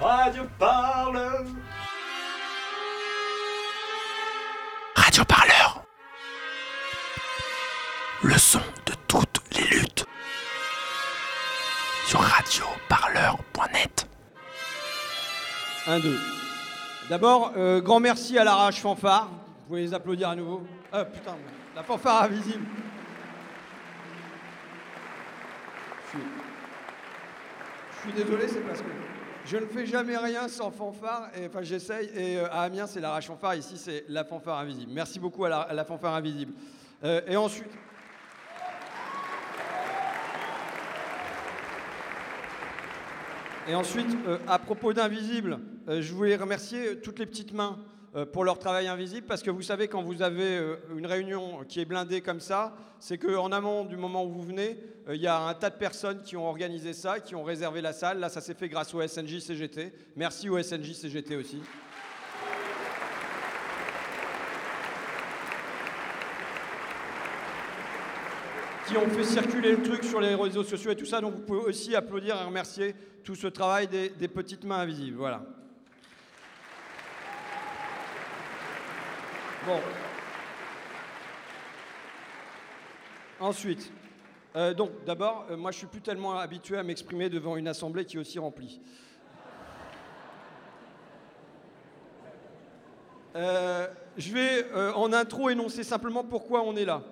Radio Parleur. Radio Parleur. Le son de toutes les luttes. Sur radioparleur.net. 1, 2. D'abord, euh, grand merci à l'arrache fanfare. Vous pouvez les applaudir à nouveau. Ah putain, la fanfare invisible. Je suis, je suis désolé, c'est parce que je ne fais jamais rien sans fanfare. Et, enfin, j'essaye. Et euh, à Amiens, c'est l'arrache fanfare. Ici, c'est la fanfare invisible. Merci beaucoup à la, fanfare invisible. Euh, et ensuite. Et ensuite, euh, à propos d'Invisible, je voulais remercier toutes les petites mains pour leur travail invisible, parce que vous savez, quand vous avez euh, une réunion qui est blindée comme ça, c'est qu'en amont du moment où vous venez, euh, il y a un tas de personnes qui ont organisé ça, qui ont réservé la salle. Là, ça s'est fait grâce au SNJ CGT. Merci au SNJ CGT aussi. qui ont fait circuler le truc sur les réseaux sociaux et tout ça. Donc vous pouvez aussi applaudir et remercier tout ce travail des, des petites mains invisibles. Voilà. Bon. Ensuite, euh, donc d'abord, euh, moi je suis plus tellement habitué à m'exprimer devant une assemblée qui est aussi remplie. Euh, je vais en intro énoncer simplement pourquoi on est là.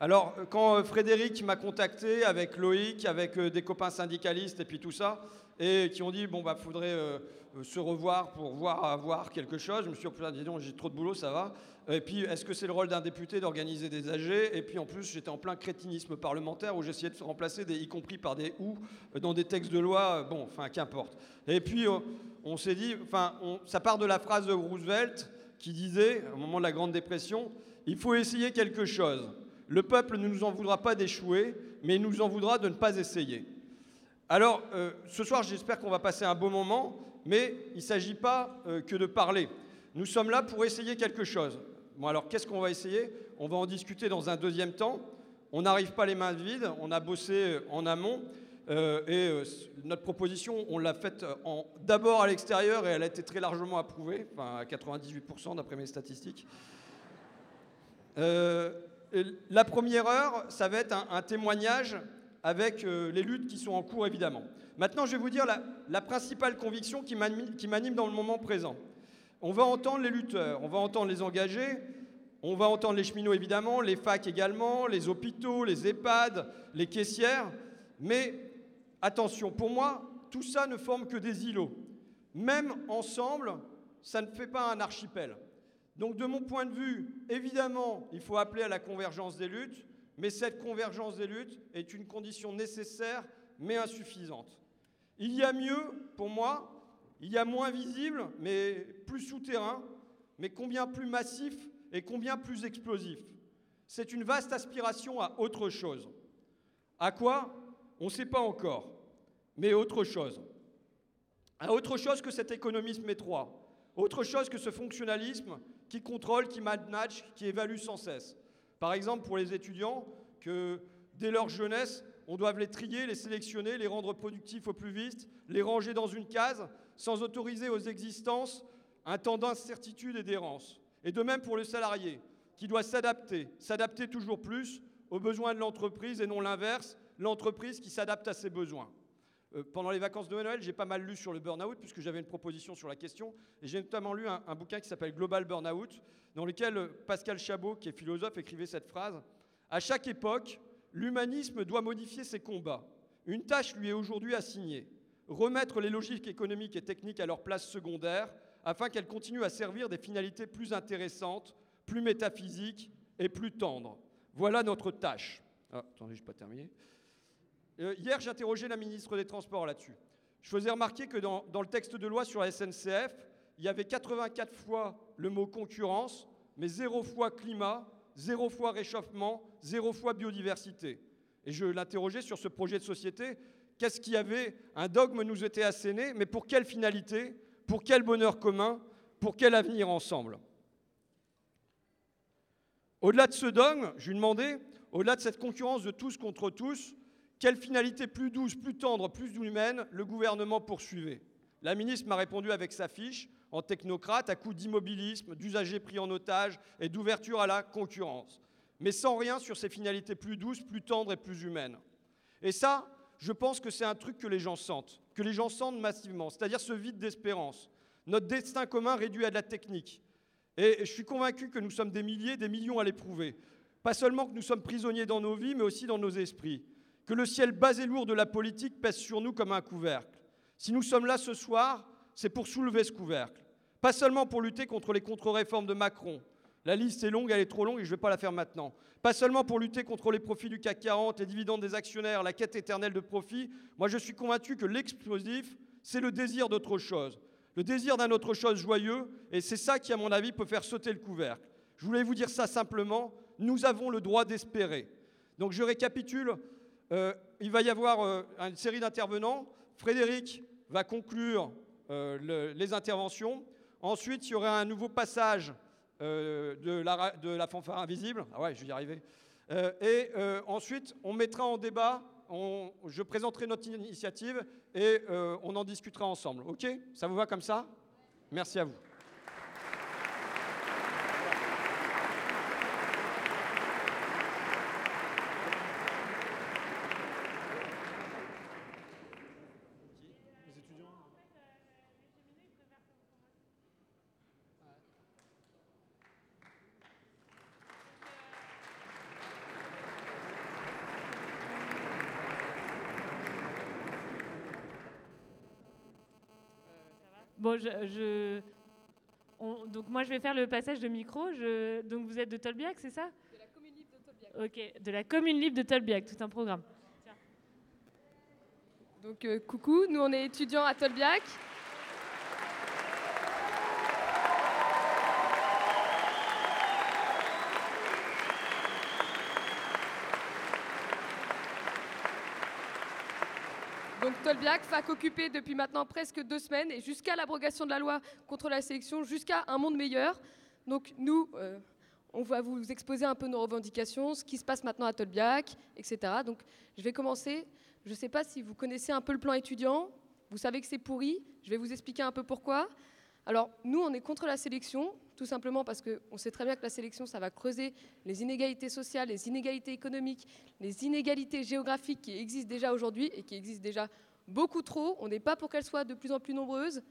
Alors, quand Frédéric m'a contacté avec Loïc, avec des copains syndicalistes et puis tout ça, et qui ont dit bon bah faudrait euh, se revoir pour voir avoir quelque chose, je me suis dit putain dis donc j'ai trop de boulot ça va. Et puis est-ce que c'est le rôle d'un député d'organiser des AG Et puis en plus j'étais en plein crétinisme parlementaire où j'essayais de se remplacer des y compris par des ou dans des textes de loi. euh, Bon enfin qu'importe. Et puis euh, on s'est dit enfin ça part de la phrase de Roosevelt qui disait au moment de la Grande Dépression il faut essayer quelque chose. Le peuple ne nous en voudra pas d'échouer, mais il nous en voudra de ne pas essayer. Alors, euh, ce soir, j'espère qu'on va passer un beau moment, mais il ne s'agit pas euh, que de parler. Nous sommes là pour essayer quelque chose. Bon, alors, qu'est-ce qu'on va essayer? On va en discuter dans un deuxième temps. On n'arrive pas les mains vides, on a bossé euh, en amont, et notre proposition, on l'a faite d'abord à l'extérieur, et elle a été très largement approuvée, enfin à 98% d'après mes statistiques. La première heure, ça va être un témoignage avec euh, les luttes qui sont en cours, évidemment. Maintenant, je vais vous dire la, la principale conviction qui m'anime dans le moment présent. On va entendre les lutteurs, on va entendre les engagés, on va entendre les cheminots, évidemment, les facs également, les hôpitaux, les EHPAD, les caissières. Mais attention, pour moi, tout ça ne forme que des îlots. Même ensemble, ça ne fait pas un archipel. Donc de mon point de vue, évidemment, il faut appeler à la convergence des luttes, mais cette convergence des luttes est une condition nécessaire, mais insuffisante. Il y a mieux, pour moi, il y a moins visible, mais plus souterrain, mais combien plus massif et combien plus explosif. C'est une vaste aspiration à autre chose. À quoi? On ne sait pas encore, mais autre chose. À autre chose que cet économisme étroit, autre chose que ce fonctionnalisme qui contrôle, qui manage, qui évalue sans cesse. Par exemple, pour les étudiants, que dès leur jeunesse, on doit les trier, les sélectionner, les rendre productifs au plus vite, les ranger dans une case, sans autoriser aux existences un temps d'incertitude et d'errance. Et de même pour le salarié, qui doit s'adapter, s'adapter toujours plus aux besoins de l'entreprise et non l'inverse, l'entreprise qui s'adapte à ses besoins. Euh, pendant les vacances de Noël, j'ai pas mal lu sur le burn-out, puisque j'avais une proposition sur la question. J'ai notamment lu un, un bouquin qui s'appelle Global Burnout, dans lequel euh, Pascal Chabot, qui est philosophe, écrivait cette phrase À chaque époque, l'humanisme doit modifier ses combats. Une tâche lui est aujourd'hui assignée remettre les logiques économiques et techniques à leur place secondaire, afin qu'elles continuent à servir des finalités plus intéressantes, plus métaphysiques et plus tendres. Voilà notre tâche. Ah, attendez, je n'ai pas terminé. Euh, hier, j'interrogeais la ministre des Transports là-dessus. Je faisais remarquer que dans, le texte de loi sur la SNCF, il y avait 84 fois le mot concurrence, mais zéro fois climat, zéro fois réchauffement, zéro fois biodiversité. Et je l'interrogeais sur ce projet de société. Qu'est-ce qu'il y avait Un dogme nous était asséné, mais pour quelle finalité Pour quel bonheur commun Pour quel avenir ensemble? Au-delà de ce dogme, je lui demandais, au-delà de cette concurrence de tous contre tous, quelle finalité plus douce, plus tendre, plus humaine le gouvernement poursuivait La ministre m'a répondu avec sa fiche, en technocrate, à coup d'immobilisme, d'usagers pris en otage et d'ouverture à la concurrence, mais sans rien sur ses finalités plus douces, plus tendres et plus humaines. Et ça, je pense que c'est un truc que les gens sentent, que les gens sentent massivement, c'est-à-dire ce vide d'espérance, notre destin commun réduit à de la technique. Et je suis convaincu que nous sommes des milliers, des millions à l'éprouver. Pas seulement que nous sommes prisonniers dans nos vies, mais aussi dans nos esprits. Que le ciel bas et lourd de la politique pèse sur nous comme un couvercle. Si nous sommes là ce soir, c'est pour soulever ce couvercle. Pas seulement pour lutter contre les contre-réformes de Macron. La liste est longue, elle est trop longue et je ne vais pas la faire maintenant. Pas seulement pour lutter contre les profits du CAC 40, les dividendes des actionnaires, la quête éternelle de profit. Moi, je suis convaincu que l'explosif, c'est le désir d'autre chose. Le désir d'un autre chose joyeux, et c'est ça qui, à mon avis, peut faire sauter le couvercle. Je voulais vous dire ça simplement, nous avons le droit d'espérer. Donc je récapitule, euh, il va y avoir euh, une série d'intervenants. Frédéric va conclure euh, les interventions. Ensuite, il y aura un nouveau passage de la, de, la, fanfare invisible. Ah ouais, je vais y arriver. et ensuite, on mettra en débat, je présenterai notre initiative et on en discutera ensemble. OK? Ça vous va comme ça? Merci à vous. Je, donc moi je vais faire le passage de micro. Je, donc vous êtes de Tolbiac, c'est ça? De la commune libre de Tolbiac. Ok, de la commune libre de Tolbiac, tout un programme. Donc euh, coucou, nous on est étudiants à Tolbiac. Tolbiac, fac occupée depuis maintenant presque deux semaines et jusqu'à l'abrogation de la loi contre la sélection, jusqu'à un monde meilleur. Donc nous, euh, on va vous exposer un peu nos revendications, ce qui se passe maintenant à Tolbiac, etc. Donc je vais commencer. Je ne sais pas si vous connaissez un peu le plan étudiant. Vous savez que c'est pourri. Je vais vous expliquer un peu pourquoi. Alors nous, on est contre la sélection, tout simplement parce qu'on sait très bien que la sélection, ça va creuser les inégalités sociales, les inégalités économiques, les inégalités géographiques qui existent déjà aujourd'hui et qui existent déjà beaucoup trop. On n'est pas pour qu'elles soient de plus en plus nombreuses.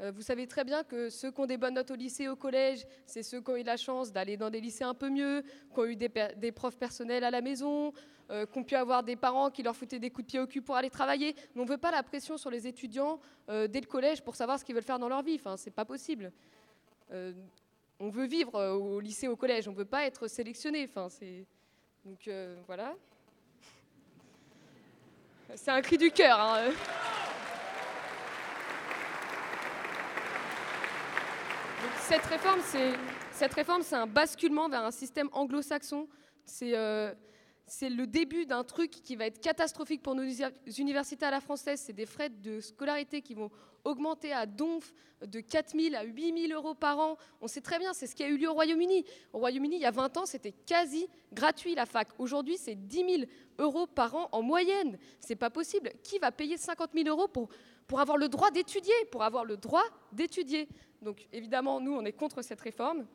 Euh, vous savez très bien que ceux qui ont des bonnes notes au lycée, au collège, c'est ceux qui ont eu la chance d'aller dans des lycées un peu mieux, qui ont eu des, profs personnels à la maison, euh, qui ont pu avoir des parents qui leur foutaient des coups de pied au cul pour aller travailler. Mais on ne veut pas la pression sur les étudiants euh, dès le collège pour savoir ce qu'ils veulent faire dans leur vie. Enfin, c'est pas possible. on veut vivre au lycée, au collège. On ne veut pas être sélectionné. Enfin, donc voilà. C'est un cri du cœur. Hein. cette réforme, c'est un basculement vers un système anglo-saxon. C'est euh, c'est le début d'un truc qui va être catastrophique pour nos universités à la française. C'est des frais de scolarité qui vont augmenter à donf de 4 000 à 8 000 euros par an. On sait très bien, c'est ce qui a eu lieu au Royaume-Uni. Au Royaume-Uni, il y a 20 ans, c'était quasi gratuit la fac. Aujourd'hui, c'est 10 000 euros par an en moyenne. C'est pas possible. Qui va payer 50 000 euros pour, pour avoir le droit d'étudier Pour avoir le droit d'étudier? Donc évidemment, nous, on est contre cette réforme.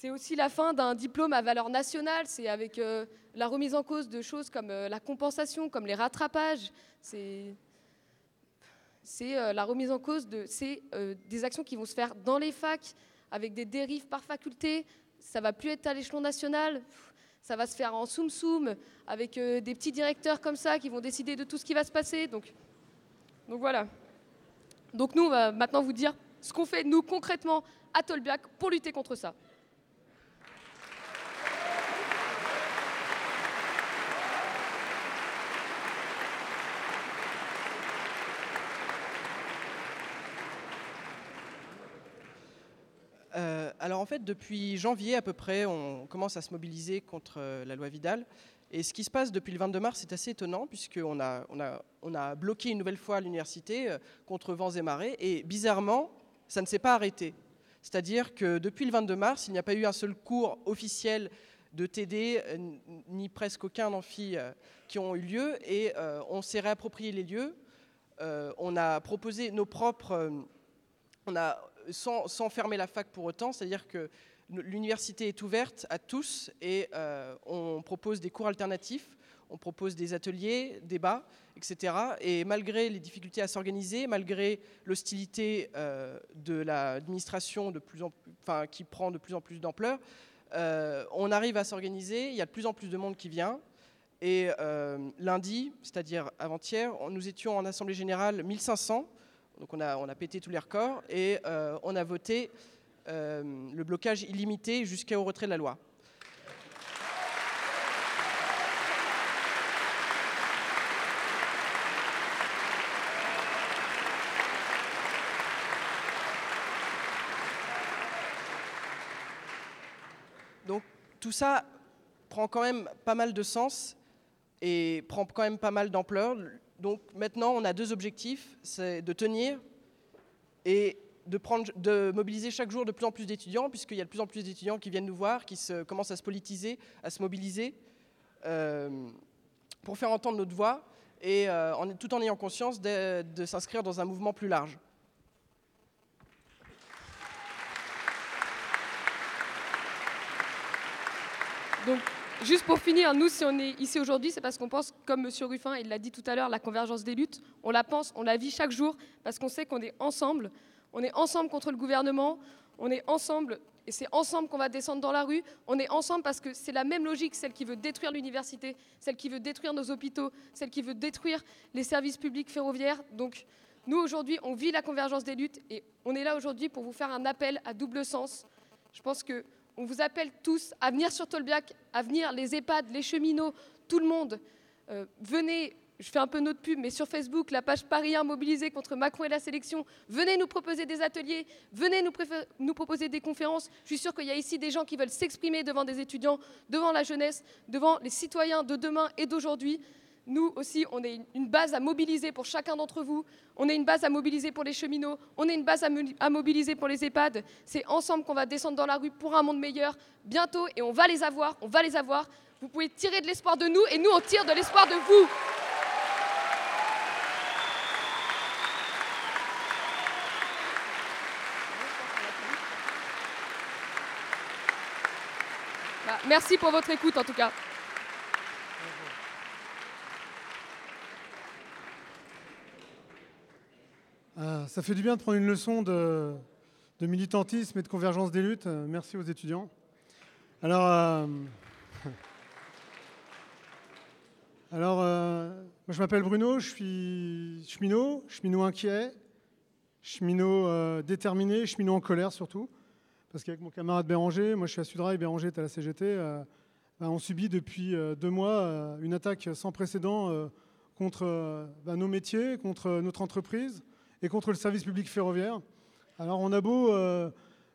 C'est aussi la fin d'un diplôme à valeur nationale. C'est avec euh, la remise en cause de choses comme euh, la compensation, comme les rattrapages. C'est euh, la remise en cause de c'est des actions qui vont se faire dans les facs avec des dérives par faculté. Ça va plus être à l'échelon national. Ça va se faire en soum soum avec des petits directeurs comme ça qui vont décider de tout ce qui va se passer. Donc, donc voilà. Donc nous, on va maintenant vous dire ce qu'on fait nous concrètement à Tolbiac pour lutter contre ça. Euh, alors en fait, depuis janvier à peu près, on commence à se mobiliser contre euh, la loi Vidal. Et ce qui se passe depuis le 22 mars, c'est assez étonnant, puisqu'on a, on a, on a bloqué une nouvelle fois l'université euh, contre vents et marées. Et bizarrement, ça ne s'est pas arrêté. C'est-à-dire que depuis le 22 mars, il n'y a pas eu un seul cours officiel de TD, ni presque aucun amphi qui ont eu lieu. Et on s'est réapproprié les lieux on a proposé nos propres, on a, sans, fermer la fac pour autant, c'est-à-dire que l'université est ouverte à tous et euh, on propose des cours alternatifs, on propose des ateliers, débats, etc. Et malgré les difficultés à s'organiser, malgré l'hostilité euh, de l'administration qui prend de plus en plus d'ampleur, euh, on arrive à s'organiser. Il y a de plus en plus de monde qui vient. Et lundi, c'est-à-dire avant-hier, nous étions en assemblée générale 1500. Donc on a, on a pété tous les records et euh, on a voté euh, le blocage illimité jusqu'au retrait de la loi. Donc tout ça prend quand même pas mal de sens et prend quand même pas mal d'ampleur. Donc maintenant, on a deux objectifs, c'est de tenir et de, prendre, de mobiliser chaque jour de plus en plus d'étudiants, puisqu'il y a de plus en plus d'étudiants qui viennent nous voir, qui se, commencent à se politiser, à se mobiliser, euh, pour faire entendre notre voix, et euh, tout en ayant conscience de, de s'inscrire dans un mouvement plus large. Donc, juste pour finir, nous, si on est ici aujourd'hui, c'est parce qu'on pense, comme M. Ruffin, il l'a dit tout à l'heure, la convergence des luttes, on la pense, on la vit chaque jour, parce qu'on sait qu'on est ensemble. On est ensemble contre le gouvernement, on est ensemble, et c'est ensemble qu'on va descendre dans la rue. On est ensemble parce que c'est la même logique, celle qui veut détruire l'université, celle qui veut détruire nos hôpitaux, celle qui veut détruire les services publics ferroviaires. Donc, nous, aujourd'hui, on vit la convergence des luttes, et on est là aujourd'hui pour vous faire un appel à double sens. Je pense que on vous appelle tous à venir sur Tolbiac, à venir les EHPAD, les cheminots, tout le monde. Euh, venez, je fais un peu notre pub, mais sur Facebook, la page Paris 1 mobilisée contre Macron et la sélection. Venez nous proposer des ateliers, venez nous, nous proposer des conférences. Je suis sûre qu'il y a ici des gens qui veulent s'exprimer devant des étudiants, devant la jeunesse, devant les citoyens de demain et d'aujourd'hui. Nous aussi, on est une base à mobiliser pour chacun d'entre vous. On est une base à mobiliser pour les cheminots. On est une base à, mo- à mobiliser pour les EHPAD. C'est ensemble qu'on va descendre dans la rue pour un monde meilleur bientôt et on va les avoir. On va les avoir. Vous pouvez tirer de l'espoir de nous et nous, on tire de l'espoir de vous. Bah, merci pour votre écoute en tout cas. Ah, ça fait du bien de prendre une leçon de, militantisme et de convergence des luttes. Euh, Merci aux étudiants. Alors, euh, alors euh, moi je m'appelle Bruno, je suis cheminot, cheminot inquiet, cheminot déterminé, cheminot en colère surtout. Parce qu'avec mon camarade Béranger, moi je suis à Sudrail, Béranger est à la CGT, ben, on subit depuis deux mois une attaque sans précédent contre ben, nos métiers, contre notre entreprise et contre le service public ferroviaire. Alors on a beau euh,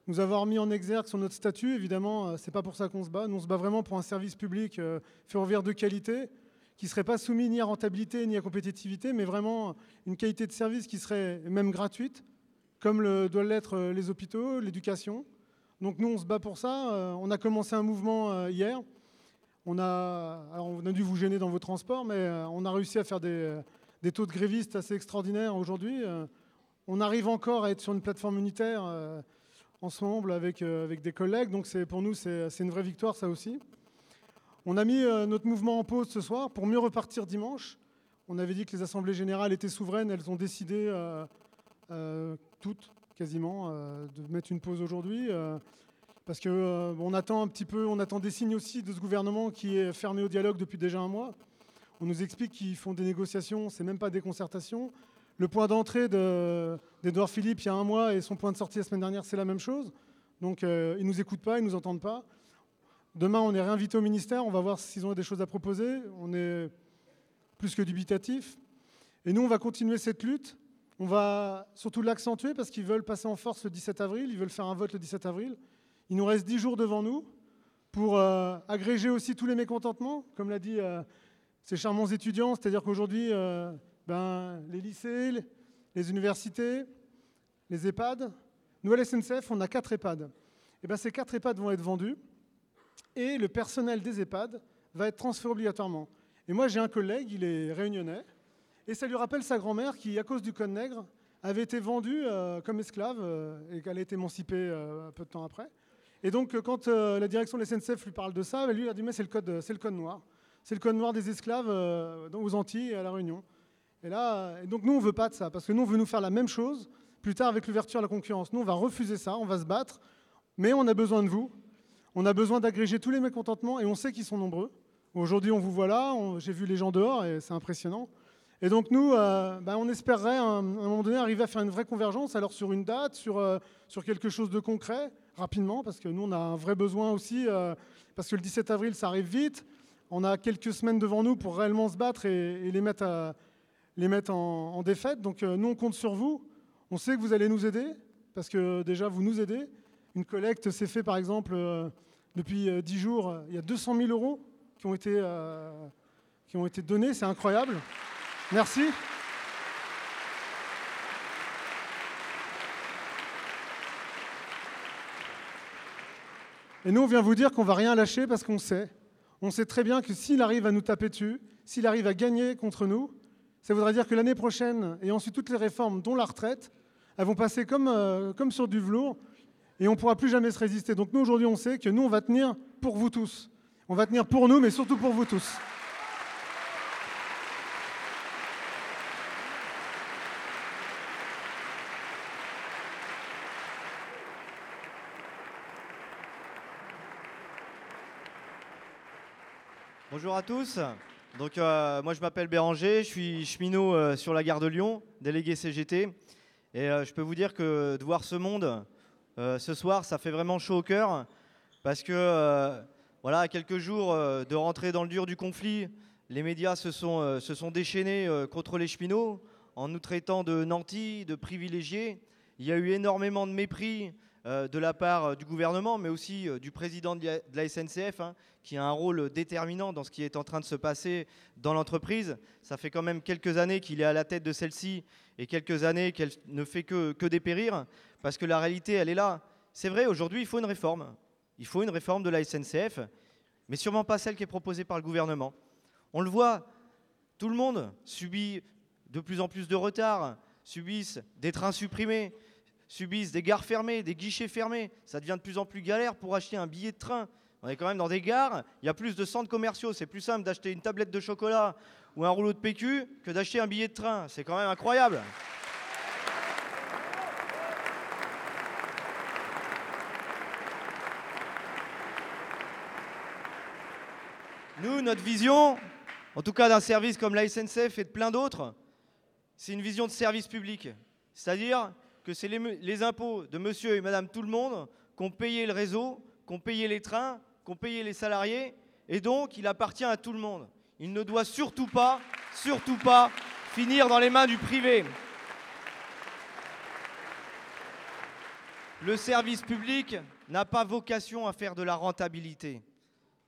nous avoir mis en exergue sur notre statut, évidemment, euh, c'est pas pour ça qu'on se bat. Nous on se bat vraiment pour un service public euh, ferroviaire de qualité qui serait pas soumis ni à rentabilité ni à compétitivité, mais vraiment une qualité de service qui serait même gratuite, comme doivent l'être les hôpitaux, l'éducation. Donc nous on se bat pour ça. On a commencé un mouvement hier. On a, alors on a dû vous gêner dans vos transports, mais on a réussi à faire des, des taux de grévistes assez extraordinaires aujourd'hui. Euh, on arrive encore à être sur une plateforme unitaire euh, ensemble avec, euh, avec des collègues, donc pour nous c'est, une vraie victoire ça aussi. On a mis notre mouvement en pause ce soir pour mieux repartir dimanche. On avait dit que les assemblées générales étaient souveraines, elles ont décidé toutes quasiment de mettre une pause aujourd'hui. parce que euh, on attend un petit peu, on attend des signes aussi de ce gouvernement qui est fermé au dialogue depuis déjà un mois. On nous explique qu'ils font des négociations, c'est même pas des concertations. Le point d'entrée de- d'Edouard Philippe il y a un mois et son point de sortie la semaine dernière, c'est la même chose. Donc euh, ils nous écoutent pas, ils nous entendent pas. Demain, on est réinvité au ministère, on va voir s'ils ont des choses à proposer. On est plus que dubitatif. Et nous, on va continuer cette lutte. On va surtout l'accentuer parce qu'ils veulent passer en force le 17 avril, ils veulent faire un vote le 17 avril. Il nous reste 10 jours devant nous pour euh, agréger aussi tous les mécontentements, comme l'a dit euh, ces charmants étudiants, c'est-à-dire qu'aujourd'hui, euh, ben, les lycées, les- universités, les EHPAD, nous à SNCF, on a 4 EHPAD. Et ben, ces 4 EHPAD vont être vendus et le personnel des EHPAD va être transféré obligatoirement. Et moi, j'ai un collègue, il est réunionnais, Et ça lui rappelle sa grand-mère qui, à cause du code nègre, avait été vendue euh, comme esclave euh, et qu'elle a été émancipée peu de temps après. Et donc, quand la direction de la SNCF lui parle de ça, elle lui a dit Mais c'est le code, c'est le code noir. C'est le code noir des esclaves euh, aux Antilles et à La Réunion. Et là, euh, et donc nous, on veut pas de ça, parce que nous, on veut nous faire la même chose plus tard avec l'ouverture à la concurrence. Nous, on va refuser ça, on va se battre, mais on a besoin de vous. On a besoin d'agréger tous les mécontentements et on sait qu'ils sont nombreux. Aujourd'hui, on vous voit là, j'ai vu les gens dehors et c'est impressionnant. Et donc nous, euh, bah, on espérerait à un, moment donné arriver à faire une vraie convergence, alors sur une date, sur, quelque chose de concret, rapidement, parce que nous, on a un vrai besoin aussi, parce que le 17 avril, ça arrive vite. On a quelques semaines devant nous pour réellement se battre et, les mettre, en, défaite. Donc euh, nous, on compte sur vous. On sait que vous allez nous aider, parce que déjà, vous nous aidez. Une collecte s'est faite, par exemple, euh, depuis euh, 10 jours. euh, Il y a 200 000 euros qui ont été, euh, qui ont été donnés. C'est incroyable. Merci. Et nous, on vient vous dire qu'on va rien lâcher parce qu'on sait. On sait très bien que s'il arrive à nous taper dessus, s'il arrive à gagner contre nous, ça voudra dire que l'année prochaine, et ensuite toutes les réformes, dont la retraite, elles vont passer comme, euh, comme sur du velours et on ne pourra plus jamais se résister. Donc nous, aujourd'hui, on sait que nous, on va tenir pour vous tous. On va tenir pour nous, mais surtout pour vous tous. Bonjour à tous. Donc, euh, moi, je m'appelle Béranger, je suis cheminot euh, sur la gare de Lyon, délégué CGT. Et euh, je peux vous dire que de voir ce monde ce soir, ça fait vraiment chaud au cœur. Parce que, voilà, à quelques jours de rentrer dans le dur du conflit, les médias se sont, se sont déchaînés contre les cheminots en nous traitant de nantis, de privilégiés. Il y a eu énormément de mépris de la part euh, du gouvernement, mais aussi euh, du président de la, SNCF, hein, qui a un rôle déterminant dans ce qui est en train de se passer dans l'entreprise. Ça fait quand même quelques années qu'il est à la tête de celle-ci et quelques années qu'elle ne fait que, que dépérir, parce que la réalité, elle est là. C'est vrai, aujourd'hui, il faut une réforme. Il faut une réforme de la SNCF, mais sûrement pas celle qui est proposée par le gouvernement. On le voit, tout le monde subit de plus en plus de retard, subissent des trains supprimés, subissent des gares fermées, des guichets fermés. Ça devient de plus en plus galère pour acheter un billet de train. On est quand même dans des gares, il y a plus de centres commerciaux. C'est plus simple d'acheter une tablette de chocolat ou un rouleau de PQ que d'acheter un billet de train. C'est quand même incroyable. Nous, notre vision, en tout cas d'un service comme la SNCF et de plein d'autres, c'est une vision de service public. C'est-à-dire que c'est les, impôts de monsieur et madame tout le monde qui ont payé le réseau, qui ont payé les trains, qui ont payé les salariés, et donc il appartient à tout le monde. Il ne doit surtout pas, surtout pas, finir dans les mains du privé. Le service public n'a pas vocation à faire de la rentabilité.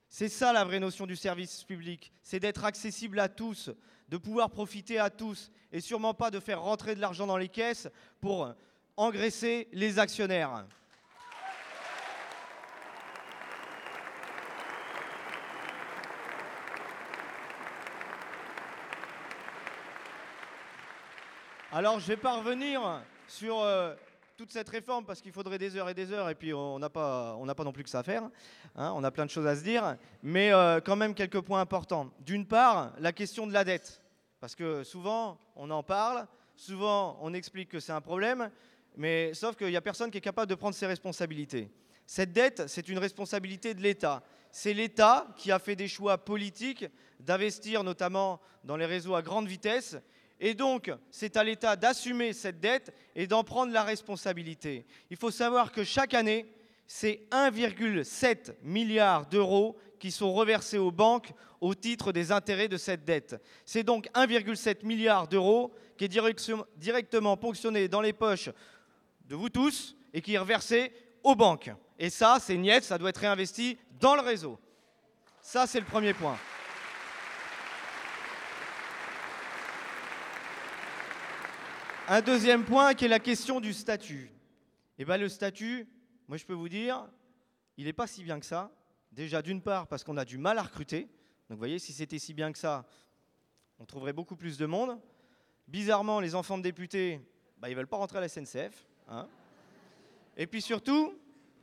C'est ça la vraie notion du service public, c'est d'être accessible à tous, de pouvoir profiter à tous, et sûrement pas de faire rentrer de l'argent dans les caisses pour engraisser les actionnaires. Alors je vais pas revenir sur euh, toute cette réforme parce qu'il faudrait des heures et des heures et puis on n'a pas, pas non plus que ça à faire. hein, on a plein de choses à se dire, mais euh, quand même quelques points importants. D'une part, la question de la dette, parce que souvent on en parle, souvent on explique que c'est un problème, mais sauf qu'il n'y a personne qui est capable de prendre ses responsabilités. Cette dette, c'est une responsabilité de l'État. C'est l'État qui a fait des choix politiques d'investir notamment dans les réseaux à grande vitesse. Et donc, c'est à l'État d'assumer cette dette et d'en prendre la responsabilité. Il faut savoir que chaque année, c'est 1,7 milliard d'euros qui sont reversés aux banques au titre des intérêts de cette dette. C'est donc 1,7 milliard d'euros qui est directement ponctionné dans les poches de vous tous et qui est reversé aux banques. Et ça, c'est niet, ça doit être réinvesti dans le réseau. Ça, c'est le premier point. Un deuxième point qui est la question du statut. Eh bien, le statut, moi je peux vous dire, il n'est pas si bien que ça. Déjà, d'une part, parce qu'on a du mal à recruter. Donc, vous voyez, si c'était si bien que ça, on trouverait beaucoup plus de monde. Bizarrement, les enfants de députés, bah, ils veulent pas rentrer à la SNCF. hein. Et puis surtout,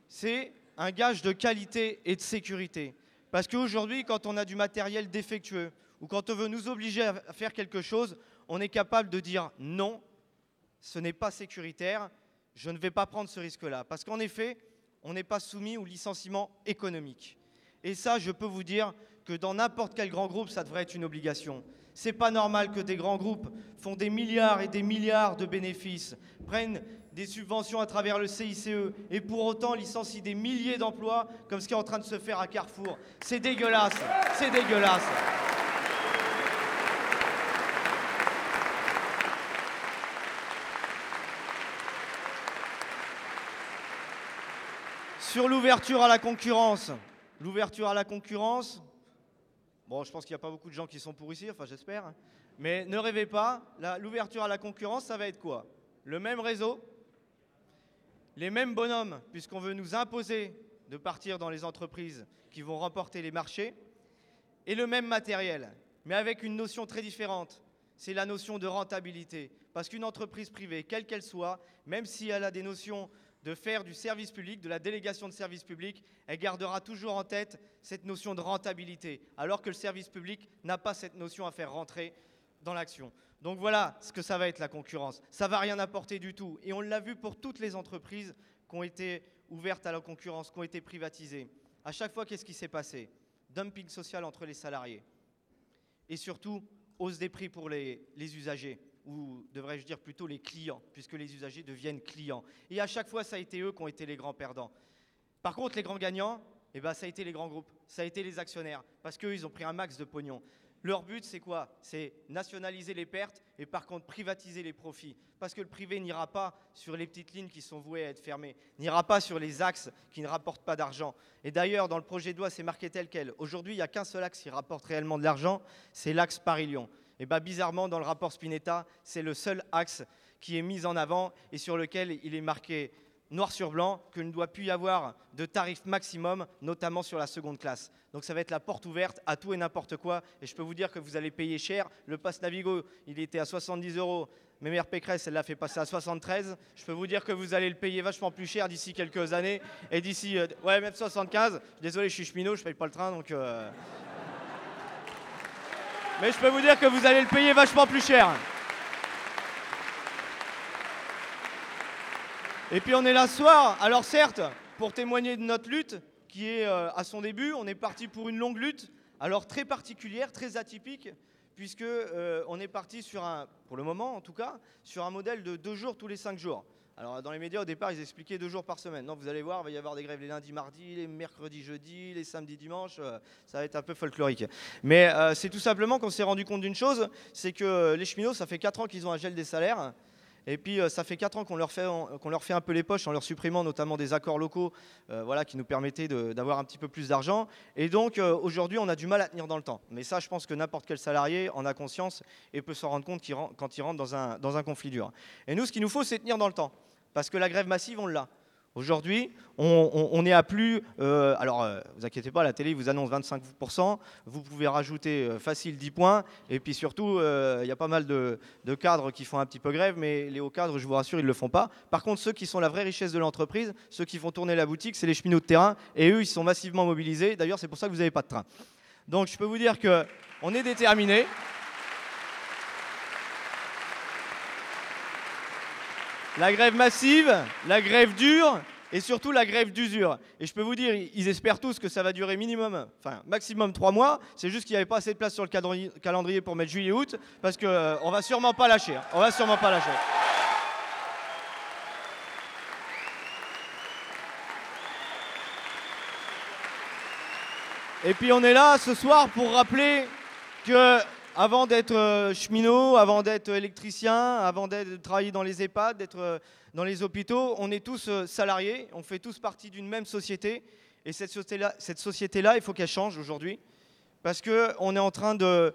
c'est un gage de qualité et de sécurité. Parce qu'aujourd'hui, quand on a du matériel défectueux ou quand on veut nous obliger à faire quelque chose, on est capable de dire non, ce n'est pas sécuritaire, je ne vais pas prendre ce risque-là. Parce qu'en effet, on n'est pas soumis au licenciement économique. Et ça, je peux vous dire que dans n'importe quel grand groupe, ça devrait être une obligation. C'est pas normal que des grands groupes font des milliards et des milliards de bénéfices, prennent des subventions à travers le CICE et pour autant licencient des milliers d'emplois comme ce qui est en train de se faire à Carrefour. C'est dégueulasse, c'est dégueulasse. Sur l'ouverture à la concurrence, l'ouverture à la concurrence, bon, je pense qu'il n'y a pas beaucoup de gens qui sont pour ici, enfin j'espère, hein. mais ne rêvez pas, l'ouverture à la concurrence, ça va être quoi? Le même réseau, les mêmes bonhommes, puisqu'on veut nous imposer de partir dans les entreprises qui vont remporter les marchés, et le même matériel, mais avec une notion très différente. C'est la notion de rentabilité. Parce qu'une entreprise privée, quelle qu'elle soit, même si elle a des notions de faire du service public, de la délégation de service public, elle gardera toujours en tête cette notion de rentabilité, alors que le service public n'a pas cette notion à faire rentrer dans l'action. Donc voilà ce que ça va être la concurrence. Ça va rien apporter du tout. Et on l'a vu pour toutes les entreprises qui ont été ouvertes à la concurrence, qui ont été privatisées. À chaque fois, qu'est-ce qui s'est passé? Dumping social entre les salariés. Et surtout, hausse des prix pour les usagers, ou devrais-je dire plutôt les clients, puisque les usagers deviennent clients. Et à chaque fois, ça a été eux qui ont été les grands perdants. Par contre, les grands gagnants, eh ben, ça a été les grands groupes, ça a été les actionnaires, parce qu'eux, ils ont pris un max de pognon. Leur but, c'est quoi? C'est nationaliser les pertes et par contre privatiser les profits. Parce que le privé n'ira pas sur les petites lignes qui sont vouées à être fermées, n'ira pas sur les axes qui ne rapportent pas d'argent. Et d'ailleurs, dans le projet de loi, c'est marqué tel quel. Aujourd'hui, il n'y a qu'un seul axe qui rapporte réellement de l'argent, c'est l'axe Paris-Lyon. Et bien bizarrement, dans le rapport Spinetta, c'est le seul axe qui est mis en avant et sur lequel il est marqué noir sur blanc qu'il ne doit plus y avoir de tarif maximum, notamment sur la seconde classe. Donc ça va être la porte ouverte à tout et n'importe quoi. Et je peux vous dire que vous allez payer cher. Le pass Navigo, il était à 70 euros. Mais Mère Pécresse, elle l'a fait passer à 73. Je peux vous dire que vous allez le payer vachement plus cher d'ici quelques années. Et d'ici, euh, ouais, même 75. Désolé, je suis cheminot, je paye pas le train, donc. euh, Mais je peux vous dire que vous allez le payer vachement plus cher. Et puis on est là ce soir, alors certes, pour témoigner de notre lutte, qui est euh, à son début, on est parti pour une longue lutte, alors très particulière, très atypique, puisque euh, on est parti sur un, pour le moment en tout cas, sur un modèle de deux jours tous les cinq jours. Alors dans les médias au départ ils expliquaient deux jours par semaine. Non, vous allez voir, il va y avoir des grèves les lundis, mardis, les mercredis, jeudis, les samedis, dimanches. euh, ça va être un peu folklorique. Mais euh, c'est tout simplement qu'on s'est rendu compte d'une chose, c'est que les cheminots, ça fait quatre ans qu'ils ont un gel des salaires. Et puis euh, ça fait 4 ans qu'on leur, fait, leur fait un peu les poches en leur supprimant notamment des accords locaux euh, voilà, qui nous permettaient d'avoir un petit peu plus d'argent. Et donc euh, aujourd'hui on a du mal à tenir dans le temps. Mais ça je pense que n'importe quel salarié en a conscience et peut s'en rendre compte qu'il ren- quand il rentre dans un, dans un conflit dur. Et nous ce qu'il nous faut c'est tenir dans le temps. Parce que la grève massive on l'a. Aujourd'hui, on, est à plus. euh, alors, euh, vous inquiétez pas, la télé vous annonce 25%. Vous pouvez rajouter euh, facile 10 points. Et puis surtout, euh, il y a pas mal de, de cadres qui font un petit peu grève, mais les hauts cadres, je vous rassure, ils ne le font pas. Par contre, ceux qui sont la vraie richesse de l'entreprise, ceux qui font tourner la boutique, c'est les cheminots de terrain. Et eux, ils sont massivement mobilisés. D'ailleurs, c'est pour ça que vous n'avez pas de train. Donc, je peux vous dire qu'on est déterminés. La grève massive, la grève dure et surtout la grève d'usure. Et je peux vous dire, ils espèrent tous que ça va durer minimum, enfin maximum trois mois. C'est juste qu'il n'y avait pas assez de place sur le calendrier- pour mettre juillet-août parce qu'on euh, on va sûrement pas lâcher. hein. On va sûrement pas lâcher. Et puis on est là ce soir pour rappeler que avant d'être euh, cheminot, avant d'être électricien, avant d'être travailler dans les EHPAD, d'être euh, dans les hôpitaux, on est tous euh, salariés, on fait tous partie d'une même société. Et cette société-là, cette société-là, il faut qu'elle change aujourd'hui. Parce qu'on est en train de,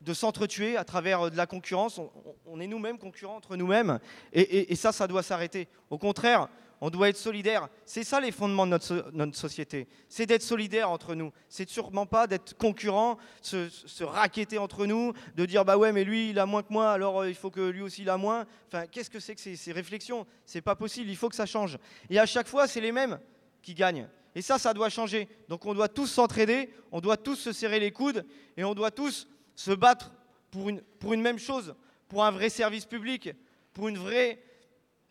de s'entretuer à travers de la concurrence. On, est nous-mêmes concurrents entre nous-mêmes. Et- et ça, ça doit s'arrêter. Au contraire, on doit être solidaire. C'est ça les fondements de notre, so- notre société. C'est d'être solidaire entre nous. C'est sûrement pas d'être concurrent, se, se raqueter entre nous, de dire bah ouais mais lui il a moins que moi, alors euh, il faut que lui aussi il a moins. Enfin, qu'est-ce que c'est que ces, ces réflexions? C'est pas possible. Il faut que ça change. Et à chaque fois, c'est les mêmes qui gagnent. Et ça, ça doit changer. Donc on doit tous s'entraider, on doit tous se serrer les coudes et on doit tous se battre pour une, pour une même chose, pour un vrai service public, pour une vraie...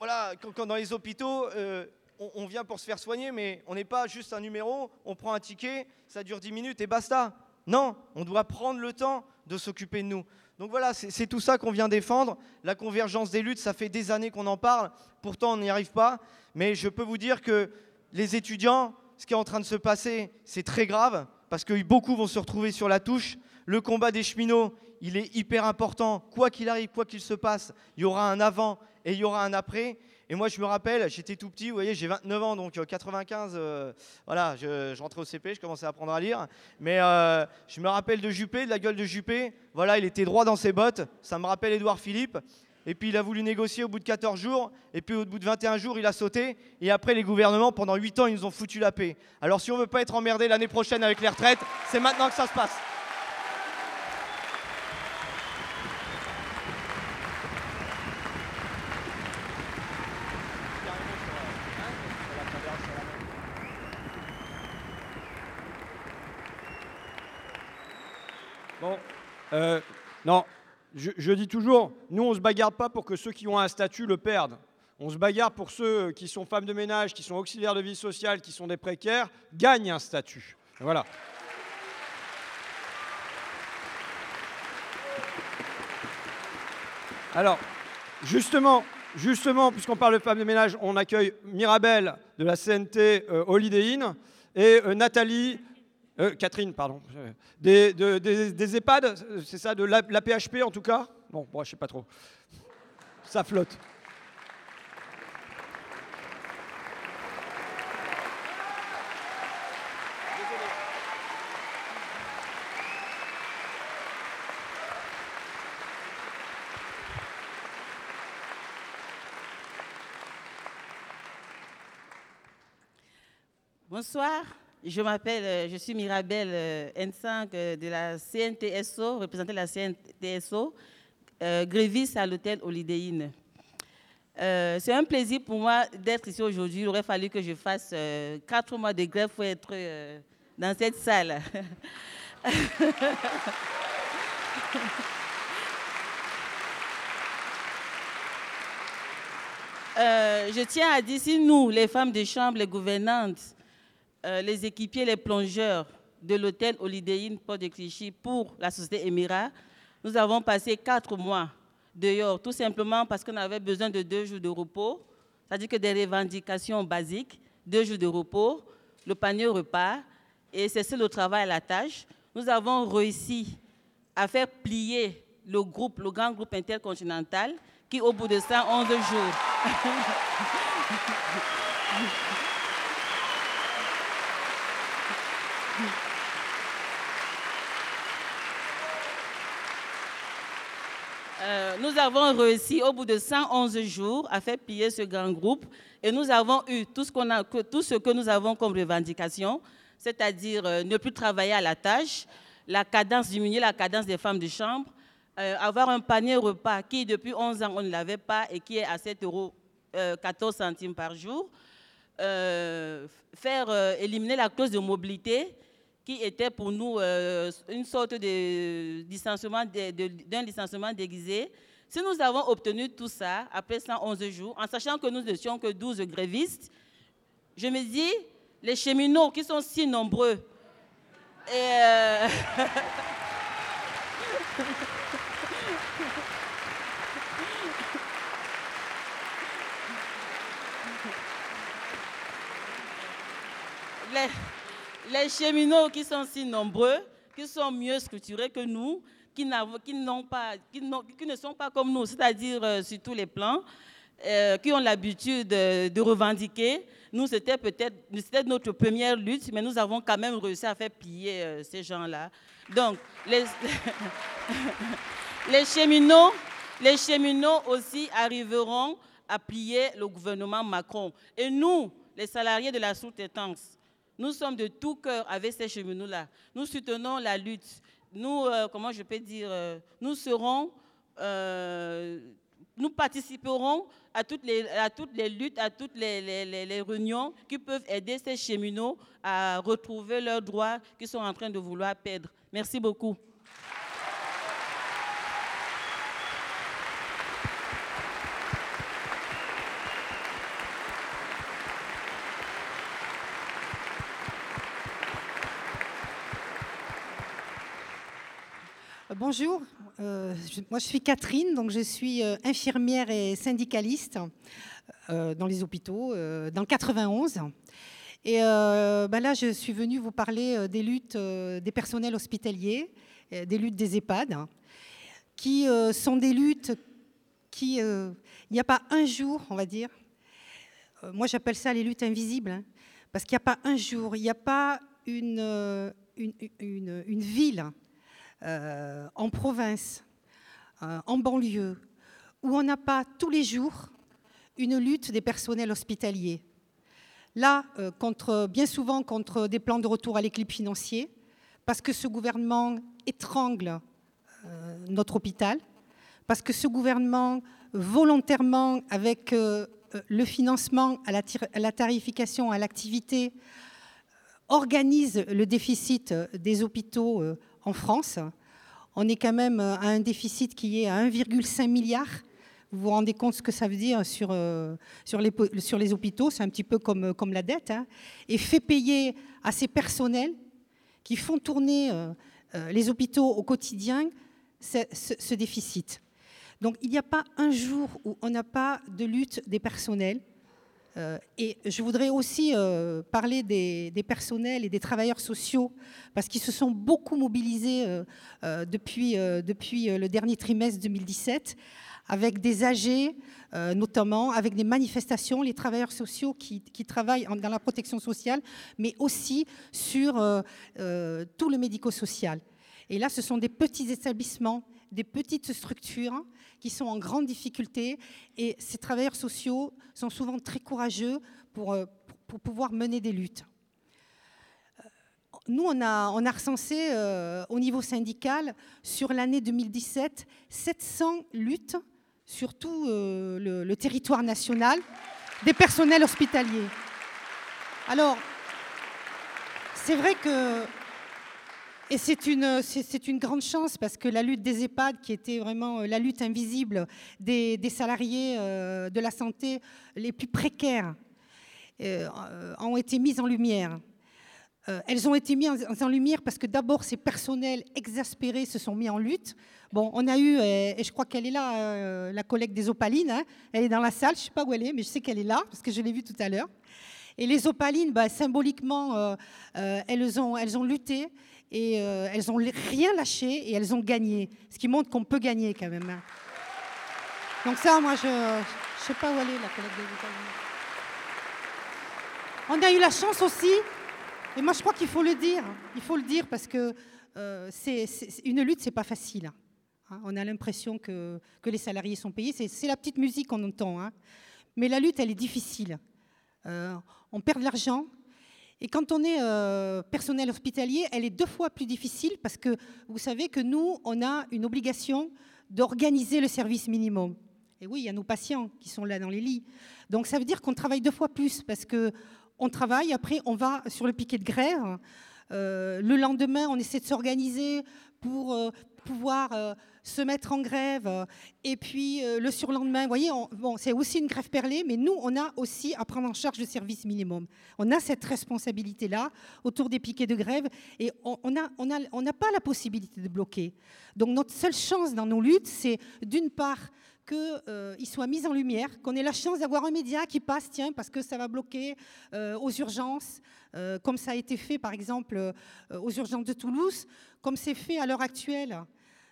Voilà, quand, dans les hôpitaux, euh, on, on vient pour se faire soigner, mais on n'est pas juste un numéro, on prend un ticket, ça dure 10 minutes et basta. Non, on doit prendre le temps de s'occuper de nous. Donc voilà, c'est tout ça qu'on vient défendre. La convergence des luttes, ça fait des années qu'on en parle, pourtant on n'y arrive pas. Mais je peux vous dire que les étudiants, ce qui est en train de se passer, c'est très grave, parce que beaucoup vont se retrouver sur la touche. Le combat des cheminots, il est hyper important. Quoi qu'il arrive, quoi qu'il se passe, il y aura un avant et il y aura un après. Et moi, je me rappelle, j'étais tout petit, vous voyez, j'ai 29 ans, donc euh, 95, euh, voilà, je, rentrais au CP, je commençais à apprendre à lire. Mais euh, je me rappelle de Juppé, de la gueule de Juppé. Voilà, il était droit dans ses bottes. Ça me rappelle Édouard Philippe. Et puis il a voulu négocier au bout de 14 jours. Et puis au bout de 21 jours, il a sauté. Et après, les gouvernements, pendant 8 ans, ils nous ont foutu la paix. Alors si on veut pas être emmerdé l'année prochaine avec les retraites, c'est maintenant que ça se passe. Bon, euh, non, je, dis toujours, nous on se bagarre pas pour que ceux qui ont un statut le perdent. On se bagarre pour ceux qui sont femmes de ménage, qui sont auxiliaires de vie sociale, qui sont des précaires, gagnent un statut. Voilà. Alors, justement, justement, puisqu'on parle de femmes de ménage, on accueille Mirabel de la CNT euh, Holiday Inn et euh, Nathalie, euh, Catherine, pardon, des, de- des- des EHPAD, c'est ça, de la, la PHP en tout cas? Bon, moi je sais pas trop. Ça flotte. Bonsoir, je m'appelle, euh, je suis Mirabel euh, N5 euh, de la CNTSO, représentante de la CNTSO, euh, à l'hôtel Holiday Inn. Euh, c'est un plaisir pour moi d'être ici aujourd'hui. Il aurait fallu que je fasse quatre mois de grève pour être dans cette salle. Je tiens à dire, si nous, les femmes de chambre, les gouvernantes, euh, les équipiers, les plongeurs de l'hôtel Holiday Inn Port de Clichy pour la société Emira, nous avons passé quatre mois dehors, tout simplement parce qu'on avait besoin de deux jours de repos, c'est-à-dire que des revendications basiques, deux jours de repos, le panier repas, et c'est le travail à la tâche. Nous avons réussi à faire plier le groupe, le grand groupe intercontinental, qui au bout de 111 jours Euh, nous avons réussi au bout de 111 jours à faire plier ce grand groupe et nous avons eu tout ce, que- nous avons comme revendication, c'est-à-dire euh, ne plus travailler à la tâche, la cadence, diminuer la cadence des femmes de chambre, euh, avoir un panier repas qui depuis 11 ans on ne l'avait pas et qui est à 7 euros euh, 14 centimes par jour, faire éliminer la clause de mobilité qui était pour nous euh, une sorte de de- d'un licenciement déguisé. Si nous avons obtenu tout ça après 111 jours, en sachant que nous n'étions que 12 grévistes, je me dis, les cheminots qui sont si nombreux, euh, les, les cheminots qui sont si nombreux, qui sont mieux structurés que nous, qui, qui pas, qui, ne sont pas comme nous, c'est-à-dire euh, sur tous les plans, euh, qui ont l'habitude de, de revendiquer. Nous, c'était peut-être notre première lutte, mais nous avons quand même réussi à faire plier euh, ces gens-là. Donc, les, les cheminots, les cheminots aussi arriveront à plier le gouvernement Macron. Et nous, les salariés de la sous-traitance, nous sommes de tout cœur avec ces cheminots-là. Nous soutenons la lutte. Nous, euh, comment je peux dire, euh, nous serons, euh, nous participerons à toutes les, à toutes les luttes, à toutes les, les- les- réunions qui peuvent aider ces cheminots à retrouver leurs droits qu'ils sont en train de vouloir perdre. Merci beaucoup. Bonjour, euh, moi je suis Catherine, donc je suis euh, infirmière et syndicaliste euh, dans les hôpitaux, dans le 91. Et ben là, je suis venue vous parler des luttes des personnels hospitaliers, des luttes des EHPAD, hein, qui sont des luttes qui, il n'y a pas un jour, on va dire, moi j'appelle ça les luttes invisibles, hein, parce qu'il n'y a pas un jour, il n'y a pas une, ville en province, euh, en banlieue, où on n'a pas tous les jours une lutte des personnels hospitaliers. Là, euh, bien souvent contre des plans de retour à l'équilibre financier, parce que ce gouvernement étrangle euh, notre hôpital, parce que ce gouvernement, volontairement, avec euh, euh, le financement à la, à la tarification, à l'activité, organise le déficit euh, des hôpitaux euh, en France. On est quand même euh, à un déficit qui est à 1,5 milliard. Vous vous rendez compte ce que ça veut dire sur, euh, sur, les, sur les hôpitaux C'est un petit peu comme, euh, comme la dette. hein. Et fait payer à ces personnels qui font tourner les hôpitaux au quotidien ce déficit. Donc il n'y a pas un jour où on n'a pas de lutte des personnels. Euh, et je voudrais aussi euh, parler des, personnels et des travailleurs sociaux, parce qu'ils se sont beaucoup mobilisés euh, depuis, depuis le dernier trimestre 2017, avec des AG notamment, avec des manifestations, les travailleurs sociaux qui, travaillent en- dans la protection sociale, mais aussi sur tout le médico-social. Et là, ce sont des petits établissements, des petites structures qui sont en grande difficulté. Et ces travailleurs sociaux sont souvent très courageux pour, euh, pour- pouvoir mener des luttes. Euh, Nous, on a, on a recensé euh, au niveau syndical, sur l'année 2017, 700 luttes sur tout le territoire national des personnels hospitaliers. Alors, c'est vrai que et c'est une, c'est une grande chance parce que la lutte des EHPAD, qui était vraiment euh, la lutte invisible des, salariés euh, de la santé les plus précaires, euh, ont été mises en lumière. Elles ont été mises en, lumière parce que d'abord, ces personnels exaspérés se sont mis en lutte. Bon, on a eu, et je crois qu'elle est là, la collègue des Opalines, hein. elle est dans la salle, je ne sais pas où elle est, mais je sais qu'elle est là, parce que je l'ai vue tout à l'heure. Et les opalines, bah, symboliquement, elles, ont, elles ont lutté et euh, elles n'ont rien lâché et elles ont gagné. Ce qui montre qu'on peut gagner quand même. hein. Donc ça, moi, je ne sais pas où est, la collègue des. On a eu la chance aussi, et moi je crois qu'il faut le dire, il faut le dire parce que euh, c'est, une lutte, c'est pas facile. hein. On a l'impression que, que les salariés sont payés, c'est, c'est la petite musique qu'on entend. hein. Mais la lutte, elle est difficile. Euh, on perd de l'argent. Et quand on est euh, personnel hospitalier, elle est deux fois plus difficile parce que vous savez que nous, on a une obligation d'organiser le service minimum. Et oui, il y a nos patients qui sont là dans les lits. Donc ça veut dire qu'on travaille deux fois plus parce que on travaille, après on va sur le piquet de grève. Euh, le lendemain, on essaie de s'organiser pour euh, pouvoir se mettre en grève. euh, et puis euh, le surlendemain, vous voyez, on- bon, c'est aussi une grève perlée, mais nous, on a aussi à prendre en charge le service minimum. On a cette responsabilité-là autour des piquets de grève et on n'a on a, on n'a pas la possibilité de bloquer. Donc notre seule chance dans nos luttes, c'est d'une part qu'ils soient mis en lumière, qu'on ait la chance d'avoir un média qui passe, tiens, parce que ça va bloquer euh, aux urgences, euh, comme ça a été fait par exemple euh, aux urgences de Toulouse, comme c'est fait à l'heure actuelle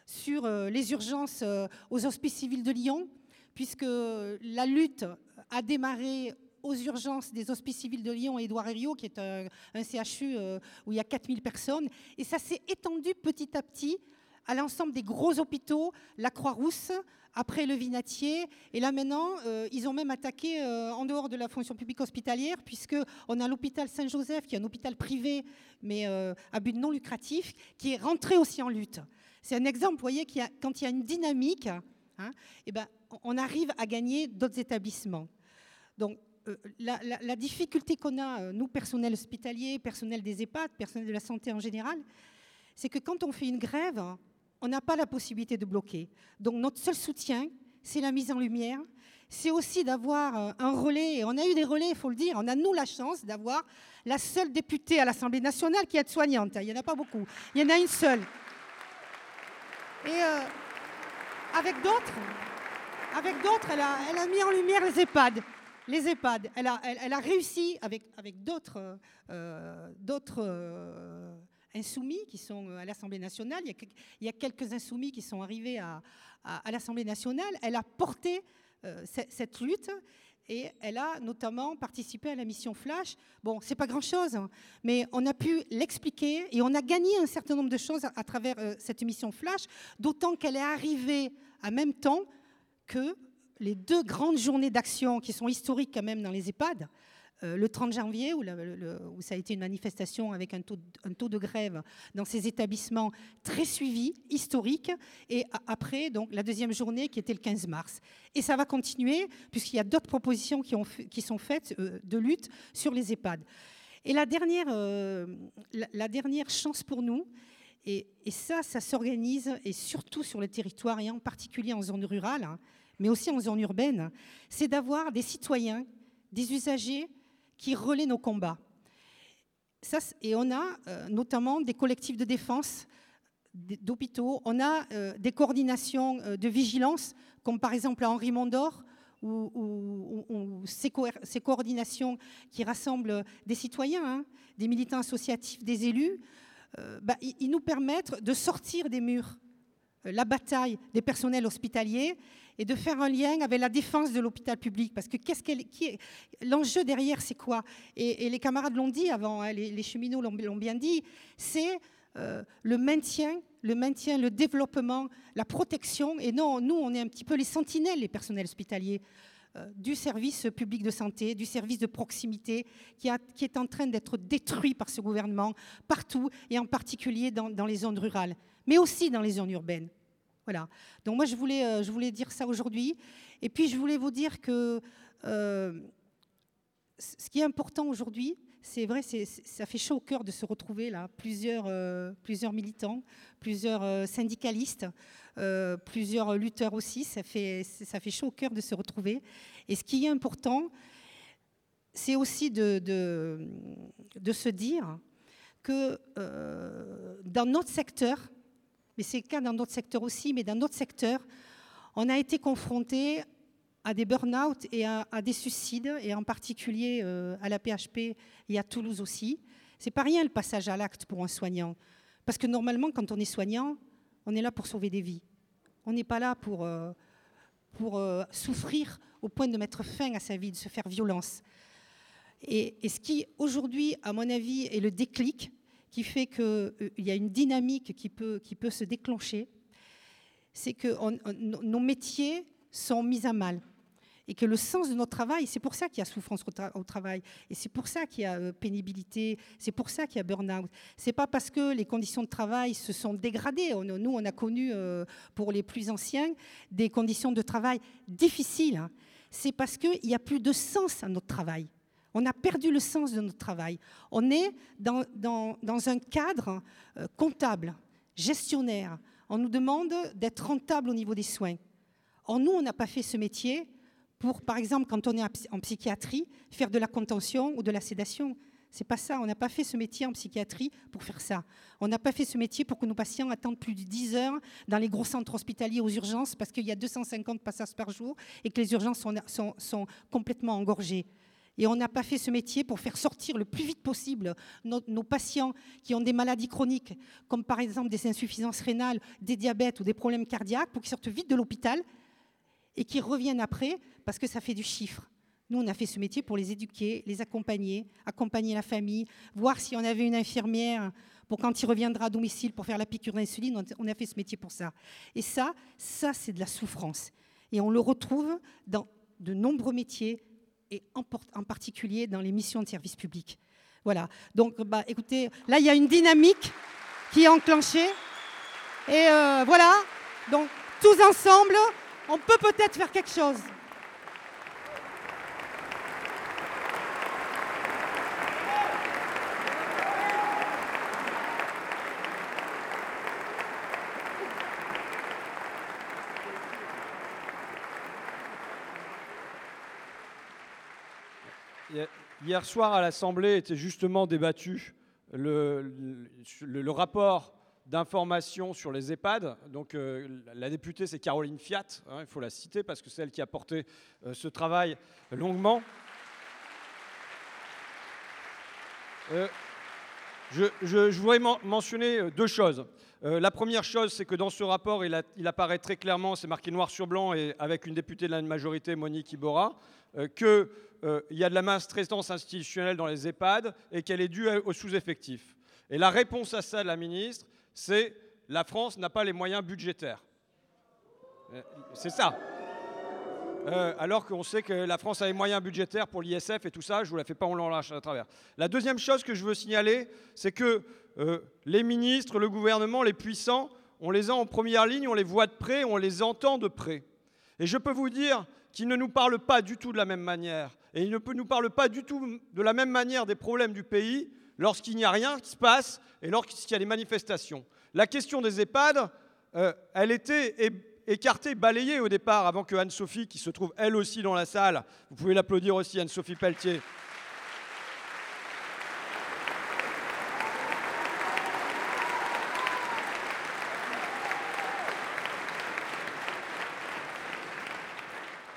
sur euh, les urgences euh, aux hospices civils de Lyon, puisque la lutte a démarré aux urgences des hospices civils de Lyon et Édouard Herriot, qui est un, CHU euh, où il y a 4000 personnes, et ça s'est étendu petit à petit à l'ensemble des gros hôpitaux, la Croix-Rousse, après le Vinatier. Et là maintenant, ils ont même attaqué en dehors de la fonction publique hospitalière, puisqu'on a l'hôpital Saint-Joseph, qui est un hôpital privé, mais à but non lucratif, qui est rentré aussi en lutte. C'est un exemple, vous voyez, quand il y a une dynamique, hein, eh ben, on arrive à gagner d'autres établissements. Donc, euh, la, difficulté qu'on a, euh, nous, personnel hospitalier, personnel des EHPAD, personnel de la santé en général, c'est que quand on fait une grève, on n'a pas la possibilité de bloquer. Donc notre seul soutien, c'est la mise en lumière. C'est aussi d'avoir euh, un relais, on a eu des relais, il faut le dire, on a nous la chance d'avoir la seule députée à l'Assemblée nationale qui est soignante. Il n'y en a pas beaucoup, il y en a une seule. Et euh, avec d'autres, avec d'autres, elle a, mis en lumière les EHPAD. Les EHPAD, elle a, elle, a réussi avec, avec d'autres euh, euh, insoumis qui sont à l'Assemblée nationale. Il y, a, quelques insoumis qui sont arrivés à, à- l'Assemblée nationale. Elle a porté ce- cette lutte et elle a notamment participé à la mission Flash. Bon, c'est pas grand-chose, hein, mais on a pu l'expliquer et on a gagné un certain nombre de choses à, à travers euh, cette mission Flash, d'autant qu'elle est arrivée en même temps que les deux grandes journées d'action qui sont historiques quand même dans les EHPAD, le 30 janvier, où, ça a été une manifestation avec un taux, de- grève dans ces établissements très suivi, historique, et après, donc, la deuxième journée qui était le 15 mars. Et ça va continuer, puisqu'il y a d'autres propositions qui, sont faites euh, de lutte sur les EHPAD. Et la dernière, euh, la dernière chance pour nous, et, et ça, ça s'organise, et surtout sur le territoire, et en particulier en zone rurale, hein, mais aussi en zone urbaine, c'est d'avoir des citoyens, des usagers qui relaient nos combats. Ça, et on a euh, notamment des collectifs de défense d'hôpitaux, on a euh, des coordinations euh, de vigilance, comme par exemple à Henri Mondor, ou, ces, co- coordinations qui rassemblent des citoyens, hein, des militants associatifs, des élus, bah, ils, nous permettent de sortir des murs la bataille des personnels hospitaliers et de faire un lien avec la défense de l'hôpital public. Parce que qu'est-ce l'enjeu derrière, c'est quoi? Et, les camarades l'ont dit avant, hein, les, cheminots l'ont, bien dit, c'est euh, le maintien, le maintien, le développement, la protection. Et non, nous, on est un petit peu les sentinelles, les personnels hospitaliers euh, du service public de santé, du service de proximité, qui, est en train d'être détruit par ce gouvernement partout, et en particulier dans, les zones rurales, mais aussi dans les zones urbaines. Voilà. Donc moi, je voulais, euh, je voulais dire ça aujourd'hui. Et puis, je voulais vous dire que euh, ce qui est important aujourd'hui, c'est vrai, ça fait chaud au cœur de se retrouver là, plusieurs, euh, militants, plusieurs euh, syndicalistes, euh, plusieurs lutteurs aussi. Ça fait, ça fait chaud au cœur de se retrouver. Et ce qui est important, c'est aussi de, de, de se dire que dans notre secteur, mais c'est le cas dans d'autres secteurs aussi, mais dans notre secteur, on a été confronté à des burn-out et à, des suicides, et en particulier euh, à la PHP et à Toulouse aussi. C'est pas rien le passage à l'acte pour un soignant, parce que normalement, quand on est soignant, on est là pour sauver des vies. On n'est pas là pour, euh, pour euh, souffrir au point de mettre fin à sa vie, de se faire violence. Et, ce qui, aujourd'hui, à mon avis, est le déclic qui fait qu'il y a une dynamique qui peut, qui peut se déclencher, c'est que nos métiers sont mis à mal. Et que le sens de notre travail, c'est pour ça qu'il y a souffrance au, tra- au travail, et c'est pour ça qu'il y a euh, pénibilité, c'est pour ça qu'il y a burn-out. C'est pas parce que les conditions de travail se sont dégradées. Nous, on a connu, euh, pour les plus anciens, des conditions de travail difficiles. hein. C'est parce qu'il n'y a plus de sens à notre travail. On a perdu le sens de notre travail. On est dans un cadre euh, comptable, gestionnaire. On nous demande d'être rentable au niveau des soins. Or, nous, on n'a pas fait ce métier pour, par exemple, quand on est en psy- en psychiatrie, faire de la contention ou de la sédation. C'est pas ça. On n'a pas fait ce métier en psychiatrie pour faire ça. On n'a pas fait ce métier pour que nos patients attendent plus de 10 heures dans les gros centres hospitaliers aux urgences parce qu'il y a 250 passages par jour et que les urgences sont, sont- complètement engorgées. Et on n'a pas fait ce métier pour faire sortir le plus vite possible nos patients qui ont des maladies chroniques, comme par exemple des insuffisances rénales, des diabètes ou des problèmes cardiaques, pour qu'ils sortent vite de l'hôpital et qu'ils reviennent après parce que ça fait du chiffre. Nous, on a fait ce métier pour les éduquer, les accompagner, accompagner la famille, voir si on avait une infirmière pour quand il reviendra à domicile pour faire la piqûre d'insuline. On a fait ce métier pour ça. Et ça, ça, c'est de la souffrance. Et on le retrouve dans de nombreux métiers et en, en particulier dans les missions de service public. Voilà. Donc, bah, écoutez, là, il y a une dynamique qui est enclenchée. Et euh, voilà. Donc, tous ensemble, on peut peut-être faire quelque chose. Hier soir à l'Assemblée était justement débattu le, rapport d'information sur les EHPAD. Donc euh, la députée c'est Caroline Fiat, hein, il faut la citer parce que c'est elle qui a porté euh, ce travail longuement. Euh, je, voudrais men- mentionner deux choses. La première chose, c'est que dans ce rapport, il, apparaît très clairement, c'est marqué noir sur blanc, et avec une députée de la majorité, Monique Iborra, euh, qu'il y a de la maltraitance institutionnelle dans les EHPAD et qu'elle est due au sous-effectif. Et la réponse à ça de la ministre, c'est la France n'a pas les moyens budgétaires. Euh, C'est ça. Euh, alors qu'on sait que la France a les moyens budgétaires pour l'ISF et tout ça, je vous la fais pas, on l'enlâche à travers. La deuxième chose que je veux signaler, c'est que euh, les ministres, le gouvernement, les puissants, on les a en première ligne, on les voit de près, on les entend de près. Et je peux vous dire qu'ils ne nous parlent pas du tout de la même manière. Et ils ne nous parlent pas du tout de la même manière des problèmes du pays lorsqu'il n'y a rien qui se passe et lorsqu'il y a des manifestations. La question des EHPAD, euh, elle était écartée, balayée au départ, avant que Anne-Sophie, qui se trouve elle aussi dans la salle, vous pouvez l'applaudir aussi, Anne-Sophie Pelletier,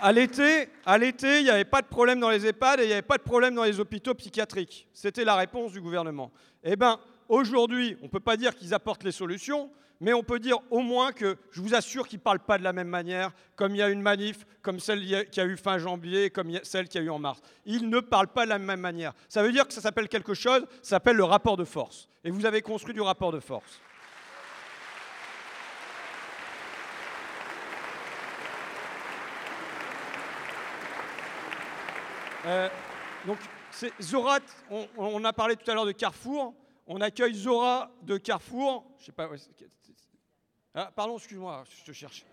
À l'été, il n'y avait pas de problème dans les EHPAD et il n'y avait pas de problème dans les hôpitaux psychiatriques. C'était la réponse du gouvernement. Eh bien, aujourd'hui, on ne peut pas dire qu'ils apportent les solutions, mais on peut dire au moins que, je vous assure qu'ils ne parlent pas de la même manière, comme il y a une manif, comme celle qui a eu fin janvier, comme celle qui a eu en mars. Ils ne parlent pas de la même manière. Ça veut dire que ça s'appelle quelque chose, ça s'appelle le rapport de force. Et vous avez construit du rapport de force. Euh, donc, c'est Zora, on, a parlé tout à l'heure de Carrefour. On accueille Zora de Carrefour. Je sais pas. ouais, Ah, pardon, excuse-moi, je te cherche.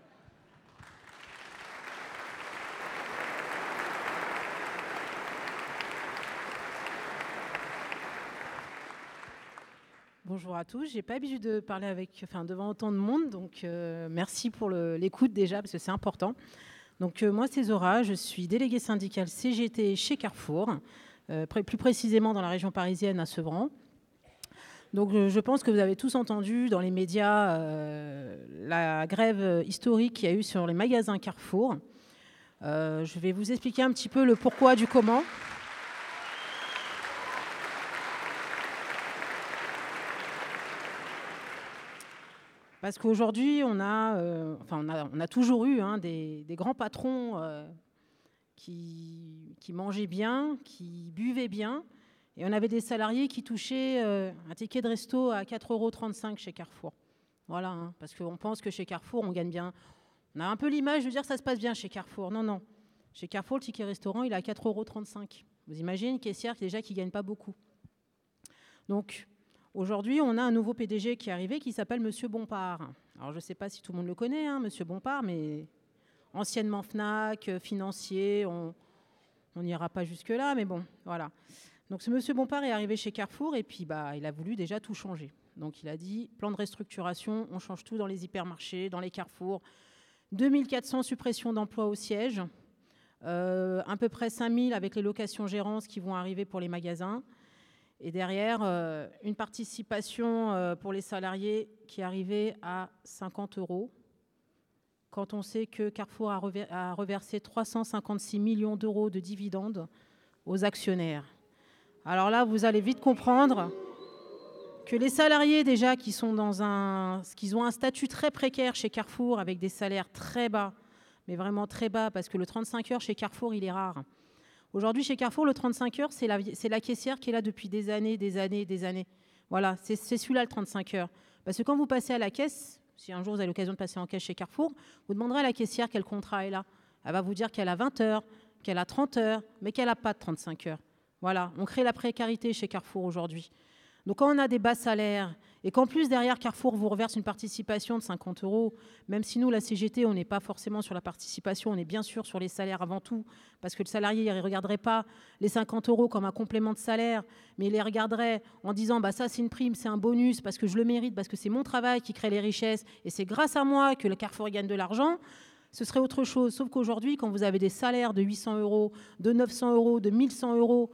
Bonjour à tous. J'ai pas l'habitude de parler avec, enfin, devant autant de monde, donc euh, merci pour l'écoute déjà parce que c'est important. Donc euh, moi c'est Zora, je suis déléguée syndicale CGT chez Carrefour, euh, plus précisément dans la région parisienne à Sevran. Donc euh, je pense que vous avez tous entendu dans les médias la grève historique qu'il y a eu sur les magasins Carrefour. Je vais vous expliquer un petit peu le pourquoi du comment. Parce qu'aujourd'hui, on, a, euh, enfin, on, a, toujours eu hein, des, grands patrons euh, qui, qui mangeaient bien, qui buvaient bien, et on avait des salariés qui touchaient euh, un ticket de resto à 4,35 euros chez Carrefour. Voilà, hein, parce qu'on pense que chez Carrefour, on gagne bien. On a un peu l'image de dire que ça se passe bien chez Carrefour. Non, non. Chez Carrefour, le ticket restaurant, il est à 4,35 euros. Vous imaginez une caissière déjà qui ne gagne pas beaucoup. Donc, Aujourd'hui, on a un nouveau PDG qui est arrivé qui s'appelle Monsieur Bompard. Alors, je ne sais pas si tout le monde le connaît, hein, Monsieur Bompard, mais anciennement FNAC, euh, financier, on n'ira pas jusque-là, mais bon, voilà. Donc, ce Monsieur Bompard est arrivé chez Carrefour et puis bah, il a voulu déjà tout changer. Donc, il a dit plan de restructuration, on change tout dans les hypermarchés, dans les carrefours. 2400 suppressions d'emplois au siège, euh, à peu près 5000 avec les locations gérances qui vont arriver pour les magasins. Et derrière, euh, une participation euh, pour les salariés qui arrivait à 50 euros. Quand on sait que Carrefour a, rever- a reversé 356 millions d'euros de dividendes aux actionnaires. Alors là, vous allez vite comprendre que les salariés déjà qui sont dans ont un statut très précaire chez Carrefour avec des salaires très bas, mais vraiment très bas parce que le 35 heures chez Carrefour il est rare. Aujourd'hui chez Carrefour le 35 heures c'est la, caissière qui est là depuis des années, des années, des années. Voilà, c'est celui-là le 35 heures. Parce que quand vous passez à la caisse, si un jour vous avez l'occasion de passer en caisse chez Carrefour, vous demanderez à la caissière quel contrat elle a. Elle va vous dire qu'elle a 20 heures, qu'elle a 30 heures, mais qu'elle n'a pas de 35 heures. Voilà, on crée la précarité chez Carrefour aujourd'hui. Donc quand on a des bas salaires et qu'en plus derrière Carrefour vous reverse une participation de 50 euros, même si nous la CGT on n'est pas forcément sur la participation, on est bien sûr sur les salaires avant tout, parce que le salarié ne regarderait pas les 50 euros comme un complément de salaire, mais il les regarderait en disant bah ça c'est une prime, c'est un bonus parce que je le mérite, parce que c'est mon travail qui crée les richesses et c'est grâce à moi que le Carrefour gagne de l'argent. Ce serait autre chose. Sauf qu'aujourd'hui, quand vous avez des salaires de 800 euros, de 900 euros, de 1100 euros,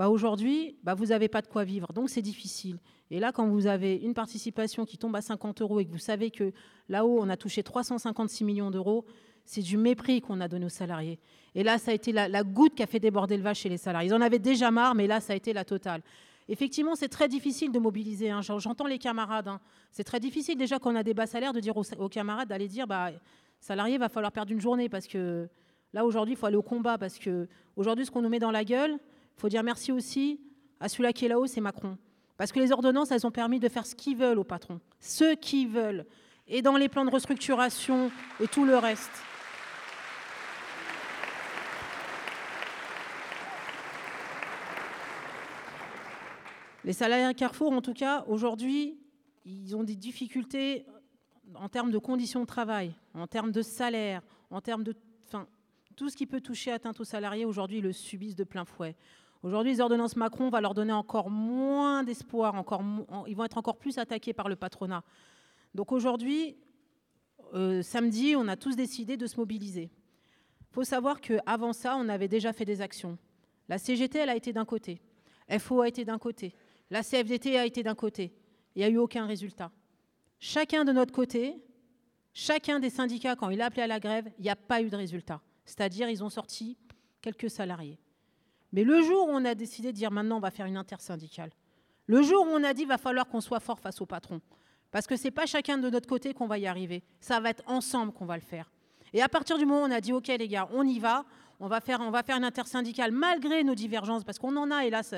bah aujourd'hui, bah vous n'avez pas de quoi vivre. Donc c'est difficile. Et là, quand vous avez une participation qui tombe à 50 euros et que vous savez que là-haut, on a touché 356 millions d'euros, c'est du mépris qu'on a donné aux salariés. Et là, ça a été la, goutte qui a fait déborder le vase chez les salariés. Ils en avaient déjà marre, mais là, ça a été la totale. Effectivement, c'est très difficile de mobiliser. hein. J'en- J'entends les camarades. hein. C'est très difficile déjà quand on a des bas salaires de dire aux, aux camarades d'aller dire, bah, salarié, va falloir perdre une journée parce que là aujourd'hui, il faut aller au combat parce que aujourd'hui, ce qu'on nous met dans la gueule, il faut dire merci aussi à celui-là qui est là-haut, c'est Macron. Parce que les ordonnances, elles ont permis de faire ce qu'ils veulent aux patrons, ce qu'ils veulent, et dans les plans de restructuration et tout le reste. Les salariés à Carrefour, en tout cas, aujourd'hui, ils ont des difficultés en termes de conditions de travail, en termes de salaire, en termes de... Enfin, tout ce qui peut toucher atteinte aux salariés, aujourd'hui, ils le subissent de plein fouet. Aujourd'hui, les ordonnances Macron va leur donner encore moins d'espoir, encore, ils vont être encore plus attaqués par le patronat. Donc aujourd'hui, euh, samedi, on a tous décidé de se mobiliser. Il faut savoir qu'avant ça, on avait déjà fait des actions. La CGT, elle a été d'un côté. FO a été d'un côté. La CFDT a été d'un côté. Il n'y a eu aucun résultat. Chacun de notre côté, chacun des syndicats, quand il a appelé à la grève, il n'y a pas eu de résultat. C'est-à-dire, ils ont sorti quelques salariés. Mais le jour où on a décidé de dire maintenant on va faire une intersyndicale, le jour où on a dit va falloir qu'on soit fort face au patron, parce que c'est pas chacun de notre côté qu'on va y arriver, ça va être ensemble qu'on va le faire. Et à partir du moment où on a dit ok les gars, on y va, on va faire, on va faire une intersyndicale malgré nos divergences, parce qu'on en a hélas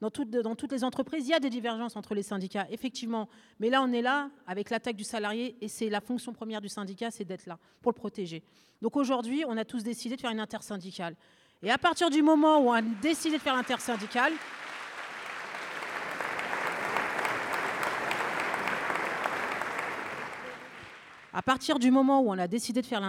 dans toutes, dans toutes les entreprises, il y a des divergences entre les syndicats, effectivement. Mais là, on est là avec l'attaque du salarié et c'est la fonction première du syndicat, c'est d'être là pour le protéger. Donc aujourd'hui, on a tous décidé de faire une intersyndicale. Et à partir du moment où on a décidé de faire l'intersyndicale, à partir du moment où on a décidé de faire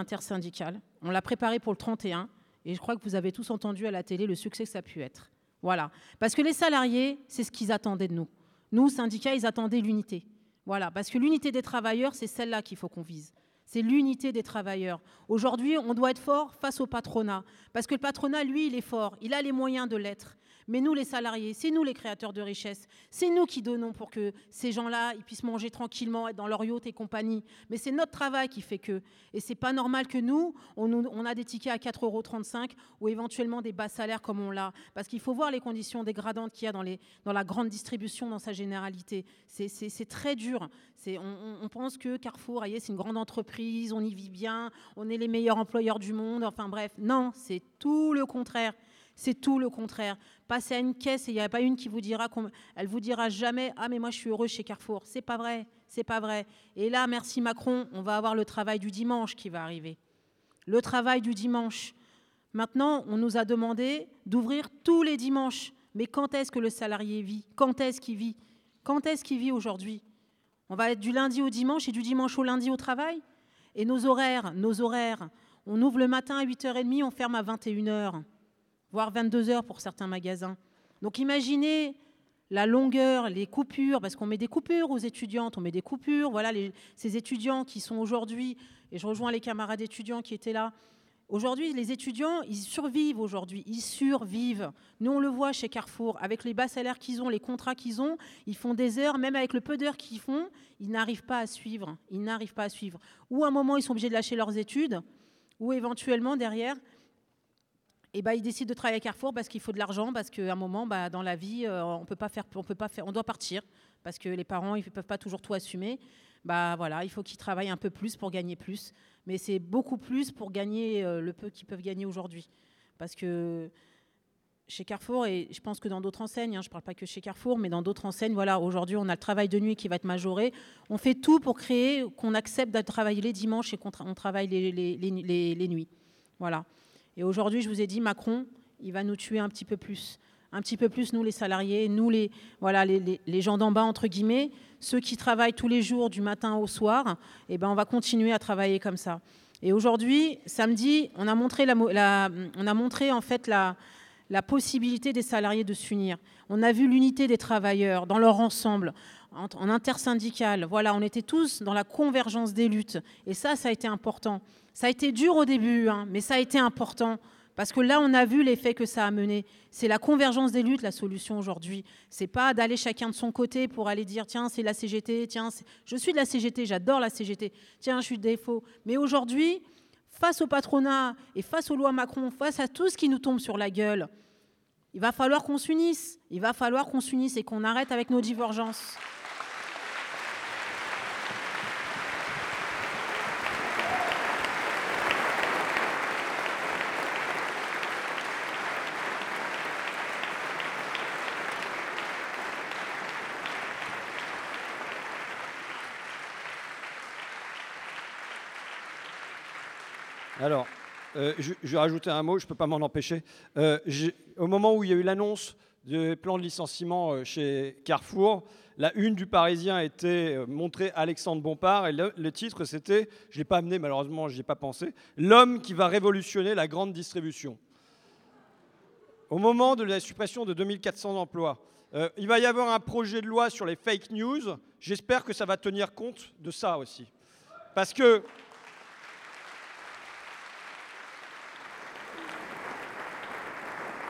on l'a préparé pour le 31, et je crois que vous avez tous entendu à la télé le succès que ça a pu être. Voilà. Parce que les salariés, c'est ce qu'ils attendaient de nous. Nous, syndicats, ils attendaient l'unité. Voilà. Parce que l'unité des travailleurs, c'est celle-là qu'il faut qu'on vise. C'est l'unité des travailleurs. Aujourd'hui, on doit être fort face au patronat. Parce que le patronat, lui, il est fort. Il a les moyens de l'être. Mais nous, les salariés, c'est nous les créateurs de richesse. C'est nous qui donnons pour que ces gens-là puissent manger tranquillement, être dans leur yacht et compagnie. Mais c'est notre travail qui fait que. Et c'est pas normal que nous, on, a des tickets à 4,35 euros ou éventuellement des bas salaires comme on l'a. Parce qu'il faut voir les conditions dégradantes qu'il y a dans, la grande distribution dans sa généralité. C'est- très dur. On, on- pense que Carrefour, c'est une grande entreprise, on y vit bien, on est les meilleurs employeurs du monde. Enfin bref, non, c'est tout le contraire. C'est tout le contraire. Passez à une caisse et il n'y a pas une qui vous dira, elle vous dira jamais, ah mais moi je suis heureux chez Carrefour. C'est pas vrai, c'est pas vrai. Et là, merci Macron, on va avoir le travail du dimanche qui va arriver. Le travail du dimanche. Maintenant, on nous a demandé d'ouvrir tous les dimanches. Mais quand est-ce que le salarié vit? Quand est-ce qu'il vit? Quand est-ce qu'il vit aujourd'hui? On va être du lundi au dimanche et du dimanche au lundi au travail? Et nos horaires, nos horaires, on ouvre le matin à 8h30, on ferme à 21h voire 22 heures pour certains magasins. Donc imaginez la longueur, les coupures, parce qu'on met des coupures aux étudiantes, on met des coupures, voilà, ces étudiants qui sont aujourd'hui, et je rejoins les camarades étudiants qui étaient là, aujourd'hui, les étudiants, ils survivent aujourd'hui, ils survivent. Nous, on le voit chez Carrefour, avec les bas salaires qu'ils ont, les contrats qu'ils ont, ils font des heures, même avec le peu d'heures qu'ils font, ils n'arrivent pas à suivre, ils n'arrivent pas à suivre. Ou à un moment, ils sont obligés de lâcher leurs études, ou éventuellement, derrière, et bah, ils décident de travailler à Carrefour parce qu'il faut de l'argent, parce qu'à un moment, bah, dans la vie, euh, on peut pas faire, on peut pas faire, on doit partir parce que les parents, ils peuvent pas toujours tout assumer. Bah voilà, il faut qu'ils travaillent un peu plus pour gagner plus, mais c'est beaucoup plus pour gagner euh, le peu qu'ils peuvent gagner aujourd'hui, parce que chez Carrefour, et je pense que dans d'autres enseignes, hein, je ne parle pas que chez Carrefour, mais dans d'autres enseignes, voilà, aujourd'hui, on a le travail de nuit qui va être majoré. On fait tout pour créer qu'on accepte de travailler les dimanches et qu'on tra- travaille les- les- les- les nuits. Voilà. Et aujourd'hui, je vous ai dit, Macron, il va nous tuer un petit peu plus. Un petit peu plus, nous les salariés, nous les, voilà, les, gens d'en bas, entre guillemets, ceux qui travaillent tous les jours du matin au soir, eh ben, on va continuer à travailler comme ça. Et aujourd'hui, samedi, on a montré, en fait la possibilité des salariés de s'unir. On a vu l'unité des travailleurs dans leur ensemble, en, en intersyndical. Voilà, on était tous dans la convergence des luttes. Et ça, ça a été important. Ça a été dur au début, hein, mais ça a été important. Parce que là, on a vu l'effet que ça a mené. C'est la convergence des luttes, la solution aujourd'hui. C'est pas d'aller chacun de son côté pour aller dire tiens, c'est la CGT, tiens, je suis de la CGT, j'adore la CGT, tiens, je suis de défaut. Mais aujourd'hui, face au patronat et face aux lois Macron, face à tout ce qui nous tombe sur la gueule, il va falloir qu'on s'unisse. Il va falloir qu'on s'unisse et qu'on arrête avec nos divergences. Alors, euh, je, vais rajouter un mot, je ne peux pas m'en empêcher. Euh, au moment où il y a eu l'annonce du plan de licenciement euh, chez Carrefour, la une du Parisien était montrée Alexandre Bompard et le, titre c'était, je ne l'ai pas amené malheureusement, je n'y ai pas pensé, L'homme qui va révolutionner la grande distribution. Au moment de la suppression de 2400 emplois, il va y avoir un projet de loi sur les fake news. J'espère que ça va tenir compte de ça aussi. Parce que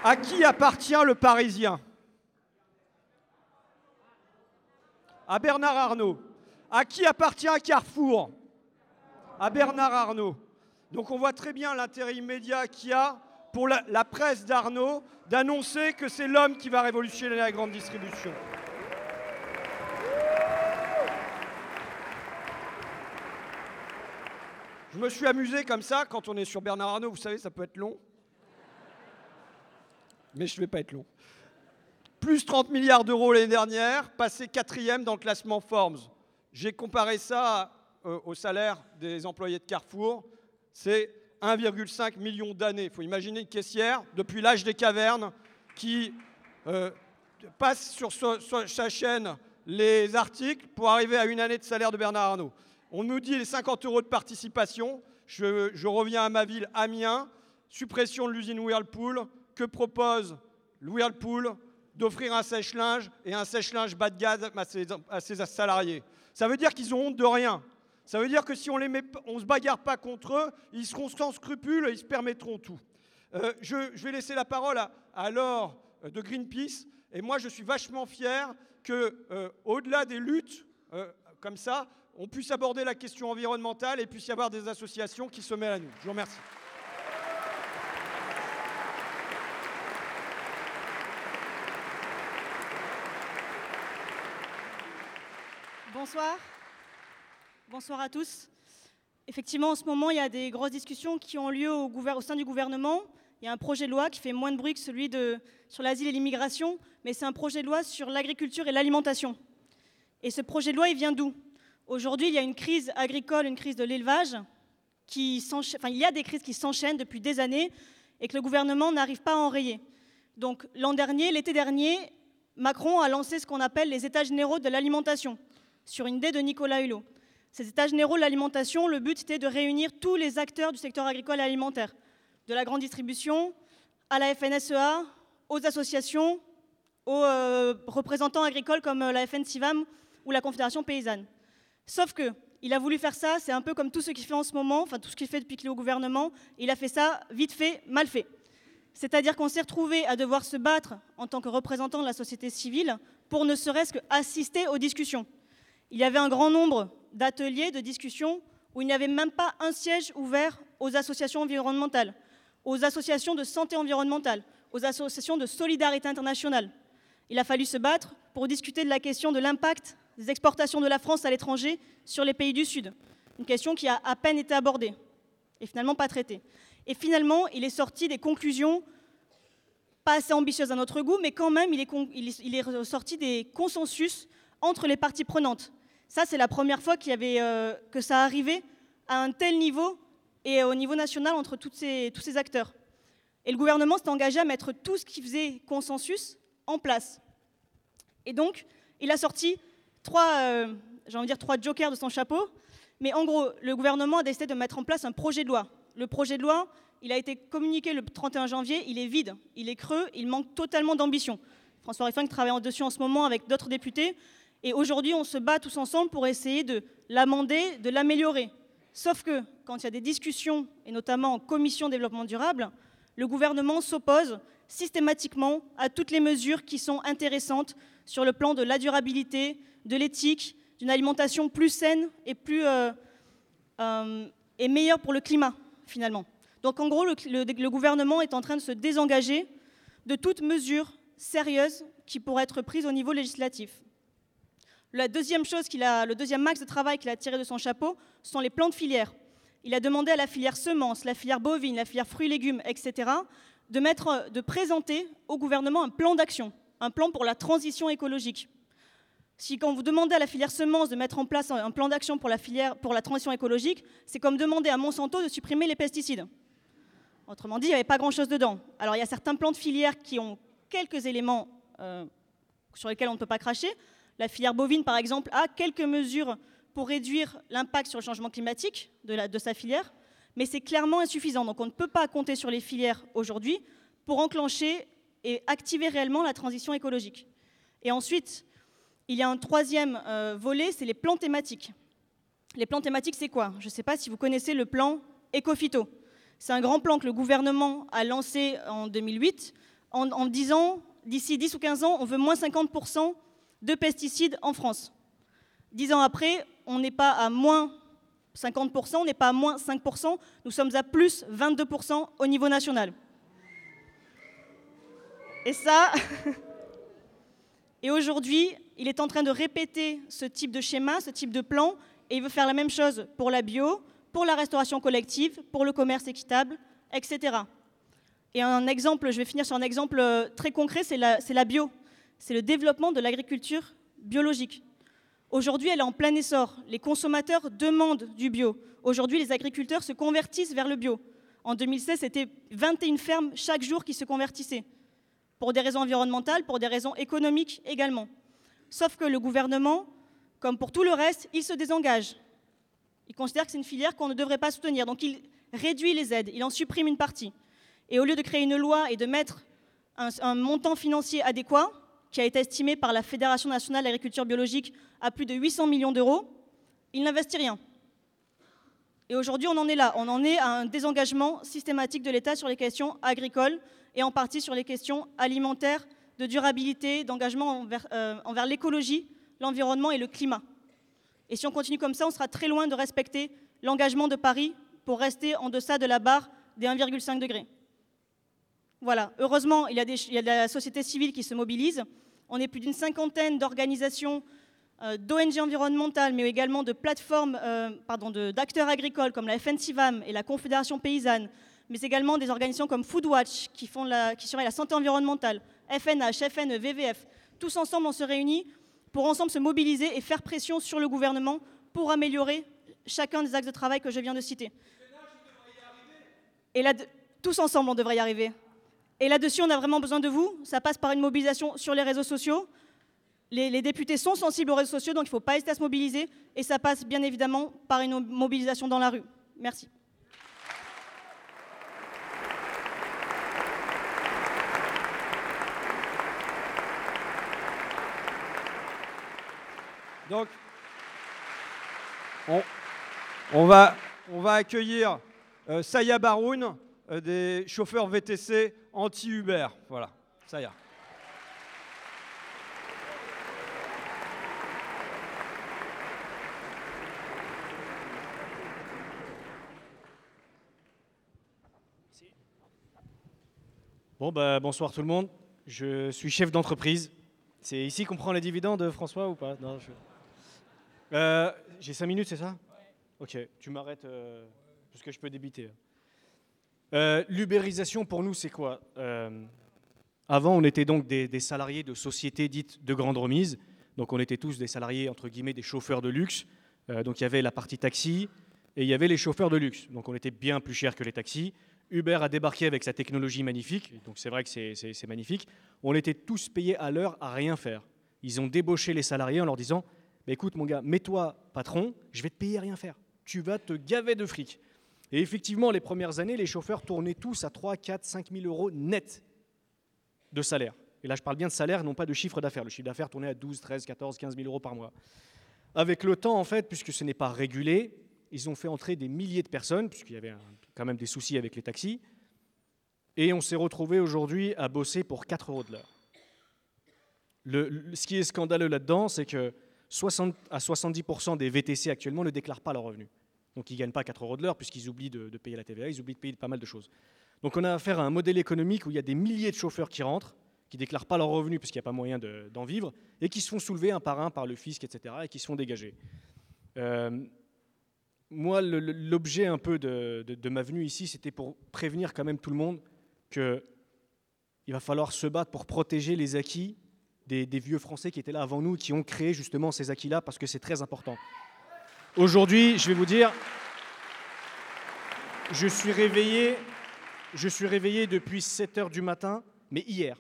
À qui appartient le Parisien? À Bernard Arnault. À qui appartient Carrefour? À Bernard Arnault. Donc on voit très bien l'intérêt immédiat qu'il y a pour la, la presse d'Arnault d'annoncer que c'est l'homme qui va révolutionner la grande distribution. Je me suis amusé comme ça, quand on est sur Bernard Arnault, vous savez, ça peut être long. Mais je ne vais pas être long. Plus 30 milliards d'euros l'année dernière, passé quatrième dans le classement Forbes. J'ai comparé ça euh, au salaire des employés de Carrefour. C'est 1,5 million d'années. Il faut imaginer une caissière depuis l'âge des cavernes qui euh, passe sur sa chaîne les articles pour arriver à une année de salaire de Bernard Arnault. On nous dit les 50 euros de participation. Je, je reviens à ma ville, Amiens. Suppression de l'usine Whirlpool. Que propose le Whirlpool D'offrir un sèche-linge et un sèche-linge bas de gaz à ses, salariés. Ça veut dire qu'ils ont honte de rien. Ça veut dire que si on ne se bagarre pas contre eux, ils seront sans scrupules et ils se permettront tout. Euh, je, je vais laisser la parole à, à Laure euh, de Greenpeace. Et moi, je suis vachement fier que, euh, au-delà des luttes euh, comme ça, on puisse aborder la question environnementale et puisse y avoir des associations qui se mêlent à nous. Je vous remercie. Bonsoir. Bonsoir à tous. Effectivement, en ce moment, il y a des grosses discussions qui ont lieu au, sein du gouvernement. Il y a un projet de loi qui fait moins de bruit que celui sur l'asile et l'immigration, mais c'est un projet de loi sur l'agriculture et l'alimentation. Et ce projet de loi, il vient d'où? Aujourd'hui, il y a une crise agricole, une crise de l'élevage, qui enfin, il y a des crises qui s'enchaînent depuis des années et que le gouvernement n'arrive pas à enrayer. Donc l'an dernier, l'été dernier, Macron a lancé ce qu'on appelle les États généraux de l'alimentation, sur une idée de Nicolas Hulot. Ces États généraux de l'alimentation, le but était de réunir tous les acteurs du secteur agricole et alimentaire, de la grande distribution à la FNSEA, aux associations, aux euh, représentants agricoles comme euh, la FNCIVAM ou la Confédération paysanne. Sauf que il a voulu faire ça, c'est un peu comme tout ce qu'il fait en ce moment, enfin tout ce qu'il fait depuis qu'il est au gouvernement, il a fait ça vite fait, mal fait. C'est-à-dire qu'on s'est retrouvé à devoir se battre en tant que représentant de la société civile pour ne serait-ce qu'assister aux discussions. Il y avait un grand nombre d'ateliers, de discussions, où il n'y avait même pas un siège ouvert aux associations environnementales, aux associations de santé environnementale, aux associations de solidarité internationale. Il a fallu se battre pour discuter de la question de l'impact des exportations de la France à l'étranger sur les pays du Sud. Une question qui a à peine été abordée et finalement pas traitée. Et finalement, il est sorti des conclusions pas assez ambitieuse à notre goût, mais quand même, il est, ressorti des consensus entre les parties prenantes. Ça, c'est la première fois qu'il y avait, euh, que ça arrivait à un tel niveau et au niveau national entre ces- tous ces acteurs. Et le gouvernement s'est engagé à mettre tout ce qui faisait consensus en place. Et donc, il a sorti trois, euh, j'ai envie de dire trois jokers de son chapeau. Mais en gros, le gouvernement a décidé de mettre en place un projet de loi. Le projet de loi, il a été communiqué le 31 janvier, il est vide, il est creux, il manque totalement d'ambition. François Ruffin travaille en dessus en ce moment avec d'autres députés. Et aujourd'hui, on se bat tous ensemble pour essayer de l'amender, de l'améliorer. Sauf que quand il y a des discussions, et notamment en commission développement durable, le gouvernement s'oppose systématiquement à toutes les mesures qui sont intéressantes sur le plan de la durabilité, de l'éthique, d'une alimentation plus saine et, plus, euh, euh, et meilleure pour le climat, finalement. Donc en gros, le, gouvernement est en train de se désengager de toute mesure sérieuse qui pourrait être prise au niveau législatif. La deuxième chose qu'il a, le deuxième axe de travail qu'il a tiré de son chapeau, sont les plans de filière. Il a demandé à la filière semences, la filière bovine, la filière fruits légumes, etc., de, mettre, de présenter au gouvernement un plan d'action, un plan pour la transition écologique. Si quand vous demandez à la filière semences de mettre en place un un plan d'action pour la filière pour la transition écologique, c'est comme demander à Monsanto de supprimer les pesticides. Autrement dit, il n'y avait pas grand-chose dedans. Alors il y a certains plans de filière qui ont quelques éléments euh, sur lesquels on ne peut pas cracher. La filière bovine, par exemple, a quelques mesures pour réduire l'impact sur le changement climatique de, sa filière, mais c'est clairement insuffisant. Donc on ne peut pas compter sur les filières aujourd'hui pour enclencher et activer réellement la transition écologique. Et ensuite, il y a un troisième euh, volet, c'est les plans thématiques. Les plans thématiques, c'est quoi? Je ne sais pas si vous connaissez le plan Ecofito. C'est un grand plan que le gouvernement a lancé en 2008 en, en disant d'ici 10 ou 15 ans, on veut moins 50% de pesticides en France. Dix ans après, on n'est pas à moins 50%, on n'est pas à moins 5%, nous sommes à plus 22% au niveau national. Et ça, et aujourd'hui, il est en train de répéter ce type de schéma, ce type de plan, et il veut faire la même chose pour la bio, pour la restauration collective, pour le commerce équitable, etc. Et un exemple, je vais finir sur un exemple euh, très concret, c'est la, bio. C'est le développement de l'agriculture biologique. Aujourd'hui, elle est en plein essor. Les consommateurs demandent du bio. Aujourd'hui, les agriculteurs se convertissent vers le bio. En 2016, c'était 21 fermes chaque jour qui se convertissaient. Pour des raisons environnementales, pour des raisons économiques également. Sauf que le gouvernement, comme pour tout le reste, il se désengage. Il considère que c'est une filière qu'on ne devrait pas soutenir. Donc il réduit les aides, il en supprime une partie. Et au lieu de créer une loi et de mettre un, montant financier adéquat, qui a été estimé par la Fédération nationale de l'agriculture biologique à plus de 800 millions d'euros, il n'investit rien. Et aujourd'hui, on en est là. On en est à un désengagement systématique de l'État sur les questions agricoles et en partie sur les questions alimentaires, de durabilité, d'engagement envers, euh, envers l'écologie, l'environnement et le climat. Et si on continue comme ça, on sera très loin de respecter l'engagement de Paris pour rester en deçà de la barre des 1,5 degrés. Voilà. Heureusement, il y, a de la société civile qui se mobilise. On est plus d'une cinquantaine d'organisations, euh, d'ONG environnementales, mais également de plateformes, euh, pardon, d'acteurs agricoles comme la FNCIVAM et la Confédération paysanne, mais également des organisations comme Foodwatch qui, font la, qui surveillent la santé environnementale, FNH, FNE, VVF. Tous ensemble, on se réunit pour ensemble se mobiliser et faire pression sur le gouvernement pour améliorer chacun des axes de travail que je viens de citer. Et là, tous ensemble, on devrait y arriver. Et là-dessus, on a vraiment besoin de vous. Ça passe par une mobilisation sur les réseaux sociaux. Les, députés sont sensibles aux réseaux sociaux, donc il ne faut pas hésiter à se mobiliser. Et ça passe bien évidemment par une mobilisation dans la rue. Merci. Donc, on, va, accueillir euh, Saya Baroun, des chauffeurs VTC anti-Uber. Voilà, Saya. Bon, bah, bonsoir tout le monde. Je suis chef d'entreprise. C'est ici qu'on prend les dividendes, François, ou pas? Non, je- Euh, J'ai 5 minutes, c'est ça? Ok, tu m'arrêtes euh, parce que je peux débiter. Euh, L'ubérisation, pour nous, c'est quoi Euh, Avant, on était donc des, salariés de sociétés dites de grande remise. Donc on était tous des salariés, entre guillemets, des chauffeurs de luxe. Euh, donc il y avait la partie taxi et il y avait les chauffeurs de luxe. Donc on était bien plus cher que les taxis. Uber a débarqué avec sa technologie magnifique, donc c'est vrai que c'est magnifique. On était tous payés à l'heure à rien faire. Ils ont débauché les salariés en leur disant Bah, écoute, mon gars, mets-toi patron, je vais te payer à rien faire. Tu vas te gaver de fric. Et effectivement, les premières années, les chauffeurs tournaient tous à 3, 4, 5 000 euros net de salaire. Et là, je parle bien de salaire, non pas de chiffre d'affaires. Le chiffre d'affaires tournait à 12, 13, 14, 15 000 euros par mois. Avec le temps, en fait, puisque ce n'est pas régulé, ils ont fait entrer des milliers de personnes, puisqu'il y avait quand même des soucis avec les taxis. Et on s'est retrouvé aujourd'hui à bosser pour 4 euros de l'heure. Le- ce qui est scandaleux là-dedans, c'est que 60 à 70% des VTC actuellement ne déclarent pas leurs revenus. Donc ils ne gagnent pas 4 euros de l'heure puisqu'ils oublient de, payer la TVA, ils oublient de payer pas mal de choses. Donc on a affaire à un modèle économique où il y a des milliers de chauffeurs qui rentrent, qui déclarent pas leurs revenus parce qu'il n'y a pas moyen de- d'en vivre, et qui se font soulever un par un par le fisc, etc., et qui se font dégager. Euh, moi, l'objet un peu de, ma venue ici, c'était pour prévenir quand même tout le monde qu'il va falloir se battre pour protéger les acquis des, des vieux Français qui étaient là avant nous, qui ont créé justement ces acquis-là, parce que c'est très important. Aujourd'hui, je vais vous dire, je suis réveillé, je suis réveillé depuis 7 heures du matin, mais hier.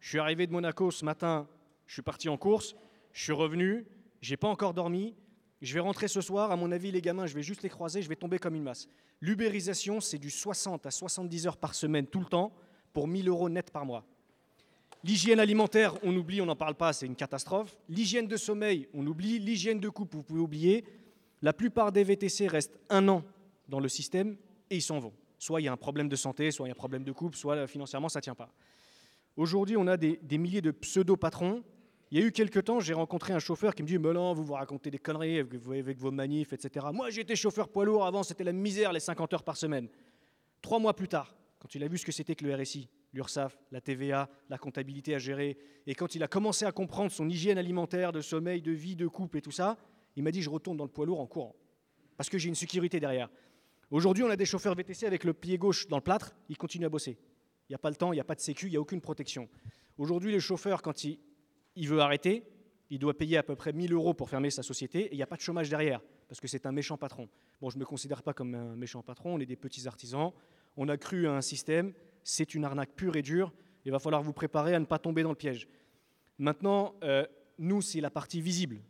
Je suis arrivé de Monaco ce matin, je suis parti en course, je suis revenu, j'ai pas encore dormi. Je vais rentrer ce soir, à mon avis, les gamins, je vais juste les croiser, je vais tomber comme une masse. L'ubérisation, c'est du 60 à 70 heures par semaine, tout le temps, pour 1000 euros net par mois. L'hygiène alimentaire, on oublie, on n'en parle pas, c'est une catastrophe. L'hygiène de sommeil, on oublie. L'hygiène de coupe, vous pouvez oublier. La plupart des VTC restent un an dans le système et ils s'en vont. Soit il y a un problème de santé, soit il y a un problème de couple, soit euh, financièrement ça ne tient pas. Aujourd'hui, on a des, milliers de pseudo-patrons. Il y a eu quelques temps, j'ai rencontré un chauffeur qui me dit Mais vous vous racontez des conneries avec vos manifs, etc. Moi, j'étais chauffeur poids lourd avant, c'était la misère, les 50 heures par semaine. Trois mois plus tard, quand il a vu ce que c'était que le RSI, l'URSSAF, la TVA, la comptabilité à gérer, et quand il a commencé à comprendre son hygiène alimentaire, de sommeil, de vie, de couple et tout ça, il m'a dit Je retourne dans le poids lourd en courant. Parce que j'ai une sécurité derrière. Aujourd'hui, on a des chauffeurs VTC avec le pied gauche dans le plâtre, ils continuent à bosser. Il n'y a pas le temps, il n'y a pas de sécu, il n'y a aucune protection. Aujourd'hui, le chauffeur, quand il, veut arrêter, il doit payer à peu près 1000 euros pour fermer sa société et il n'y a pas de chômage derrière, parce que c'est un méchant patron. Bon, je ne me considère pas comme un méchant patron, on est des petits artisans, on a cru à un système, c'est une arnaque pure et dure, il va falloir vous préparer à ne pas tomber dans le piège. Maintenant, euh, nous, c'est la partie visible.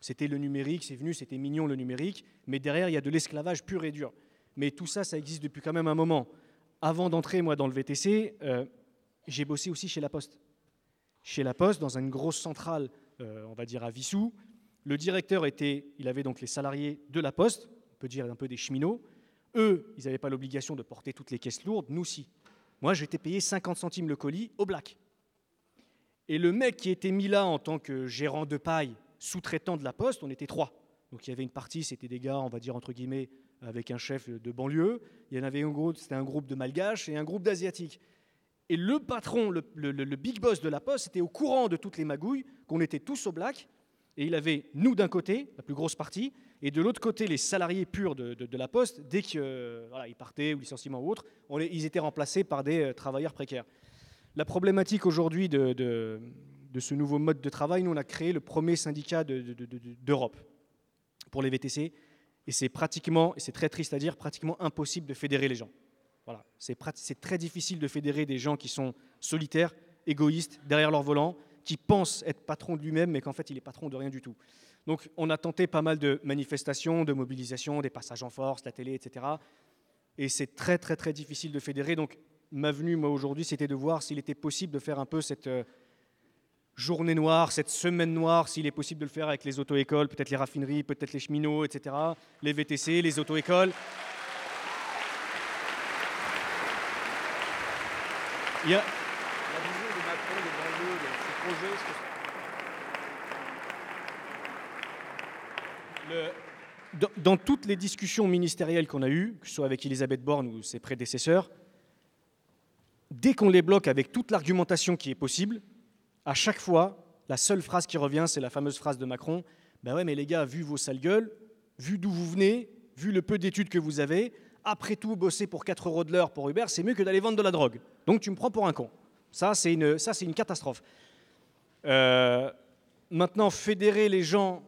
C'était le numérique, c'est venu, c'était mignon le numérique, mais derrière, il y a de l'esclavage pur et dur. Mais tout ça, ça existe depuis quand même un moment. Avant d'entrer, moi, dans le VTC, euh, j'ai bossé aussi chez La Poste. Chez La Poste, dans une grosse centrale, euh, on va dire à Vissou. Le directeur était, il avait donc les salariés de La Poste, on peut dire un peu des cheminots. Eux, ils n'avaient pas l'obligation de porter toutes les caisses lourdes, nous si. Moi, j'étais payé 50 centimes le colis au black. Et le mec qui était mis là en tant que gérant de paille, sous-traitant de la poste, on était trois. Donc il y avait une partie, c'était des gars, on va dire entre guillemets, avec un chef de banlieue. Il y en avait un groupe, c'était un groupe de malgaches et un groupe d'asiatiques. Et le patron, le, big boss de la poste, était au courant de toutes les magouilles, qu'on était tous au black. Et il avait nous d'un côté, la plus grosse partie, et de l'autre côté, les salariés purs de, la poste, dès qu'ils euh, partaient ou licenciement ou autre, ils étaient remplacés par des euh, travailleurs précaires. La problématique aujourd'hui de- de ce nouveau mode de travail, nous on a créé le premier syndicat de- de- de- de- d'Europe pour les VTC, et c'est pratiquement, et c'est très triste à dire, pratiquement impossible de fédérer les gens. Voilà, c'est très difficile de fédérer des gens qui sont solitaires, égoïstes, derrière leur volant, qui pensent être patron de lui-même, mais qu'en fait il est patron de rien du tout. Donc on a tenté pas mal de manifestations, de mobilisations, des passages en force, la télé, etc. Et c'est très très très difficile de fédérer. Donc ma venue, moi aujourd'hui, c'était de voir s'il était possible de faire un peu cette euh, journée noire, cette semaine noire, s'il est possible de le faire avec les auto-écoles, peut-être les raffineries, peut-être les cheminots, etc., les VTC, les auto-écoles. Il y a Le- Dans, dans toutes les discussions ministérielles qu'on a eues, que ce soit avec Elisabeth Borne ou ses prédécesseurs, dès qu'on les bloque avec toute l'argumentation qui est possible, à chaque fois, la seule phrase qui revient, c'est la fameuse phrase de Macron Ben ouais, mais les gars, vu vos sales gueules, vu d'où vous venez, vu le peu d'études que vous avez, après tout, bosser pour 4 euros de l'heure pour Uber, c'est mieux que d'aller vendre de la drogue. Donc tu me prends pour un con. Ça, c'est une, catastrophe. Euh, maintenant, fédérer les gens,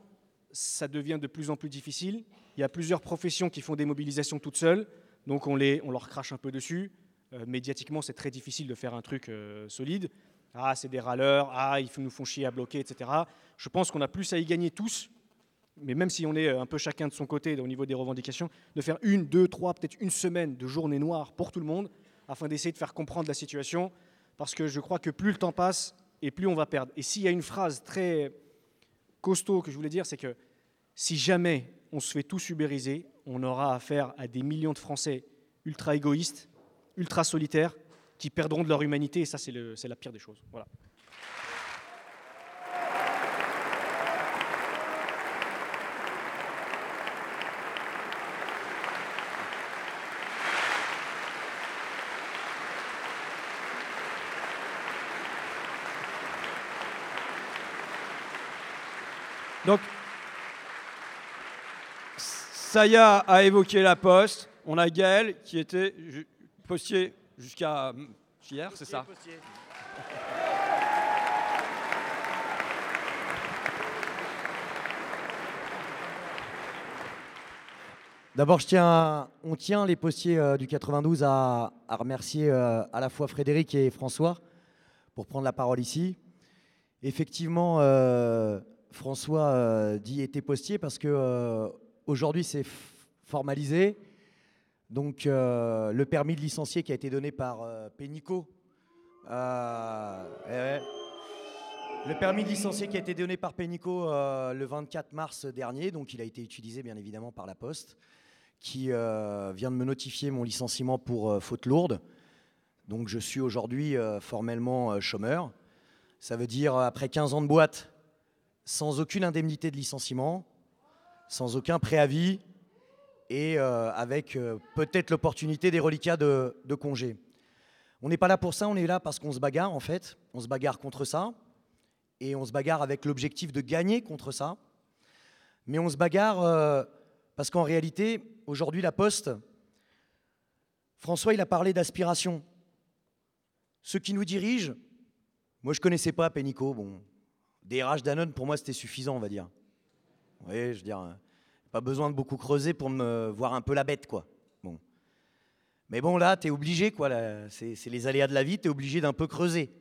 ça devient de plus en plus difficile. Il y a plusieurs professions qui font des mobilisations toutes seules, donc on, les, on leur crache un peu dessus. Euh, médiatiquement, c'est très difficile de faire un truc euh, solide. Ah, c'est des râleurs, ah, ils nous font chier à bloquer, etc. Je pense qu'on a plus à y gagner tous, mais même si on est un peu chacun de son côté au niveau des revendications, de faire une, deux, trois, peut-être une semaine de journée noire pour tout le monde, afin d'essayer de faire comprendre la situation, parce que je crois que plus le temps passe, et plus on va perdre. Et s'il y a une phrase très costaud que je voulais dire, c'est que si jamais on se fait tous ubériser, on aura affaire à des millions de Français ultra égoïstes, ultra solitaires, qui perdront de leur humanité, et ça c'est la pire des choses. Voilà. Donc, Saya a évoqué la poste. On a Gaël qui était postier jusqu'à hum, hier, c'est ça D'abord, je tiens, on tient les postiers euh, du 92 à, à remercier euh, à la fois Frédéric et François pour prendre la parole ici. Effectivement, euh, François euh, dit était postier parce que euh, aujourd'hui c'est formalisé. Donc euh, le permis de licencier qui a été donné par euh, Pénicaud. euh, eh. Le permis de licencier qui a été donné par euh, le 24 mars dernier, donc il a été utilisé bien évidemment par la Poste, qui vient de me notifier mon licenciement pour faute lourde. Donc je suis aujourd'hui formellement chômeur. Ça veut dire après 15 ans de boîte, sans aucune indemnité de licenciement, sans aucun préavis et euh, avec euh, peut-être l'opportunité des reliquats de, de congé. On n'est pas là pour ça, on est là parce qu'on se bagarre en fait. On se bagarre contre ça et on se bagarre avec l'objectif de gagner contre ça. Mais on se bagarre euh, parce qu'en réalité, aujourd'hui, la Poste, François, il a parlé d'aspiration. Ceux qui nous dirigent, moi je connaissais pas Pénicaud, bon, DRH Danone, pour moi c'était suffisant, on va dire. Oui, je veux dire, pas besoin de beaucoup creuser pour me voir un peu la bête, quoi. Bon. Mais bon, là, tu es obligé, quoi, c'est les aléas de la vie, tu es obligé d'un peu creuser.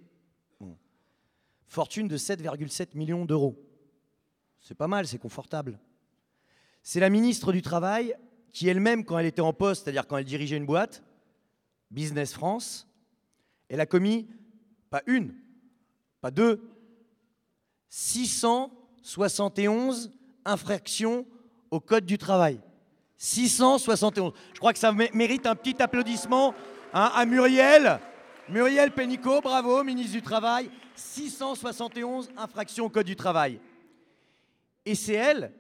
Fortune de 7,7 millions d'euros. C'est pas mal, c'est confortable. C'est la ministre du Travail qui elle-même, quand elle était en poste, c'est-à-dire quand elle dirigeait une boîte, Business France, elle a commis pas une, pas deux, 671 infractions au Code du travail. 671. Je crois que ça mé- mérite un petit applaudissement hein, à Muriel. Muriel Pénicaud, bravo, ministre du Travail. 671 infractions au Code du travail. Et c'est elle,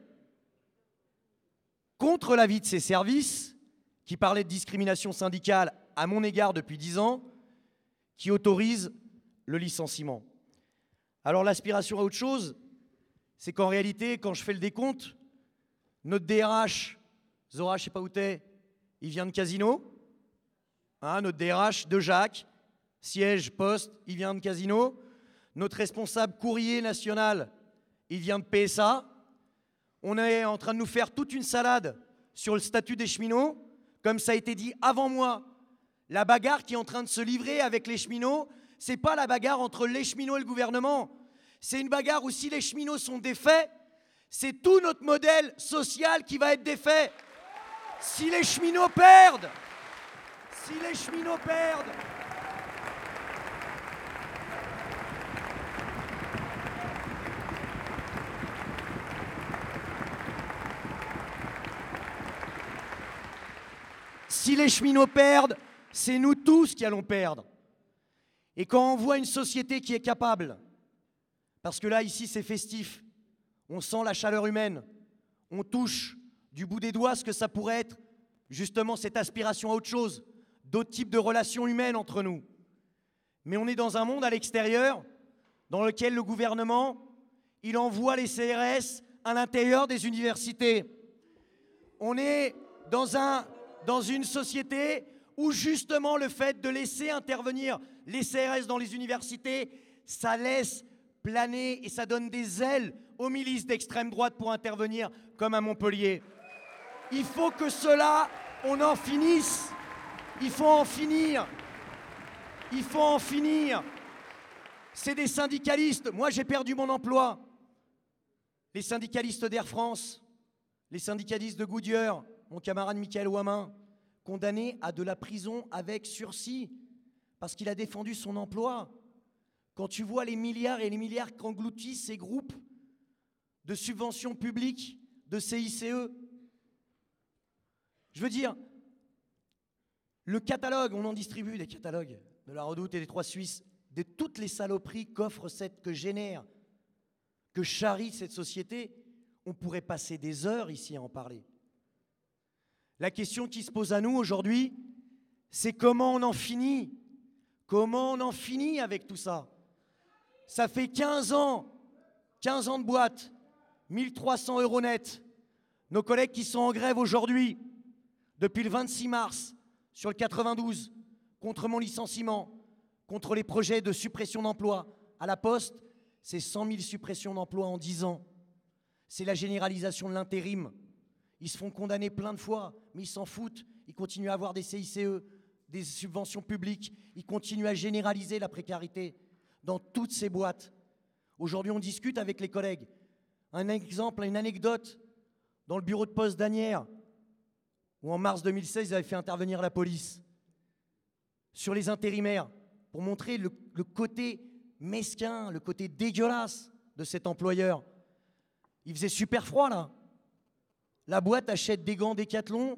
contre l'avis de ses services, qui parlait de discrimination syndicale à mon égard depuis 10 ans, qui autorise le licenciement. Alors l'aspiration à autre chose, c'est qu'en réalité, quand je fais le décompte, notre DRH, Zora, je sais pas où t'es, il vient de Casino. Hein, notre DRH de Jacques, siège, poste, il vient de Casino. Notre responsable courrier national, il vient de PSA. On est en train de nous faire toute une salade sur le statut des cheminots. Comme ça a été dit avant moi, la bagarre qui est en train de se livrer avec les cheminots, c'est pas la bagarre entre les cheminots et le gouvernement. C'est une bagarre où si les cheminots sont défaits, c'est tout notre modèle social qui va être défait. Si les cheminots perdent, si les cheminots perdent, si les cheminots perdent, c'est nous tous qui allons perdre. Et quand on voit une société qui est capable, parce que là, ici, c'est festif, on sent la chaleur humaine, on touche du bout des doigts ce que ça pourrait être, justement, cette aspiration à autre chose, d'autres types de relations humaines entre nous. Mais on est dans un monde à l'extérieur dans lequel le gouvernement, il envoie les CRS à l'intérieur des universités. On est dans, dans une société où justement le fait de laisser intervenir les CRS dans les universités, ça laisse planer et ça donne des ailes aux milices d'extrême droite pour intervenir, comme à Montpellier. Il faut que cela, on en finisse. Il faut en finir. Il faut en finir. C'est des syndicalistes. Moi, j'ai perdu mon emploi. Les syndicalistes d'Air France, les syndicalistes de Goodyear, mon camarade Michael Ouamin, condamné à de la prison avec sursis parce qu'il a défendu son emploi. Quand tu vois les milliards et les milliards qu'engloutissent ces groupes de subventions publiques, de CICE, je veux dire, le catalogue, on en distribue des catalogues de la Redoute et des Trois Suisses, de toutes les saloperies qu'offre cette, que génère, que charrie cette société, on pourrait passer des heures ici à en parler. La question qui se pose à nous aujourd'hui, c'est comment on en finit Comment on en finit avec tout ça? Ça fait 15 ans, 15 ans de boîte, 1300 euros net. Nos collègues qui sont en grève aujourd'hui, depuis le 26 mars, sur le 92, contre mon licenciement, contre les projets de suppression d'emplois à la Poste, c'est 100 000 suppressions d'emplois en 10 ans. C'est la généralisation de l'intérim. Ils se font condamner plein de fois, mais ils s'en foutent. Ils continuent à avoir des CICE, des subventions publiques. Ils continuent à généraliser la précarité dans toutes ces boîtes. Aujourd'hui, on discute avec les collègues. Un exemple, une anecdote dans le bureau de poste d'Anières, où en mars 2016, ils avaient fait intervenir la police sur les intérimaires pour montrer le, côté mesquin, le côté dégueulasse de cet employeur. Il faisait super froid là. La boîte achète des gants Décathlon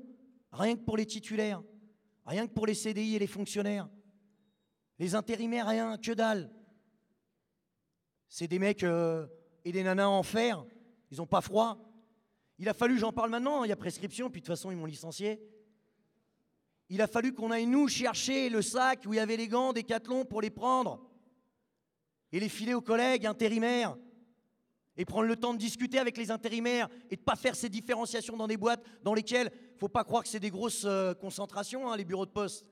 rien que pour les titulaires, rien que pour les CDI et les fonctionnaires. Les intérimaires, rien, que dalle. C'est des mecs euh, et des nanas en fer, ils n'ont pas froid. Il a fallu, j'en parle maintenant, il y a prescription, puis de toute façon ils m'ont licencié. Il a fallu qu'on aille nous chercher le sac où il y avait les gants Décathlon pour les prendre et les filer aux collègues intérimaires et prendre le temps de discuter avec les intérimaires et de ne pas faire ces différenciations dans des boîtes dans lesquelles faut pas croire que c'est des grosses euh, concentrations, hein, les bureaux de poste.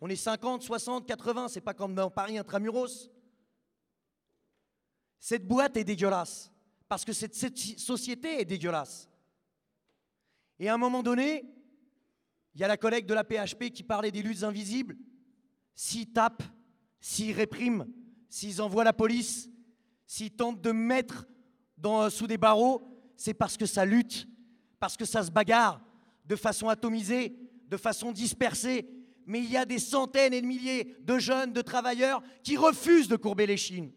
On est 50, 60, 80, c'est pas comme dans Paris intramuros. Cette boîte est dégueulasse, parce que cette, société est dégueulasse. Et à un moment donné, il y a la collègue de la PHP qui parlait des luttes invisibles. S'ils tapent, s'ils répriment, s'ils envoient la police, s'ils tentent de mettre dans, sous des barreaux, c'est parce que ça lutte, parce que ça se bagarre de façon atomisée, de façon dispersée. Mais il y a des centaines et de milliers de jeunes, de travailleurs qui refusent de courber les chines.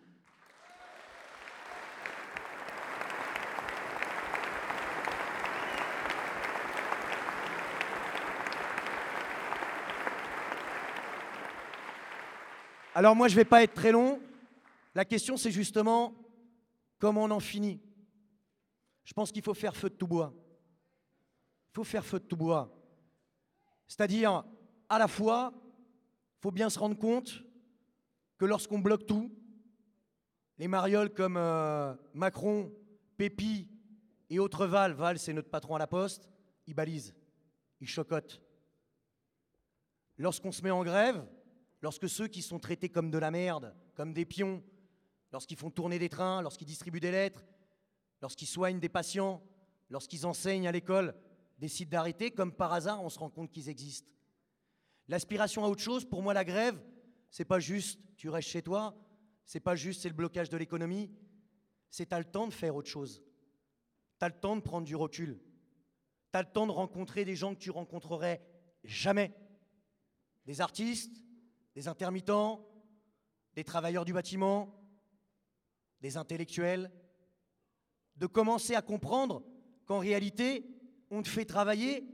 Alors moi, je ne vais pas être très long. La question, c'est justement comment on en finit? Je pense qu'il faut faire feu de tout bois. Il faut faire feu de tout bois. C'est-à-dire, à la fois, il faut bien se rendre compte que lorsqu'on bloque tout, les marioles comme euh, Macron, Pépi et autres Val, Val c'est notre patron à la poste, ils balisent, ils chocotent. Lorsqu'on se met en grève, lorsque ceux qui sont traités comme de la merde, comme des pions, lorsqu'ils font tourner des trains, lorsqu'ils distribuent des lettres, lorsqu'ils soignent des patients, lorsqu'ils enseignent à l'école, décident d'arrêter, comme par hasard, on se rend compte qu'ils existent. L'aspiration à autre chose, pour moi, la grève, c'est pas juste tu restes chez toi, c'est pas juste c'est le blocage de l'économie, c'est as le temps de faire autre chose. Tu as le temps de prendre du recul. Tu as le temps de rencontrer des gens que tu rencontrerais jamais. Des artistes, des intermittents, des travailleurs du bâtiment, des intellectuels, de commencer à comprendre qu'en réalité, on te fait travailler,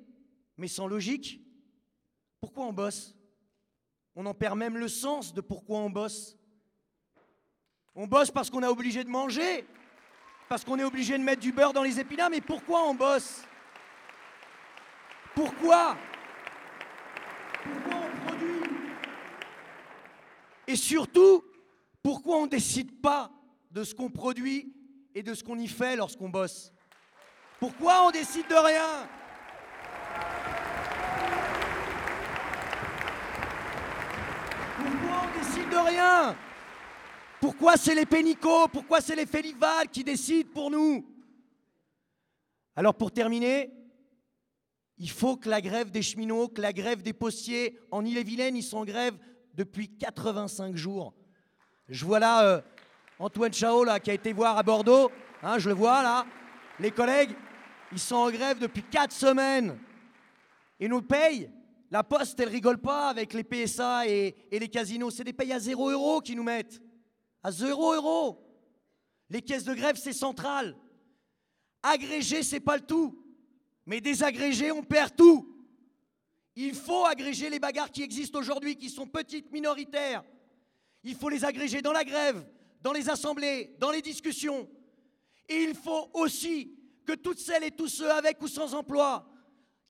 mais sans logique. Pourquoi on bosse? On en perd même le sens de pourquoi on bosse. On bosse parce qu'on est obligé de manger, parce qu'on est obligé de mettre du beurre dans les épinards, mais pourquoi on bosse? Pourquoi Pourquoi on produit Et surtout, pourquoi on ne décide pas de ce qu'on produit et de ce qu'on y fait lorsqu'on bosse? Pourquoi on décide de rien? Pourquoi on décide de rien? Pourquoi c'est les pénicaux Pourquoi c'est les Félival qui décident pour nous? Alors pour terminer, il faut que la grève des cheminots, que la grève des postiers en Ille-et-Vilaine, ils sont en grève depuis 85 jours. Je vois là euh, Antoine Chao qui a été voir à Bordeaux, hein, je le vois là. Les collègues, ils sont en grève depuis 4 semaines. Et nous payent. La poste, elle rigole pas avec les PSA et, les casinos. C'est des payes à 0 euros qui nous mettent. À 0 euros. Les caisses de grève, c'est central. Agréger, c'est pas le tout. Mais désagréger, on perd tout. Il faut agréger les bagarres qui existent aujourd'hui, qui sont petites, minoritaires. Il faut les agréger dans la grève, dans les assemblées, dans les discussions. Et il faut aussi que toutes celles et tous ceux avec ou sans emploi,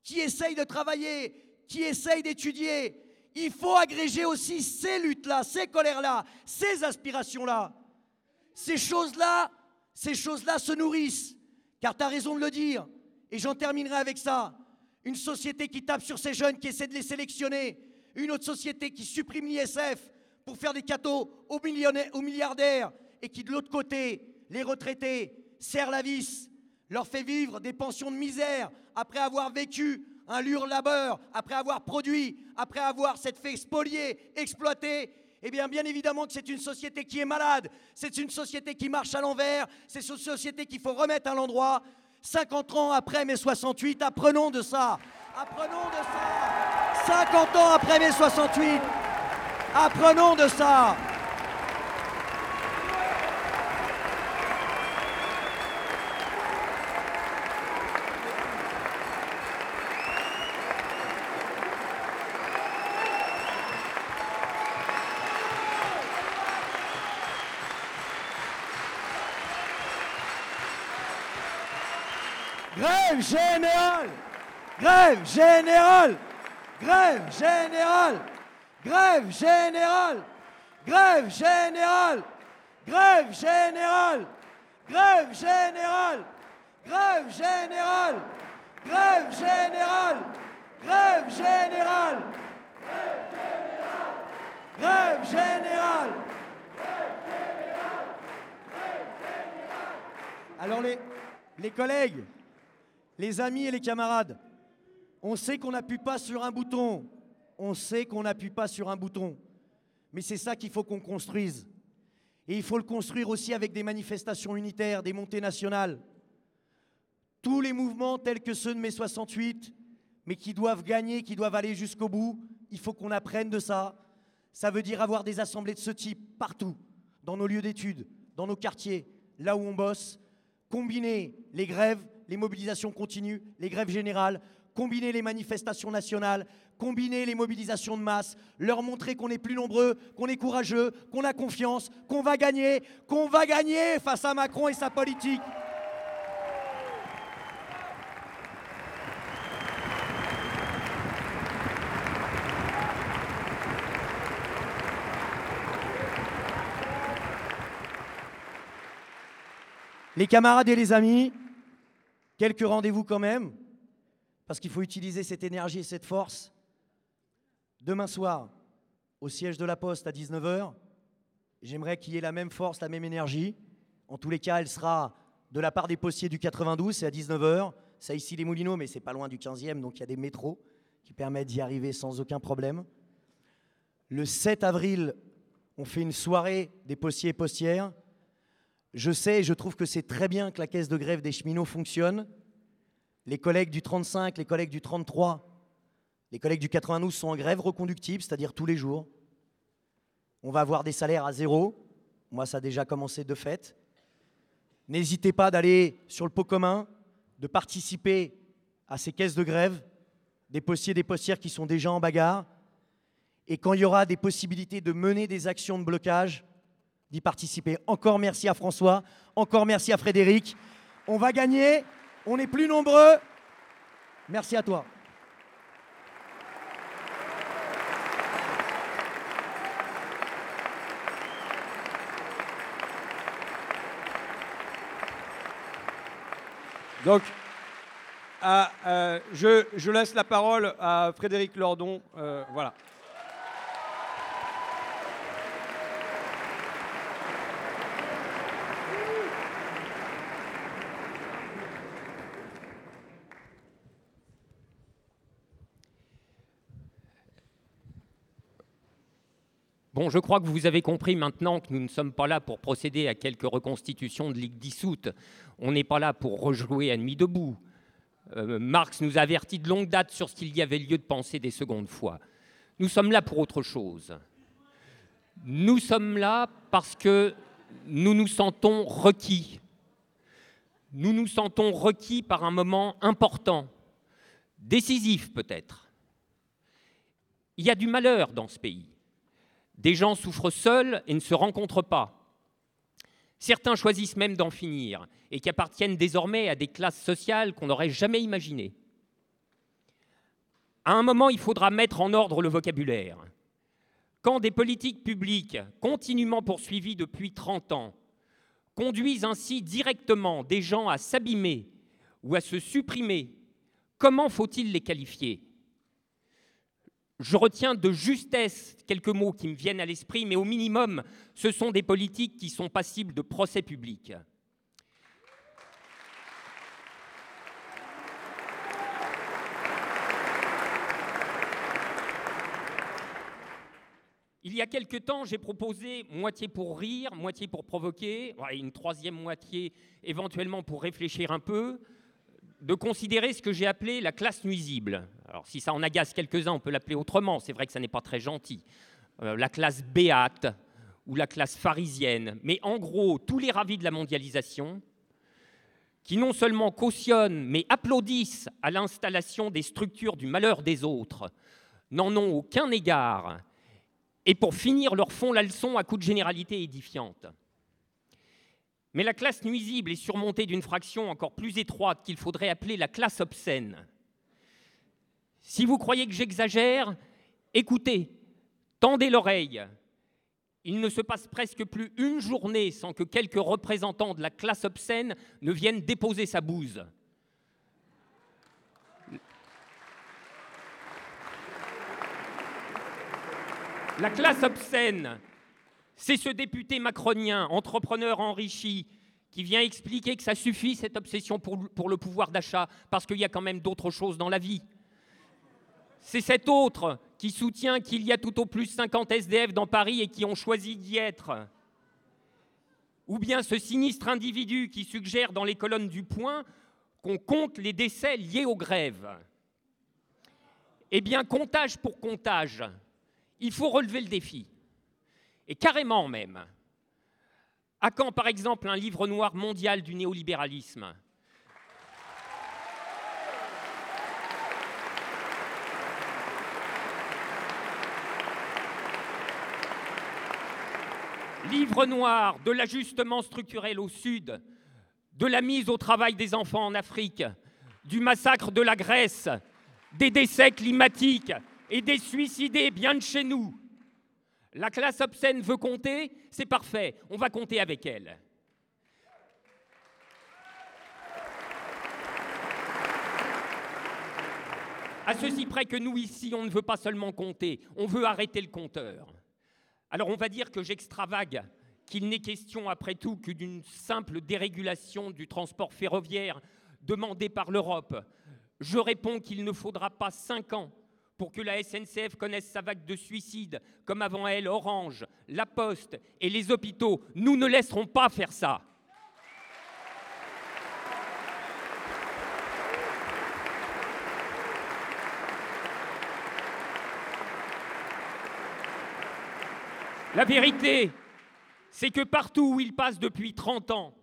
qui essayent de travailler, qui essayent d'étudier, il faut agréger aussi ces luttes-là, ces colères-là, ces aspirations-là. Ces choses-là, ces choses-là se nourrissent. Car tu as raison de le dire. Et j'en terminerai avec ça. Une société qui tape sur ces jeunes, qui essaie de les sélectionner. Une autre société qui supprime l'ISF pour faire des cadeaux aux, aux milliardaires. Et qui, de l'autre côté, les retraités, serre la vis, leur fait vivre des pensions de misère après avoir vécu un lourd labeur, après avoir produit, après avoir s'être fait spolier, exploiter, eh bien, bien évidemment que c'est une société qui est malade, c'est une société qui marche à l'envers, c'est une société qu'il faut remettre à l'endroit. 50 ans après mai 68, apprenons de ça. Apprenons de ça. 50 ans après mai 68, apprenons de ça. Grève générale Grève générale Grève générale Grève générale Grève générale Grève générale Grève générale Grève générale Grève générale Grève générale Grève générale Alors les, les collègues, les amis et les camarades, on sait qu'on n'appuie pas sur un bouton. On sait qu'on n'appuie pas sur un bouton. Mais c'est ça qu'il faut qu'on construise. Et il faut le construire aussi avec des manifestations unitaires, des montées nationales. Tous les mouvements tels que ceux de mai 68, mais qui doivent gagner, qui doivent aller jusqu'au bout, il faut qu'on apprenne de ça. Ça veut dire avoir des assemblées de ce type partout, dans nos lieux d'études, dans nos quartiers, là où on bosse, combiner les grèves, les mobilisations continues, les grèves générales, combiner les manifestations nationales, combiner les mobilisations de masse, leur montrer qu'on est plus nombreux, qu'on est courageux, qu'on a confiance, qu'on va gagner, qu'on va gagner face à Macron et sa politique. Les camarades et les amis, quelques rendez-vous quand même, parce qu'il faut utiliser cette énergie et cette force. Demain soir, au siège de la Poste à 19h, j'aimerais qu'il y ait la même force, la même énergie. En tous les cas, elle sera de la part des postiers du 92, c'est à 19h. C'est ici les Moulineaux, mais c'est pas loin du 15e, donc il y a des métros qui permettent d'y arriver sans aucun problème. Le 7 avril, on fait une soirée des postiers et postières. Je sais et je trouve que c'est très bien que la caisse de grève des cheminots fonctionne. Les collègues du 35, les collègues du 33, les collègues du 92 sont en grève reconductible, c'est-à-dire tous les jours. On va avoir des salaires à zéro. Moi, ça a déjà commencé de fait. N'hésitez pas d'aller sur le pot commun, de participer à ces caisses de grève, des postiers, des postières qui sont déjà en bagarre. Et quand il y aura des possibilités de mener des actions de blocage, participer. Encore merci à François, encore merci à Frédéric. On va gagner, on est plus nombreux. Merci à toi. Donc, euh, je, je laisse la parole à Frédéric Lordon. euh, voilà. Bon, je crois que vous avez compris maintenant que nous ne sommes pas là pour procéder à quelques reconstitutions de ligues dissoutes. On n'est pas là pour rejouer à nuit debout. Euh, Marx nous avertit de longue date sur ce qu'il y avait lieu de penser des secondes fois. Nous sommes là pour autre chose. Nous sommes là parce que nous nous sentons requis. Nous nous sentons requis par un moment important, décisif peut-être. Il y a du malheur dans ce pays. Des gens souffrent seuls et ne se rencontrent pas. Certains choisissent même d'en finir et qui appartiennent désormais à des classes sociales qu'on n'aurait jamais imaginées. À un moment, il faudra mettre en ordre le vocabulaire. Quand des politiques publiques, continuellement poursuivies depuis 30 ans, conduisent ainsi directement des gens à s'abîmer ou à se supprimer, comment faut-il les qualifier? Je retiens de justesse quelques mots qui me viennent à l'esprit, mais au minimum, ce sont des politiques qui sont passibles de procès public. Il y a quelque temps, j'ai proposé moitié pour rire, moitié pour provoquer, et une troisième moitié éventuellement pour réfléchir un peu, de considérer ce que j'ai appelé la classe nuisible. Alors si ça en agace quelques-uns, on peut l'appeler autrement, c'est vrai que ça n'est pas très gentil. Euh, la classe béate ou la classe pharisienne, mais en gros, tous les ravis de la mondialisation, qui non seulement cautionnent, mais applaudissent à l'installation des structures du malheur des autres, n'en ont aucun égard, et pour finir leur font la leçon à coups de généralité édifiante. Mais la classe nuisible est surmontée d'une fraction encore plus étroite qu'il faudrait appeler la classe obscène. Si vous croyez que j'exagère, écoutez, tendez l'oreille. Il ne se passe presque plus une journée sans que quelques représentants de la classe obscène ne viennent déposer sa bouse. La classe obscène, c'est ce député macronien, entrepreneur enrichi, qui vient expliquer que ça suffit, cette obsession pour, le pouvoir d'achat, parce qu'il y a quand même d'autres choses dans la vie. C'est cet autre qui soutient qu'il y a tout au plus 50 SDF dans Paris et qui ont choisi d'y être. Ou bien ce sinistre individu qui suggère dans les colonnes du Point qu'on compte les décès liés aux grèves. Eh bien, comptage pour comptage, il faut relever le défi et carrément même. À quand, par exemple, un livre noir mondial du néolibéralisme? Livre noir de l'ajustement structurel au Sud, de la mise au travail des enfants en Afrique, du massacre de la Grèce, des décès climatiques et des suicidés bien de chez nous. La classe obscène veut compter, c'est parfait, on va compter avec elle. À ceci près que nous, ici, on ne veut pas seulement compter, on veut arrêter le compteur. Alors on va dire que j'extravague, qu'il n'est question après tout que d'une simple dérégulation du transport ferroviaire demandée par l'Europe. Je réponds qu'il ne faudra pas cinq ans pour que la SNCF connaisse sa vague de suicides, comme avant elle Orange, La Poste et les hôpitaux. Nous ne laisserons pas faire ça. La vérité, c'est que partout où il passe depuis 30 ans,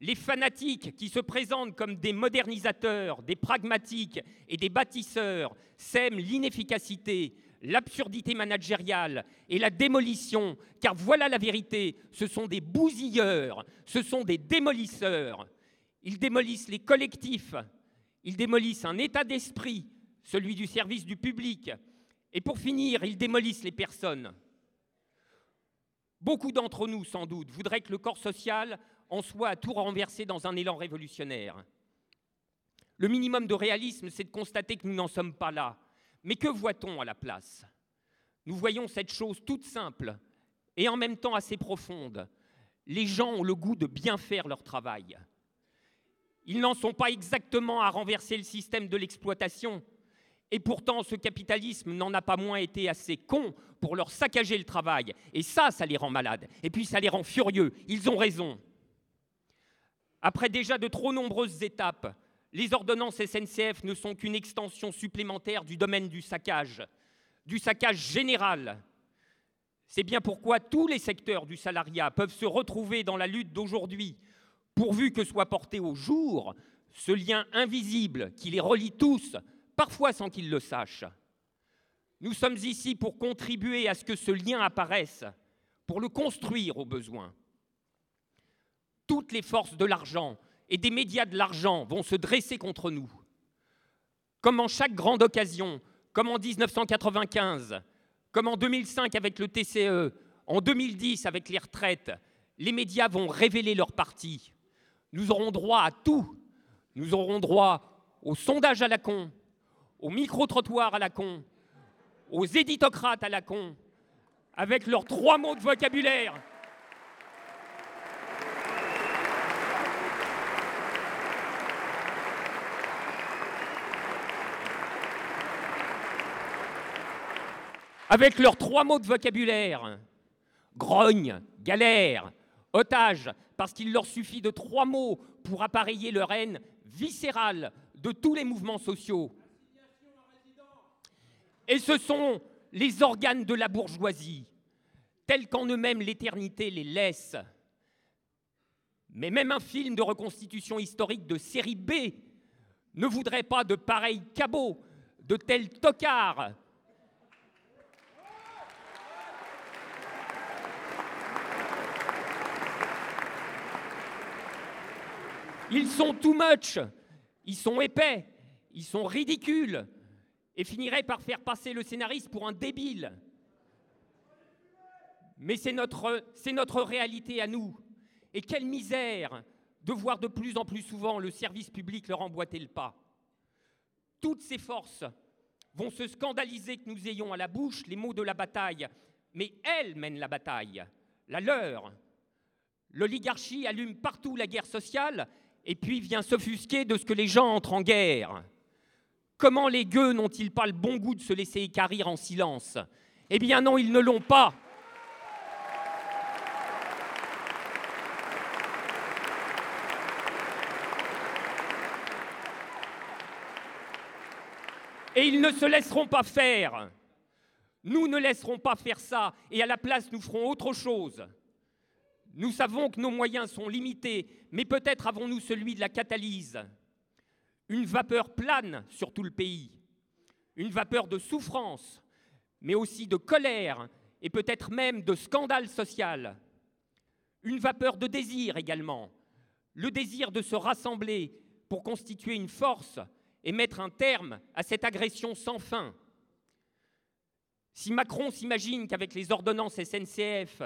les fanatiques qui se présentent comme des modernisateurs, des pragmatiques et des bâtisseurs sèment l'inefficacité, l'absurdité managériale et la démolition, car voilà la vérité, ce sont des bousilleurs, ce sont des démolisseurs. Ils démolissent les collectifs, ils démolissent un état d'esprit, celui du service du public, et pour finir, ils démolissent les personnes. Beaucoup d'entre nous, sans doute, voudraient que le corps social en soit à tout renverser dans un élan révolutionnaire. Le minimum de réalisme, c'est de constater que nous n'en sommes pas là. Mais que voit-on à la place? Nous voyons cette chose toute simple et en même temps assez profonde. Les gens ont le goût de bien faire leur travail. Ils n'en sont pas exactement à renverser le système de l'exploitation. Et pourtant, ce capitalisme n'en a pas moins été assez con pour leur saccager le travail. Et ça, ça les rend malades. Et puis, ça les rend furieux. Ils ont raison. Après déjà de trop nombreuses étapes, les ordonnances SNCF ne sont qu'une extension supplémentaire du domaine du saccage, du saccage général. C'est bien pourquoi tous les secteurs du salariat peuvent se retrouver dans la lutte d'aujourd'hui, pourvu que soit porté au jour ce lien invisible qui les relie tous, parfois sans qu'ils le sachent. Nous sommes ici pour contribuer à ce que ce lien apparaisse, pour le construire au besoin. Toutes les forces de l'argent et des médias de l'argent vont se dresser contre nous. Comme en chaque grande occasion, comme en 1995, comme en 2005 avec le TCE, en 2010 avec les retraites, les médias vont révéler leur parti. Nous aurons droit à tout. Nous aurons droit aux sondages à la con, aux micro-trottoirs à la con, aux éditocrates à la con, avec leurs trois mots de vocabulaire. Avec leurs trois mots de vocabulaire. Grogne, galère, otage, parce qu'il leur suffit de trois mots pour appareiller leur haine viscérale de tous les mouvements sociaux. Et ce sont les organes de la bourgeoisie, tels qu'en eux-mêmes l'éternité les laisse. Mais même un film de reconstitution historique de série B ne voudrait pas de pareils cabots, de tels tocards. Ils sont too much, ils sont épais, ils sont ridicules, et finiraient par faire passer le scénariste pour un débile. Mais c'est notre, réalité à nous. Et quelle misère de voir de plus en plus souvent le service public leur emboîter le pas. Toutes ces forces vont se scandaliser que nous ayons à la bouche les mots de la bataille, mais elles mènent la bataille, la leur. L'oligarchie allume partout la guerre sociale et puis vient s'offusquer de ce que les gens entrent en guerre. Comment les gueux n'ont-ils pas le bon goût de se laisser écarrir en silence? Eh bien non, ils ne l'ont pas. Et ils ne se laisseront pas faire. Nous ne laisserons pas faire ça et à la place nous ferons autre chose. Nous savons que nos moyens sont limités, mais peut-être avons-nous celui de la catalyse. Une vapeur plane sur tout le pays, une vapeur de souffrance, mais aussi de colère et peut-être même de scandale social. Une vapeur de désir également, le désir de se rassembler pour constituer une force et mettre un terme à cette agression sans fin. Si Macron s'imagine qu'avec les ordonnances SNCF,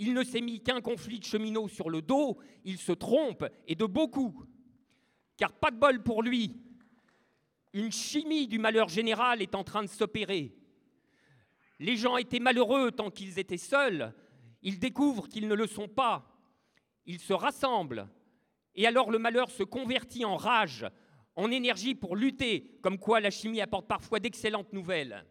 il ne s'est mis qu'un conflit de cheminots sur le dos, il se trompe, et de beaucoup. Car pas de bol pour lui, une chimie du malheur général est en train de s'opérer. Les gens étaient malheureux tant qu'ils étaient seuls, ils découvrent qu'ils ne le sont pas, ils se rassemblent, et alors le malheur se convertit en rage, en énergie pour lutter, comme quoi la chimie apporte parfois d'excellentes nouvelles.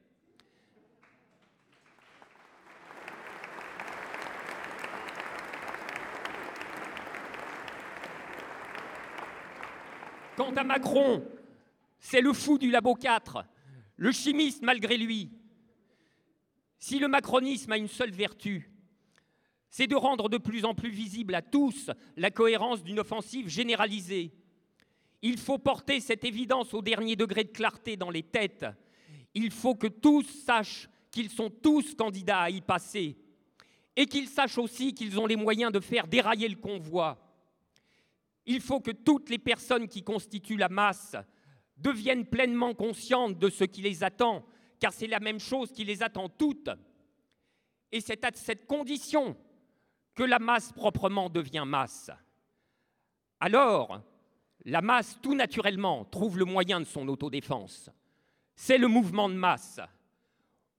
Quant à Macron, c'est le fou du labo 4, le chimiste malgré lui. Si le macronisme a une seule vertu, c'est de rendre de plus en plus visible à tous la cohérence d'une offensive généralisée. Il faut porter cette évidence au dernier degré de clarté dans les têtes. Il faut que tous sachent qu'ils sont tous candidats à y passer et qu'ils sachent aussi qu'ils ont les moyens de faire dérailler le convoi. Il faut que toutes les personnes qui constituent la masse deviennent pleinement conscientes de ce qui les attend, car c'est la même chose qui les attend toutes. Et c'est à cette condition que la masse proprement devient masse. Alors, la masse, tout naturellement, trouve le moyen de son autodéfense. C'est le mouvement de masse.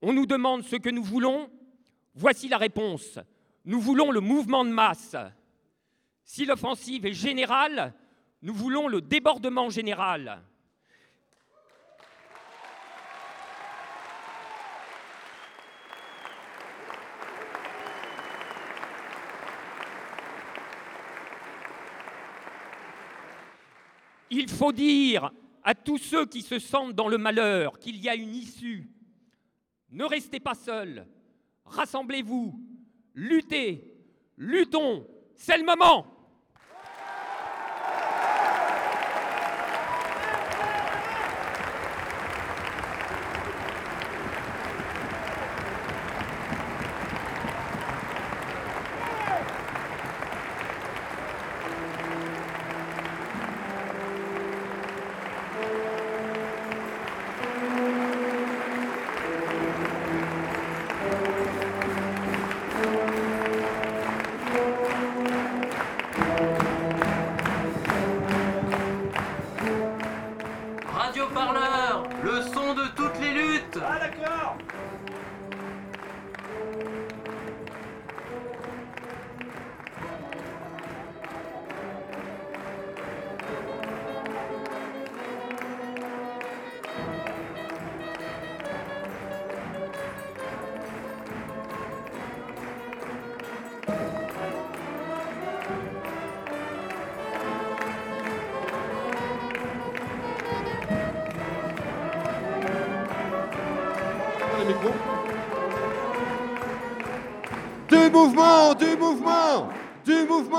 On nous demande ce que nous voulons. Voici la réponse. Nous voulons le mouvement de masse. Si l'offensive est générale, nous voulons le débordement général. Il faut dire à tous ceux qui se sentent dans le malheur qu'il y a une issue. Ne restez pas seuls. Rassemblez-vous. Luttez. Luttons c'est le moment.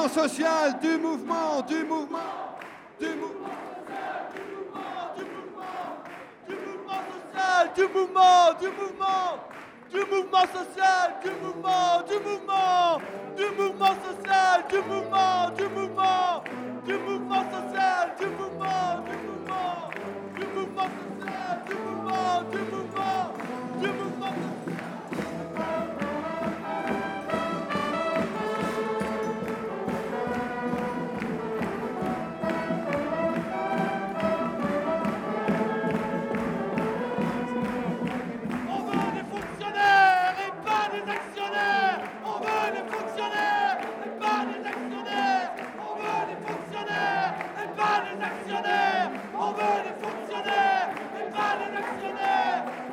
mouvement social, du mouvement, du mouvement, du mouvement social, du mouvement, du mouvement, du mouvement social, du mouvement, du mouvement, du mouvement social, du mouvement, du mouvement, du mouvement social, du mouvement, du mouvement, du mouvement social, du mouvement, du mouvement, du mouvement social, du mouvement, du mouvement.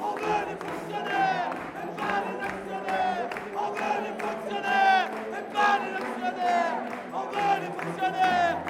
On veut les fonctionnaires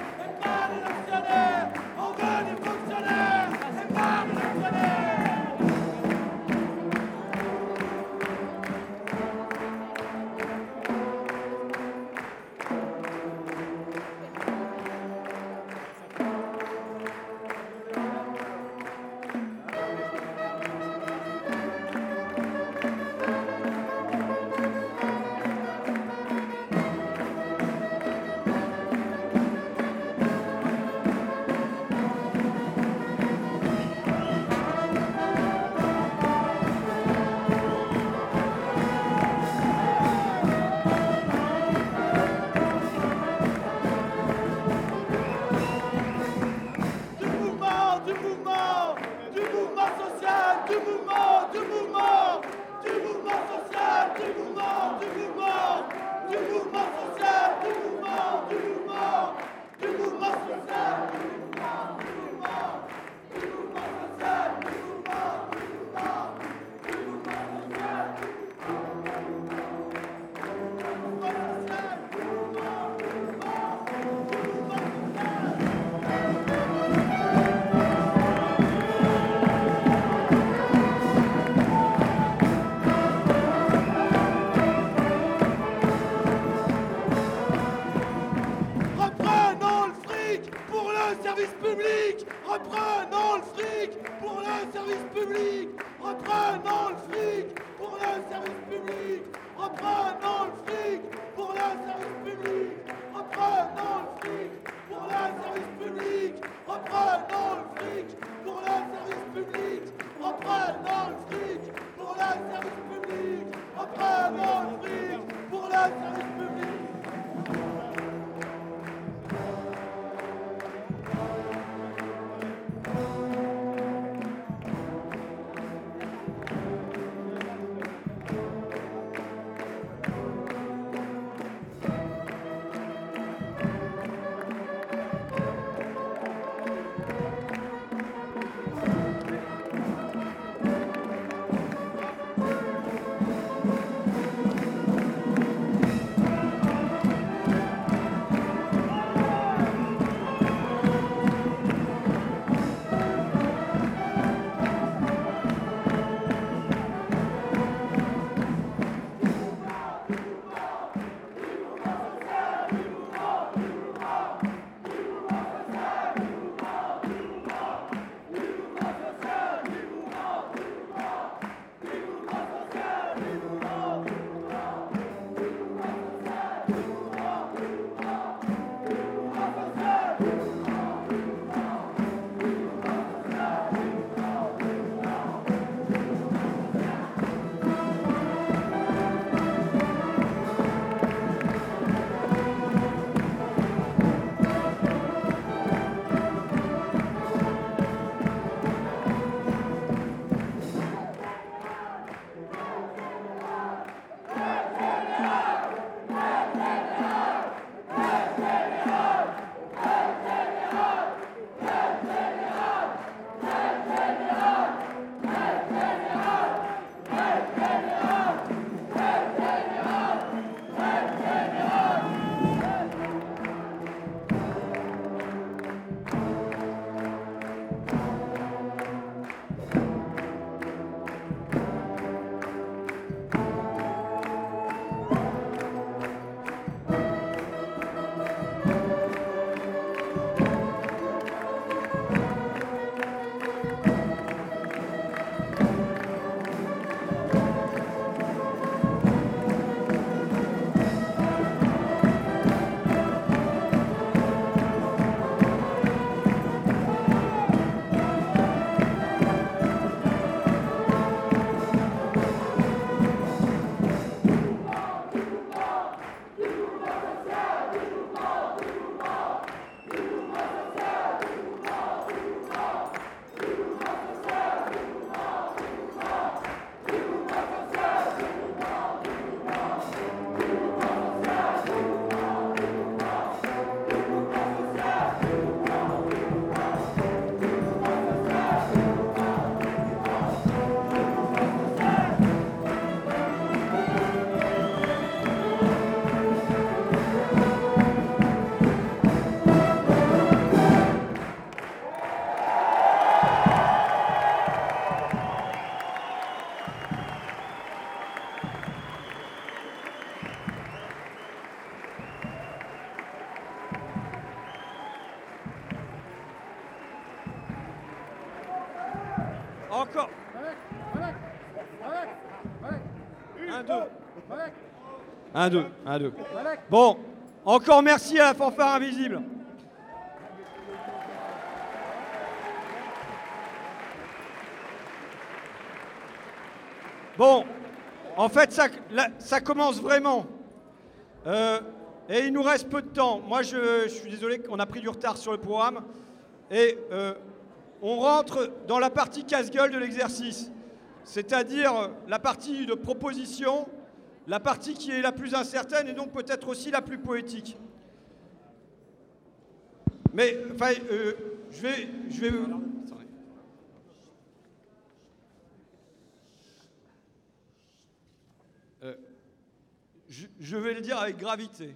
Bon, encore merci à la fanfare invisible. Bon, en fait, ça, commence vraiment. Euh, et il nous reste peu de temps. Moi, je, suis désolé qu'on a pris du retard sur le programme. Et euh, on rentre dans la partie casse-gueule de l'exercice, c'est-à-dire la partie de proposition, la partie qui est la plus incertaine et donc peut-être aussi la plus poétique. Mais, enfin, euh, je vais... Je vais Euh, je, vais le dire avec gravité.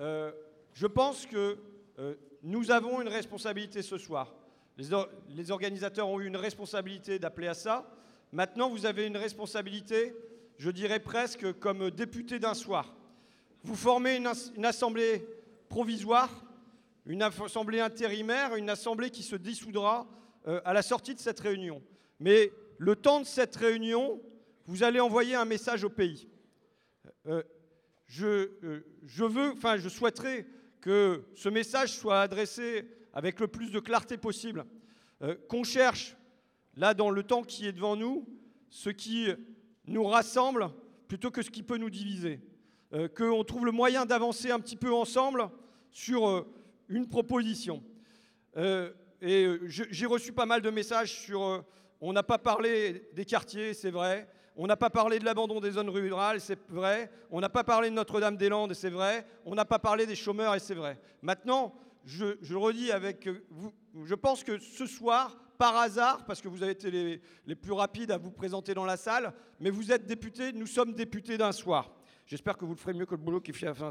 Euh, je pense que nous avons une responsabilité ce soir. Les, les organisateurs ont eu une responsabilité d'appeler à ça. Maintenant, vous avez une responsabilité, je dirais presque comme député d'un soir. Vous formez une, as- une assemblée provisoire, une assemblée intérimaire, une assemblée qui se dissoudra euh, à la sortie de cette réunion. Mais le temps de cette réunion, vous allez envoyer un message au pays. Euh, je, euh, je veux, enfin, je souhaiterais que ce message soit adressé avec le plus de clarté possible. Qu'on cherche, là, dans le temps qui est devant nous, ce qui nous rassemble plutôt que ce qui peut nous diviser. Euh, qu'on trouve le moyen d'avancer un petit peu ensemble sur euh, une proposition. Euh, et euh, j'ai reçu pas mal de messages sur. on n'a pas parlé des quartiers, c'est vrai. On n'a pas parlé de l'abandon des zones rurales, c'est vrai. On n'a pas parlé de Notre-Dame-des-Landes, c'est vrai. On n'a pas parlé des chômeurs, et c'est vrai. Maintenant, je, je redis avec vous, je pense que ce soir, par hasard, parce que vous avez été les, plus rapides à vous présenter dans la salle, mais vous êtes députés, nous sommes députés d'un soir. J'espère que vous le ferez mieux que le boulot qui fait à la fin.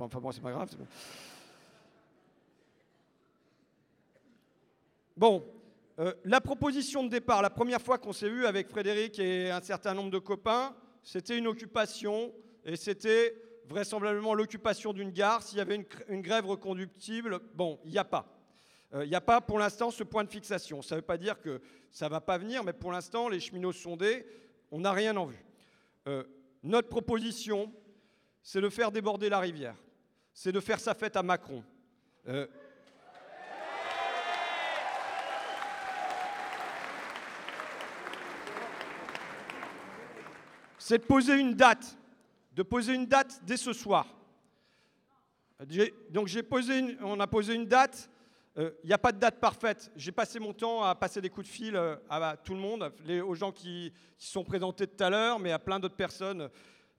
Enfin bon, c'est pas grave. bon. Euh, la proposition de départ, la première fois qu'on s'est vu avec Frédéric et un certain nombre de copains, c'était une occupation et c'était vraisemblablement l'occupation d'une gare. S'il y avait une, une grève reconductible, bon, il n'y a pas. Euh, Il n'y a pas pour l'instant ce point de fixation. Ça ne veut pas dire que ça ne va pas venir, mais pour l'instant, les cheminots sondés, on n'a rien en vue. Euh, notre proposition, c'est de faire déborder la rivière. C'est de faire sa fête à Macron. Euh, c'est de poser une date, de poser une date dès ce soir. Donc j'ai posé on a posé une date. Il n'y a pas de date parfaite. J'ai passé mon temps à passer des coups de fil euh, à, tout le monde, aux gens qui, qui sont présentés tout à l'heure, mais à plein d'autres personnes,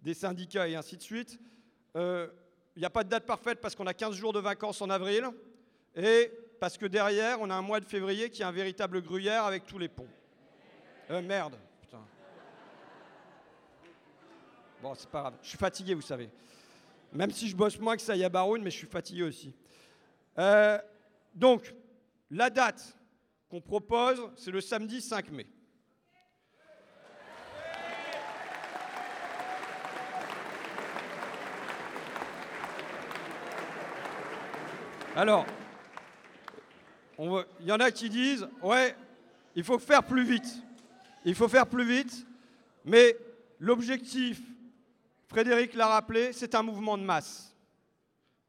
des syndicats et ainsi de suite. Il n'y a pas de date parfaite parce qu'on a 15 jours de vacances en avril et parce que derrière, on a un mois de février qui est un véritable gruyère avec tous les ponts. Euh, merde. Bon, c'est pas grave. Je suis fatigué, vous savez. Même si je bosse moins que Saya Baroun, mais je suis fatigué aussi. Euh, donc, la date qu'on propose, c'est le samedi 5 mai. Alors, il y en a qui disent, ouais, il faut faire plus vite. Il faut faire plus vite, mais l'objectif, Frédéric l'a rappelé, c'est un mouvement de masse.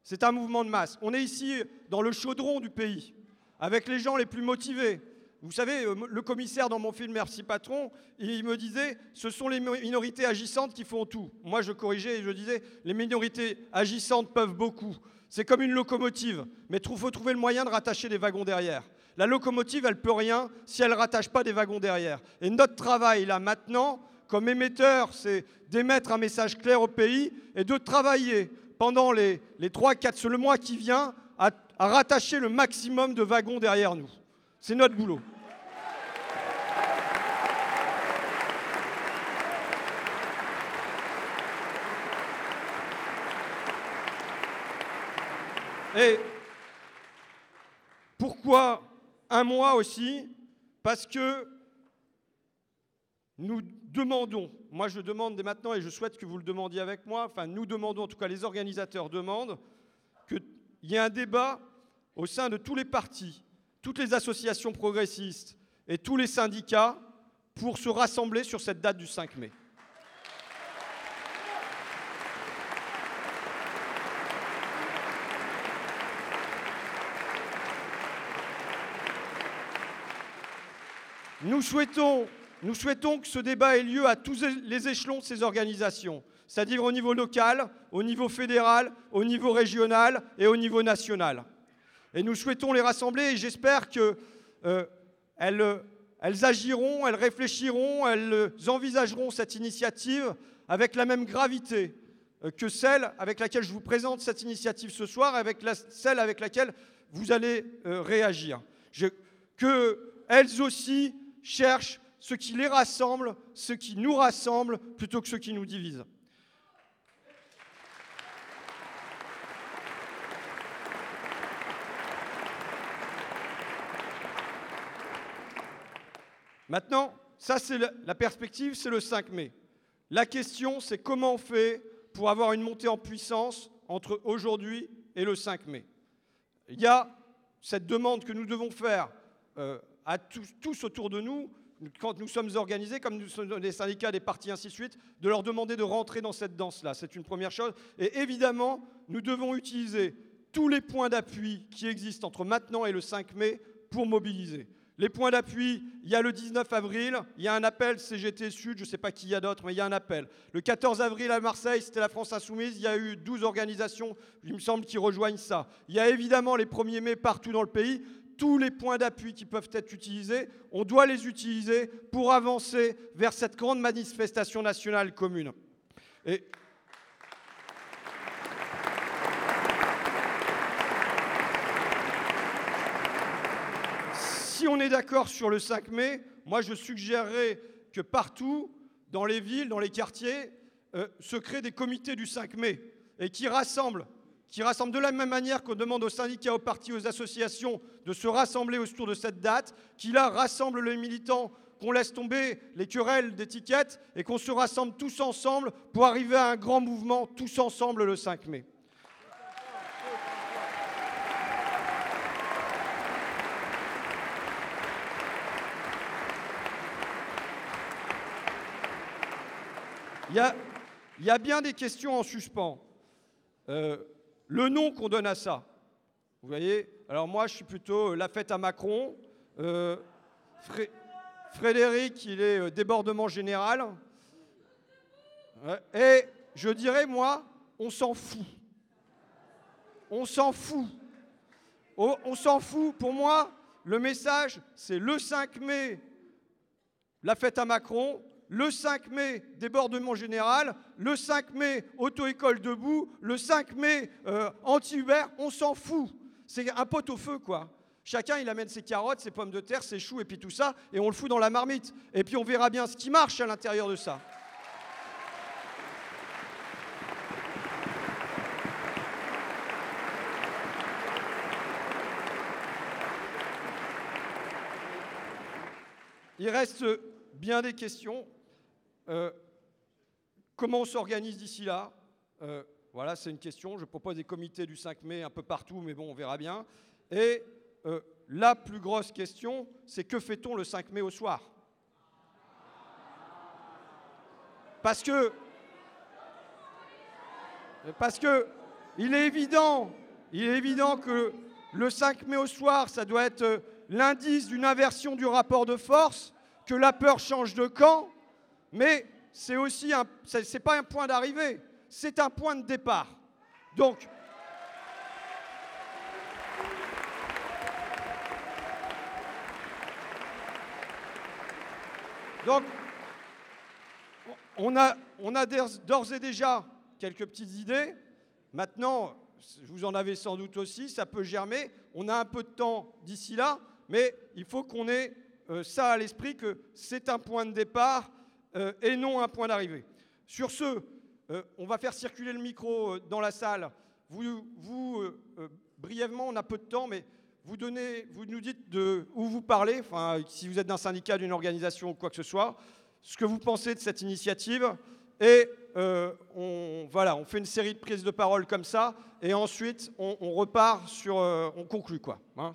C'est un mouvement de masse. On est ici dans le chaudron du pays, avec les gens les plus motivés. Vous savez, euh, le commissaire dans mon film Merci Patron, il me disait, ce sont les mi- minorités agissantes qui font tout. Moi, je corrigeais et je disais, les minorités agissantes peuvent beaucoup. C'est comme une locomotive, mais il faut trouver le moyen de rattacher des wagons derrière. La locomotive, elle peut rien si elle ne rattache pas des wagons derrière. Et notre travail, là, maintenant, comme émetteur, c'est d'émettre un message clair au pays et de travailler pendant les, les 3-4, le mois qui vient, à rattacher le maximum de wagons derrière nous. C'est notre boulot. Et pourquoi un mois aussi? Parce que nous demandons, moi je demande dès maintenant et je souhaite que vous le demandiez avec moi, enfin nous demandons, en tout cas les organisateurs demandent, qu'il y ait un débat au sein de tous les partis, toutes les associations progressistes et tous les syndicats pour se rassembler sur cette date du 5 mai. Nous souhaitons, nous souhaitons que ce débat ait lieu à tous les échelons de ces organisations, c'est-à-dire au niveau local, au niveau fédéral, au niveau régional et au niveau national. Et nous souhaitons les rassembler et j'espère qu'elles euh, elles agiront, elles réfléchiront, elles envisageront cette initiative avec la même gravité euh, que celle avec laquelle je vous présente cette initiative ce soir, avec celle avec laquelle vous allez euh, réagir. Qu'elles aussi cherchent ce qui les rassemble, ce qui nous rassemble, plutôt que ce qui nous divise. Maintenant, ça c'est la perspective, c'est le 5 mai. La question, c'est comment on fait pour avoir une montée en puissance entre aujourd'hui et le 5 mai. Il y a cette demande que nous devons faire euh, à tous, autour de nous, quand nous sommes organisés, comme nous sommes des syndicats, des partis, ainsi de suite, de leur demander de rentrer dans cette danse-là. C'est une première chose. Et évidemment, nous devons utiliser tous les points d'appui qui existent entre maintenant et le 5 mai pour mobiliser. Les points d'appui, il y a le 19 avril, il y a un appel CGT Sud, je ne sais pas qui y a d'autres, mais il y a un appel. Le 14 avril à Marseille, c'était la France Insoumise, il y a eu 12 organisations, il me semble, qui rejoignent ça. Il y a évidemment les 1er mai partout dans le pays. Tous les points d'appui qui peuvent être utilisés, on doit les utiliser pour avancer vers cette grande manifestation nationale commune. Si on est d'accord sur le 5 mai, moi je suggérerais que partout, dans les villes, dans les quartiers, euh, se créent des comités du 5 mai et qui rassemblent, qui rassemblent de la même manière qu'on demande aux syndicats, aux partis, aux associations de se rassembler autour de cette date, qui là rassemblent les militants, qu'on laisse tomber les querelles d'étiquettes et qu'on se rassemble tous ensemble pour arriver à un grand mouvement tous ensemble le 5 mai. Il y, a, bien des questions en suspens. Euh, le nom qu'on donne à ça, vous voyez? Alors moi, je suis plutôt euh, la fête à Macron. Euh, Frédéric, il est débordement général. Et je dirais, moi, on s'en fout. On s'en fout. Oh, on s'en fout. Pour moi, le message, c'est le 5 mai, la fête à Macron, le 5 mai, débordement général, le 5 mai, auto-école debout, le 5 mai, euh, anti-Uber, on s'en fout. C'est un pot au feu, quoi. Chacun, il amène ses carottes, ses pommes de terre, ses choux et puis tout ça, et on le fout dans la marmite. Et puis on verra bien ce qui marche à l'intérieur de ça. Il reste bien des questions. Euh, comment on s'organise d'ici là euh, Voilà, c'est une question. Je propose des comités du 5 mai un peu partout, mais bon, on verra bien. Et euh, la plus grosse question, c'est que fait-on le 5 mai au soir? Parce que, parce que, il est évident, il est évident que le 5 mai au soir, ça doit être l'indice d'une inversion du rapport de force, que la peur change de camp, mais c'est aussi un, c'est pas un point d'arrivée, c'est un point de départ. Donc, donc on a, on a d'ores et déjà quelques petites idées. Maintenant, vous en avez sans doute aussi, ça peut germer. On a un peu de temps d'ici là, mais il faut qu'on ait euh, ça à l'esprit que c'est un point de départ euh, et non un point d'arrivée. Sur ce, euh, on va faire circuler le micro euh, dans la salle. Vous, brièvement, on a peu de temps, mais vous, nous dites de où vous parlez, si vous êtes d'un syndicat, d'une organisation ou quoi que ce soit, ce que vous pensez de cette initiative. Et on, voilà, on fait une série de prises de parole comme ça, et ensuite on, repart sur, on conclut quoi. Hein,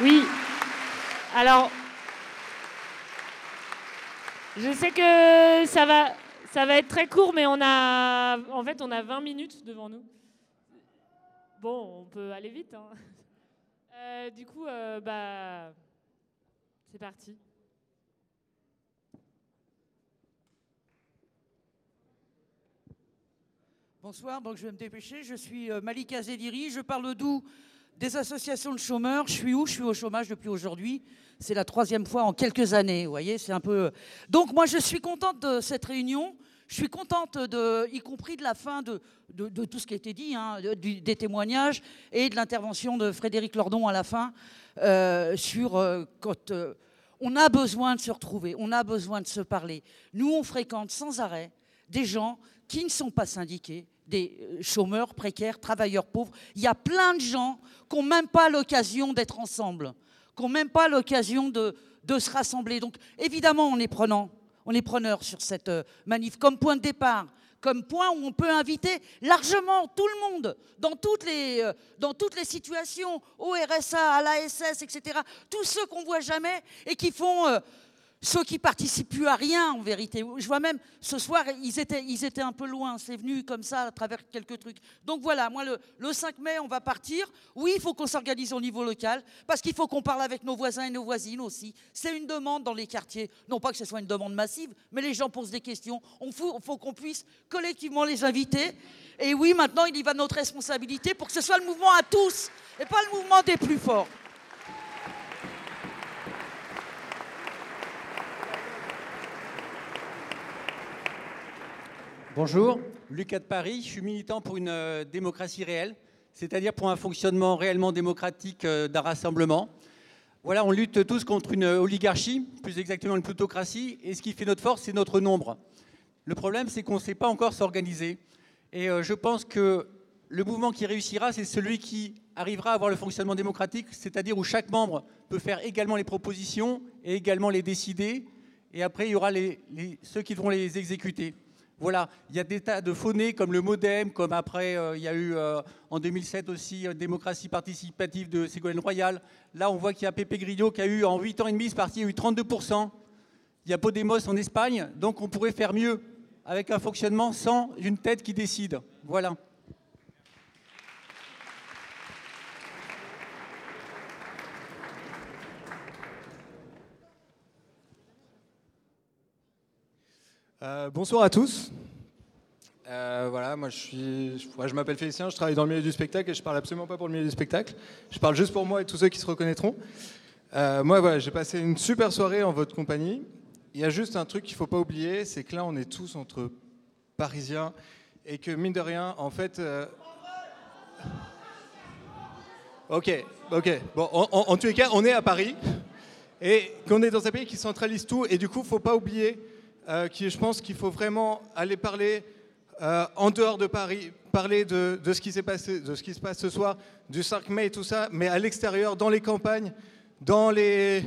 Oui. Alors, je sais que ça va, ça va être très court, mais on a, en fait, on a 20 minutes devant nous. Bon, on peut aller vite. hein. Euh, du coup, euh, bah, c'est parti. Bonsoir, donc je vais me dépêcher. Je suis euh, Malika Zediri, je parle d'où? Des associations de chômeurs. Je suis où? Je suis au chômage depuis aujourd'hui. C'est la troisième fois en quelques années, vous voyez, c'est un peu... Donc moi, je suis contente de cette réunion. Je suis contente, y compris de la fin de, tout ce qui a été dit, hein, des témoignages et de l'intervention de Frédéric Lordon à la fin euh, sur euh, quand euh, on a besoin de se retrouver, on a besoin de se parler. Nous, on fréquente sans arrêt des gens qui ne sont pas syndiqués, des euh, chômeurs précaires, travailleurs pauvres. Il y a plein de gens qui n'ont même pas l'occasion d'être ensemble, qui n'ont même pas l'occasion de, de se rassembler. Donc évidemment, on est prenant, on est preneur sur cette euh, manif comme point de départ, comme point où on peut inviter largement tout le monde, dans toutes les, euh, dans toutes les situations, au RSA, à l'ASS, etc. Tous ceux qu'on voit jamais et qui font... ceux qui participent plus à rien en vérité. Je vois même ce soir, ils étaient, un peu loin, c'est venu comme ça à travers quelques trucs. Donc voilà, moi le, le 5 mai, on va partir. Oui, il faut qu'on s'organise au niveau local, parce qu'il faut qu'on parle avec nos voisins et nos voisines aussi. C'est une demande dans les quartiers. Non pas que ce soit une demande massive, mais les gens posent des questions. Il faut, faut qu'on puisse collectivement les inviter. Et oui, maintenant, il y va de notre responsabilité pour que ce soit le mouvement à tous, et pas le mouvement des plus forts. Bonjour, Lucas de Paris, je suis militant pour une euh, démocratie réelle, c'est-à-dire pour un fonctionnement réellement démocratique euh, d'un rassemblement. Voilà, on lutte tous contre une oligarchie, plus exactement une plutocratie, et ce qui fait notre force, c'est notre nombre. Le problème, c'est qu'on ne sait pas encore s'organiser. Et euh, je pense que le mouvement qui réussira, c'est celui qui arrivera à avoir le fonctionnement démocratique, c'est-à-dire où chaque membre peut faire également les propositions et également les décider, et après, il y aura ceux qui devront les exécuter. Voilà, il y a des tas de faux-nez comme le MoDem, comme après euh, il y a eu euh, en 2007 aussi euh, démocratie participative de Ségolène Royal. Là, on voit qu'il y a Pepe Grillo qui a eu en 8 ans et demi, ce parti a eu 32%. Il y a Podemos en Espagne, donc on pourrait faire mieux avec un fonctionnement sans une tête qui décide. Voilà. Euh, bonsoir à tous. Euh, voilà, moi je m'appelle Félicien, je travaille dans le milieu du spectacle et je parle absolument pas pour le milieu du spectacle. Je parle juste pour moi et tous ceux qui se reconnaîtront. Euh, moi, voilà, j'ai passé une super soirée en votre compagnie. Il y a juste un truc qu'il faut pas oublier, c'est que là, on est tous entre Parisiens et que mine de rien, en fait. Ok, ok. Bon, en, en- en tous les cas, on est à Paris et qu'on est dans un pays qui centralise tout. Et du coup, faut pas oublier euh, je pense qu'il faut vraiment aller parler euh, en dehors de Paris, parler de, ce qui s'est passé, de ce qui se passe ce soir, du 5 mai et tout ça, mais à l'extérieur, dans les campagnes, dans les,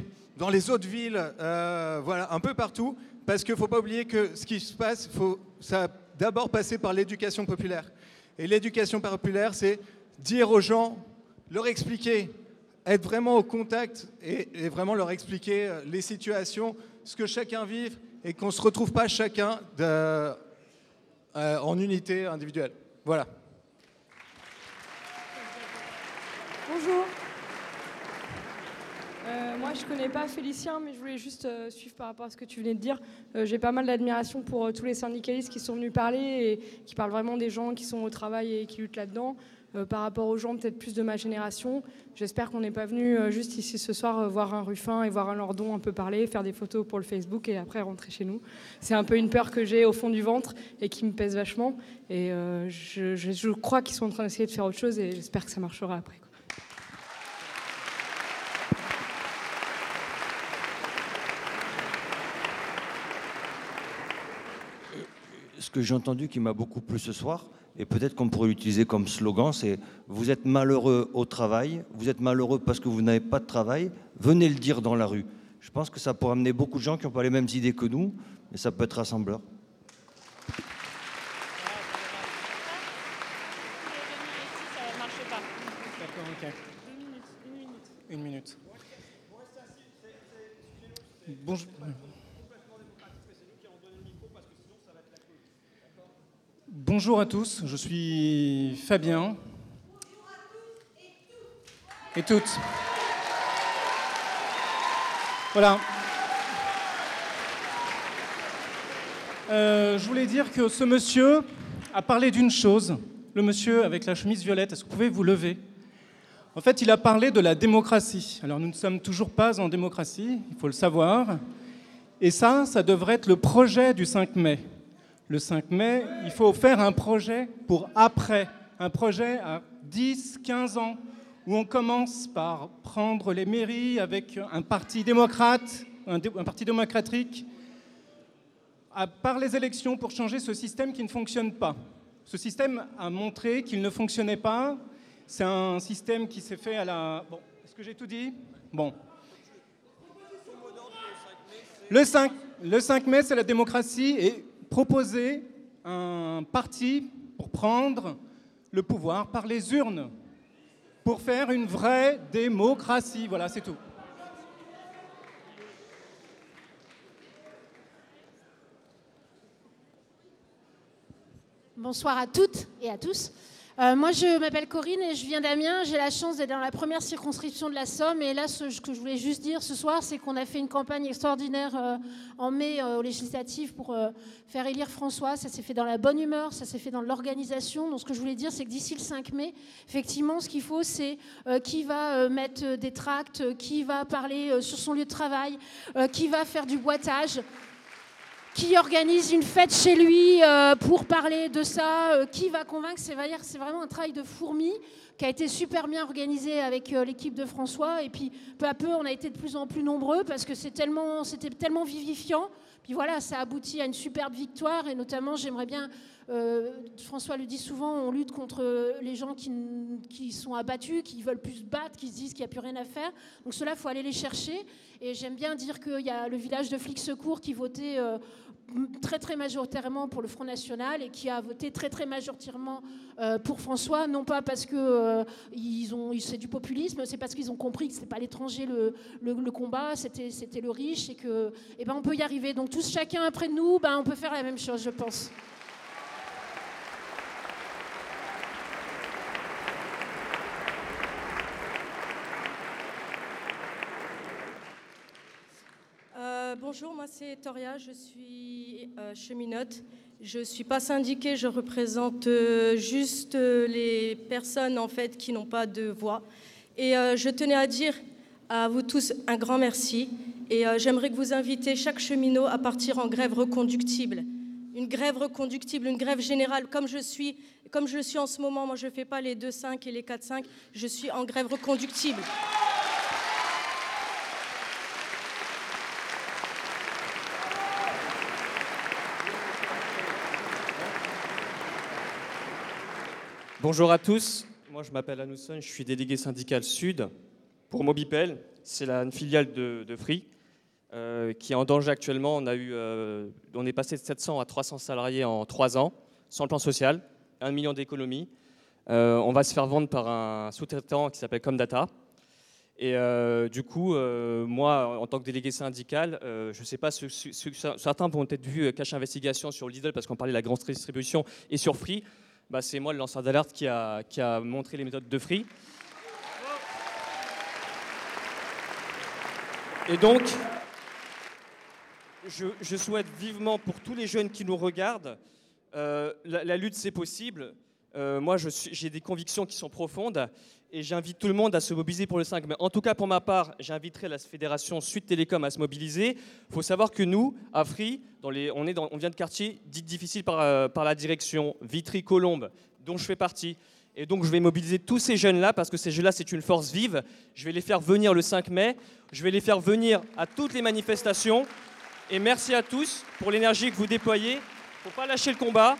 autres villes, euh, voilà, un peu partout, parce qu'il ne faut pas oublier que ce qui se passe, ça a d'abord passer par l'éducation populaire. Et l'éducation populaire, c'est dire aux gens, leur expliquer, être vraiment au contact et, et vraiment leur expliquer les situations, ce que chacun vit et qu'on ne se retrouve pas chacun euh, en unité individuelle. Voilà. Bonjour. Euh, moi, je connais pas Félicien, mais je voulais juste euh, suivre par rapport à ce que tu venais de dire. J'ai pas mal d'admiration pour tous les syndicalistes qui sont venus parler et qui parlent vraiment des gens qui sont au travail et qui luttent là-dedans. Euh, par rapport aux gens peut-être plus de ma génération, j'espère qu'on n'est pas venu euh, juste ici ce soir euh, voir un Ruffin et voir un Lordon un peu parler, faire des photos pour le Facebook et après rentrer chez nous. C'est un peu une peur que j'ai au fond du ventre et qui me pèse vachement. Et je, je- je crois qu'ils sont en train d'essayer de faire autre chose et j'espère que ça marchera après. quoi. ce que j'ai entendu qui m'a beaucoup plu ce soir, et peut-être qu'on pourrait l'utiliser comme slogan, c'est vous êtes malheureux au travail, vous êtes malheureux parce que vous n'avez pas de travail, venez le dire dans la rue. Je pense que ça pourrait amener beaucoup de gens qui n'ont pas les mêmes idées que nous, et ça peut être rassembleur. Une minute. Bonjour. Bonjour à tous, je suis Fabien. Et toutes. Voilà. Euh, je voulais dire que ce monsieur a parlé d'une chose. Le monsieur avec la chemise violette, est-ce que vous pouvez vous lever? En fait, il a parlé de la démocratie. Alors nous ne sommes toujours pas en démocratie, il faut le savoir. Et ça, ça devrait être le projet du 5 mai. Le 5 mai, il faut faire un projet pour après, un projet à 10, 15 ans, où on commence par prendre les mairies avec un parti démocrate, un, parti démocratique, à- par les élections pour changer ce système qui ne fonctionne pas. Ce système a montré qu'il ne fonctionnait pas. C'est un système qui s'est fait à la... Bon, est-ce que j'ai tout dit? Bon. Le 5, le 5 mai, c'est la démocratie et proposer un parti pour prendre le pouvoir par les urnes, pour faire une vraie démocratie. Voilà, c'est tout. Bonsoir à toutes et à tous. Euh, moi, je m'appelle Corinne et je viens d'Amiens. J'ai la chance d'être dans la première circonscription de la Somme. Et là, ce que je voulais juste dire ce soir, c'est qu'on a fait une campagne extraordinaire euh, en mai euh, aux législatives pour faire élire François. Ça s'est fait dans la bonne humeur, ça s'est fait dans l'organisation. Donc, ce que je voulais dire, c'est que d'ici le 5 mai, effectivement, ce qu'il faut, c'est qui va mettre des tracts, qui va parler sur son lieu de travail, qui va faire du boitage qui organise une fête chez lui euh, pour parler de ça, euh, qui va convaincre, c'est vraiment un travail de fourmi qui a été super bien organisé avec euh, l'équipe de François. Et puis peu à peu, on a été de plus en plus nombreux parce que c'est tellement, c'était tellement vivifiant. Puis voilà, ça aboutit à une superbe victoire. Et notamment, j'aimerais bien, François le dit souvent, on lutte contre les gens qui, sont abattus, qui veulent plus se battre, qui se disent qu'il n'y a plus rien à faire. Donc cela, il faut aller les chercher. Et j'aime bien dire qu'il y a le village de flics secours qui votait très très majoritairement pour le Front National et qui a voté très très majoritairement euh, pour François, non pas parce que euh, ils ont, c'est du populisme, c'est parce qu'ils ont compris que c'était pas l'étranger le combat, c'était c'était le riche et que, eh ben on peut y arriver. Donc tous chacun après nous, ben on peut faire la même chose, je pense. Euh, bonjour, moi c'est Toria, je suis euh, cheminote. Je ne suis pas syndiquée, je représente euh, juste euh, les personnes en fait qui n'ont pas de voix. Et je tenais à dire à vous tous un grand merci. Et j'aimerais que vous invitez chaque cheminot à partir en grève reconductible. Une grève reconductible, une grève générale, comme je suis, comme je suis en ce moment. Moi, je ne fais pas les 2-5 et les 4-5, je suis en grève reconductible. Bonjour à tous, moi je m'appelle Anousson, je suis délégué syndical Sud pour Mobipel, c'est la filiale de, Free euh, qui est en danger actuellement. On, a eu, euh, on est passé de 700 à 300 salariés en 3 ans, sans le plan social, 1 million d'économies. Euh, on va se faire vendre par un sous-traitant qui s'appelle Comdata. Et du coup, moi, en tant que délégué syndical, je ne sais pas, ce- ce- ce- certains vont peut-être vu Cache Investigation sur Lidl parce qu'on parlait de la grande distribution et sur Free. Bah, c'est moi le lanceur d'alerte qui a, montré les méthodes de Free. Et donc, je, souhaite vivement pour tous les jeunes qui nous regardent, euh, la, lutte c'est possible. Euh, moi, j'ai des convictions qui sont profondes et j'invite tout le monde à se mobiliser pour le 5 mai. En tout cas, pour ma part, j'inviterai la fédération Suite Télécom à se mobiliser. Il faut savoir que nous, à Free, on, est on vient de quartiers dits difficiles par, euh, par la direction, Vitry-Colombe, dont je fais partie. Et donc, je vais mobiliser tous ces jeunes-là parce que ces jeunes-là, c'est une force vive. Je vais les faire venir le 5 mai. Je vais les faire venir à toutes les manifestations. Et merci à tous pour l'énergie que vous déployez. Il ne faut pas lâcher le combat.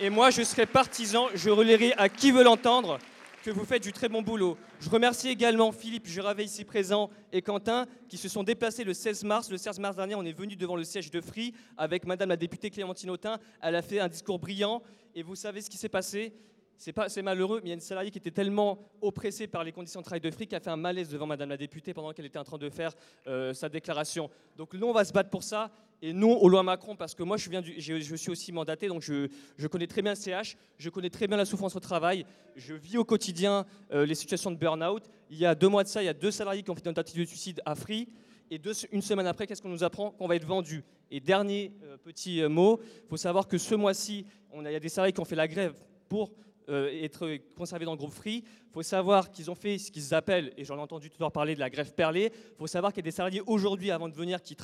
Et moi, je serai partisan. Je relayerai à qui veut l'entendre que vous faites du très bon boulot. Je remercie également Philippe Juravet ici présent et Quentin qui se sont déplacés le 16 mars. Le 16 mars dernier, on est venu devant le siège de Free avec Madame la députée Clémentine Autain. Elle a fait un discours brillant et vous savez ce qui s'est passé? C'est malheureux, mais il y a une salariée qui était tellement oppressée par les conditions de travail de fric qu'elle a fait un malaise devant Madame la députée pendant qu'elle était en train de faire euh, sa déclaration. Donc nous, on va se battre pour ça. Et non aux lois Macron, parce que moi, je, suis aussi mandaté, donc je, je connais très bien le CH, je connais très bien la souffrance au travail, je vis au quotidien euh, les situations de burn-out. Il y a deux mois de ça, il y a deux salariés qui ont fait une tentative de suicide à Free. Et une semaine après, qu'est-ce qu'on nous apprend? Qu'on va être vendu. Et dernier euh, petit euh, mot, il faut savoir que ce mois-ci, il y a des salariés qui ont fait la grève pour euh, être conservés dans le groupe Free. Il faut savoir qu'ils ont fait ce qu'ils appellent, et j'en ai entendu tout à l'heure parler de la grève perlée, il faut savoir qu'il y a des salariés aujourd'hui, avant de venir, qui,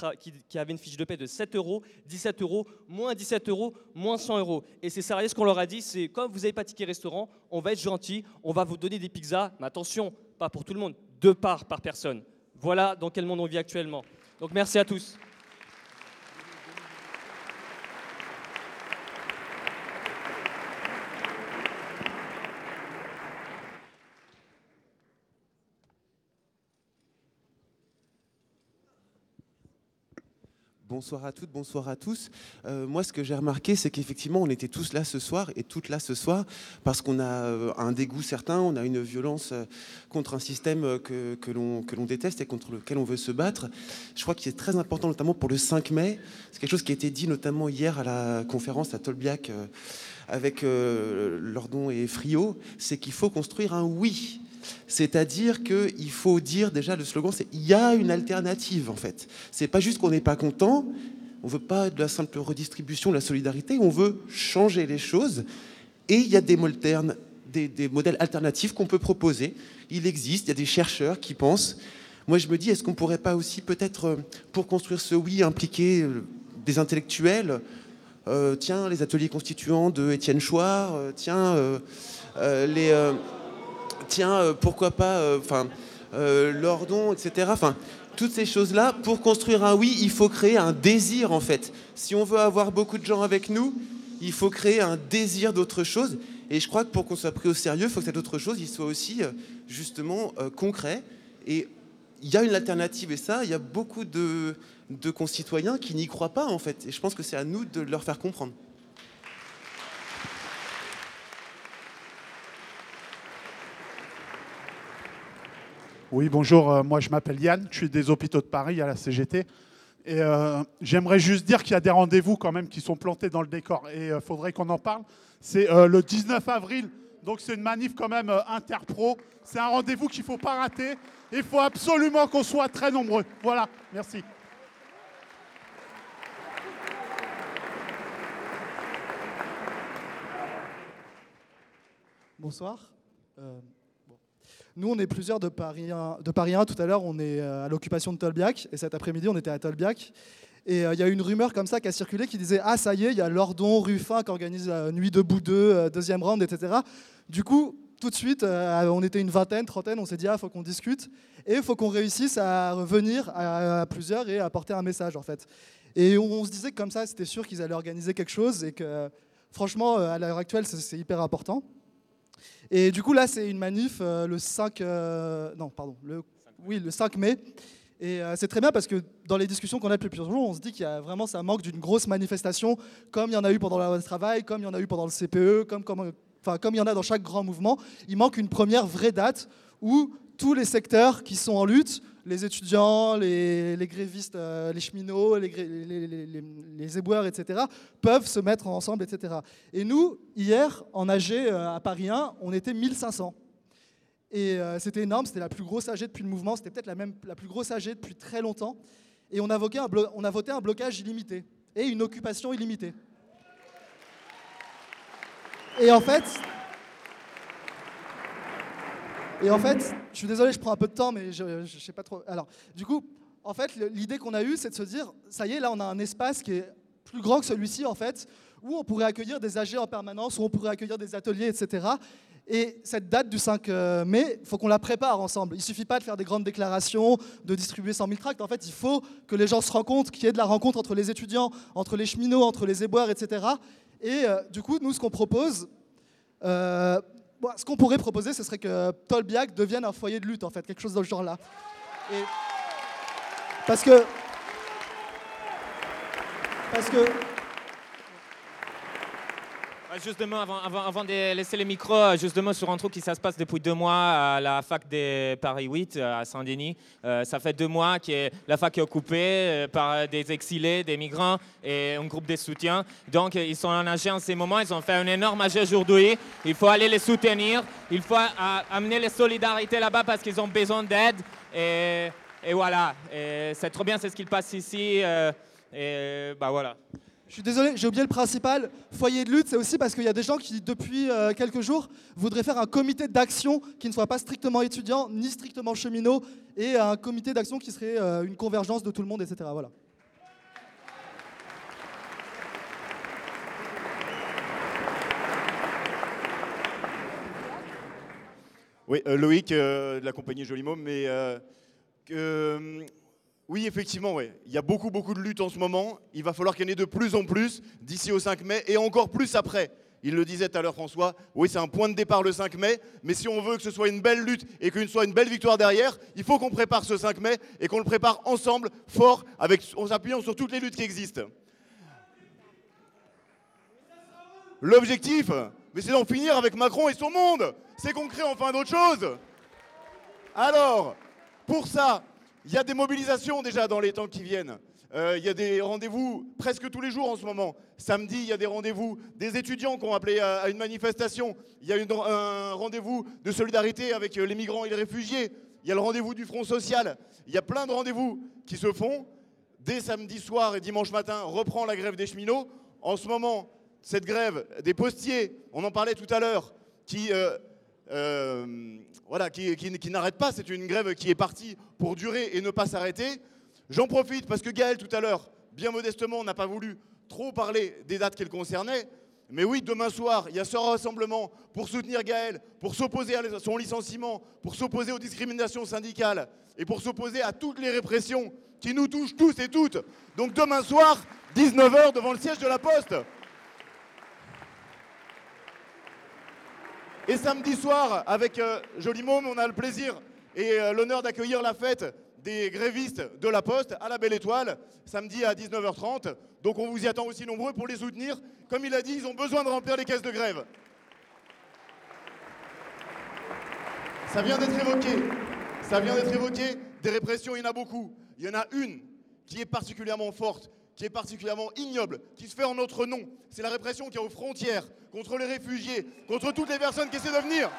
avaient une fiche de paie de 7 euros, 17 euros, moins 17 euros, moins 100 euros. Et ces salariés, ce qu'on leur a dit, c'est comme vous n'avez pas ticket restaurant, on va être gentil, on va vous donner des pizzas, mais attention, pas pour tout le monde, deux parts par personne. Voilà dans quel monde on vit actuellement. Donc merci à tous. Bonsoir à toutes, bonsoir à tous. Euh, moi, ce que j'ai remarqué, c'est qu'effectivement, on était tous là ce soir et toutes là ce soir parce qu'on a euh, un dégoût certain, on a une violence euh, contre un système que, que l'on déteste et contre lequel on veut se battre. Je crois qu'il est très important, notamment pour le 5 mai. C'est quelque chose qui a été dit notamment hier à la conférence à Tolbiac avec euh, Lordon et Friot, c'est qu'il faut construire un oui. C'est-à-dire qu'il faut dire déjà le slogan, c'est il y a une alternative en fait. C'est pas juste qu'on n'est pas content, on veut pas de la simple redistribution, de la solidarité, on veut changer les choses. Et il y a des modèles alternatifs qu'on peut proposer. Il existe, il y a des chercheurs qui pensent. Moi, je me dis, est-ce qu'on pourrait pas aussi peut-être, euh, pour construire ce oui, impliquer euh, des intellectuels euh, Tiens, les ateliers constituants de Étienne Chouard. tiens, les tiens, euh, pourquoi pas, euh, enfin, euh, Lordon, etc. Enfin, toutes ces choses-là, pour construire un oui, il faut créer un désir, en fait. Si on veut avoir beaucoup de gens avec nous, il faut créer un désir d'autre chose. Et je crois que pour qu'on soit pris au sérieux, il faut que cette autre chose, soit aussi, justement, concret. Et il y a une alternative, et ça, il y a beaucoup de, de concitoyens qui n'y croient pas, en fait. Et je pense que c'est à nous de leur faire comprendre. Oui, bonjour, euh, moi je m'appelle Yann, je suis des hôpitaux de Paris à la CGT. Et euh, j'aimerais juste dire qu'il y a des rendez-vous quand même qui sont plantés dans le décor et il faudrait qu'on en parle. C'est euh, le 19 avril, donc c'est une manif quand même euh, interpro. C'est un rendez-vous qu'il ne faut pas rater. Il faut absolument qu'on soit très nombreux. Voilà, merci. Bonsoir. Euh. Nous, on est plusieurs de Paris 1. De Paris 1. Tout à l'heure, on est euh, à l'occupation de Tolbiac. Et cet après-midi, on était à Tolbiac. Et euh, il y a une rumeur comme ça qui a circulé qui disait Ah, ça y est, il y a Lordon, Ruffin qui organise la Nuit debout 2, euh, deuxième round, etc. Du coup, tout de suite, euh, on était une vingtaine, trentaine, on s'est dit Ah, faut qu'on discute. Et il faut qu'on réussisse à revenir à, plusieurs et à porter un message, en fait. Et on, se disait que comme ça, c'était sûr qu'ils allaient organiser quelque chose et que, franchement, euh, à l'heure actuelle, c'est hyper important. Et du coup, là, c'est une manif euh, le 5, euh, non, pardon, le, oui, le 5 mai. Et euh, c'est très bien parce que dans les discussions qu'on a depuis plusieurs jours, on se dit qu'il y a vraiment ça manque d'une grosse manifestation, comme il y en a eu pendant la loi du travail, comme il y en a eu pendant le CPE, comme, comme, enfin, comme il y en a dans chaque grand mouvement. Il manque une première vraie date où tous les secteurs qui sont en lutte, les étudiants, les, grévistes, euh, les cheminots, les, éboueurs, etc., peuvent se mettre ensemble, etc. Et nous, hier, en AG euh, à Paris 1, on était 1500. Et euh, c'était énorme, c'était la plus grosse AG depuis le mouvement, c'était peut-être la, même, la plus grosse AG depuis très longtemps. Et on a voté un blocage illimité et une occupation illimitée. Et en fait, et en fait, je suis désolé, je prends un peu de temps, mais je, je, sais pas trop. Alors, du coup, en fait, l'idée qu'on a eue, c'est de se dire, ça y est, là, on a un espace qui est plus grand que celui-ci, en fait, où on pourrait accueillir des AG en permanence, où on pourrait accueillir des ateliers, etc. Et cette date du 5 euh, mai, il faut qu'on la prépare ensemble. Il suffit pas de faire des grandes déclarations, de distribuer 100 000 tracts. En fait, il faut que les gens se rencontrent, qu'il y ait de la rencontre entre les étudiants, entre les cheminots, entre les éboueurs, etc. Et euh, du coup, nous, ce qu'on propose, euh, bon, ce qu'on pourrait proposer, ce serait que Tolbiac devienne un foyer de lutte, en fait, quelque chose dans ce genre-là. Parce que parce que Justement, avant, avant, de laisser le micro, euh, justement sur un truc qui ça se passe depuis deux mois à la fac de Paris 8 euh, à Saint-Denis. Euh, ça fait deux mois que la fac est occupée euh, par des exilés, des migrants et un groupe de soutien. Donc ils sont engagés en ces moments, ils ont fait un énorme âge aujourd'hui. Il faut aller les soutenir, il faut euh, amener les solidarités là-bas parce qu'ils ont besoin d'aide. Et, voilà, c'est trop bien, c'est ce qu'il passe ici. euh, et bah voilà. Je suis désolé, j'ai oublié le principal. Foyer de lutte, c'est aussi parce qu'il y a des gens qui, depuis euh, quelques jours, voudraient faire un comité d'action qui ne soit pas strictement étudiant ni strictement cheminot, et un comité d'action qui serait euh, une convergence de tout le monde, etc. Voilà. Oui, euh, Loïc de la compagnie Jolimôme, mais oui, effectivement, ouais. il y a beaucoup, beaucoup de luttes en ce moment. Il va falloir qu'il y en ait de plus en plus d'ici au 5 mai et encore plus après. Il le disait tout à l'heure, François. Oui, c'est un point de départ le 5 mai, mais si on veut que ce soit une belle lutte et qu'une soit une belle victoire derrière, il faut qu'on prépare ce 5 mai et qu'on le prépare ensemble, fort, avec, en s'appuyant sur toutes les luttes qui existent. L'objectif, c'est d'en finir avec Macron et son monde. C'est qu'on crée enfin d'autres choses. Alors, pour ça, il y a des mobilisations déjà dans les temps qui viennent. Euh, Il y a des rendez-vous presque tous les jours en ce moment. Samedi, il y a des rendez-vous des étudiants qui ont appelé à, une manifestation. Il y a un rendez-vous de solidarité avec euh, les migrants et les réfugiés. Il y a le rendez-vous du Front social. Il y a plein de rendez-vous qui se font. Dès samedi soir et dimanche matin, reprend la grève des cheminots. En ce moment, cette grève des postiers, on en parlait tout à l'heure, qui, euh, euh, voilà, qui, qui- n'arrête pas. C'est une grève qui est partie pour durer et ne pas s'arrêter. J'en profite parce que Gaël, tout à l'heure, bien modestement, n'a pas voulu trop parler des dates qu'elle concernait. Mais oui, demain soir, il y a ce rassemblement pour soutenir Gaël, pour s'opposer à son licenciement, pour s'opposer aux discriminations syndicales et pour s'opposer à toutes les répressions qui nous touchent tous et toutes. Donc demain soir, 19h devant le siège de la Poste. Et samedi soir, avec euh, Joli on a le plaisir et euh, l'honneur d'accueillir la fête des grévistes de la Poste à la Belle Étoile, samedi à 19h30. Donc on vous y attend aussi nombreux pour les soutenir. Comme il a dit, ils ont besoin de remplir les caisses de grève. Ça vient d'être évoqué. Ça vient d'être évoqué. Des répressions, il y en a beaucoup. Il y en a une qui est particulièrement forte, qui est particulièrement ignoble, qui se fait en notre nom. C'est la répression qu'il y a aux frontières, contre les réfugiés, contre toutes les personnes qui essaient de venir.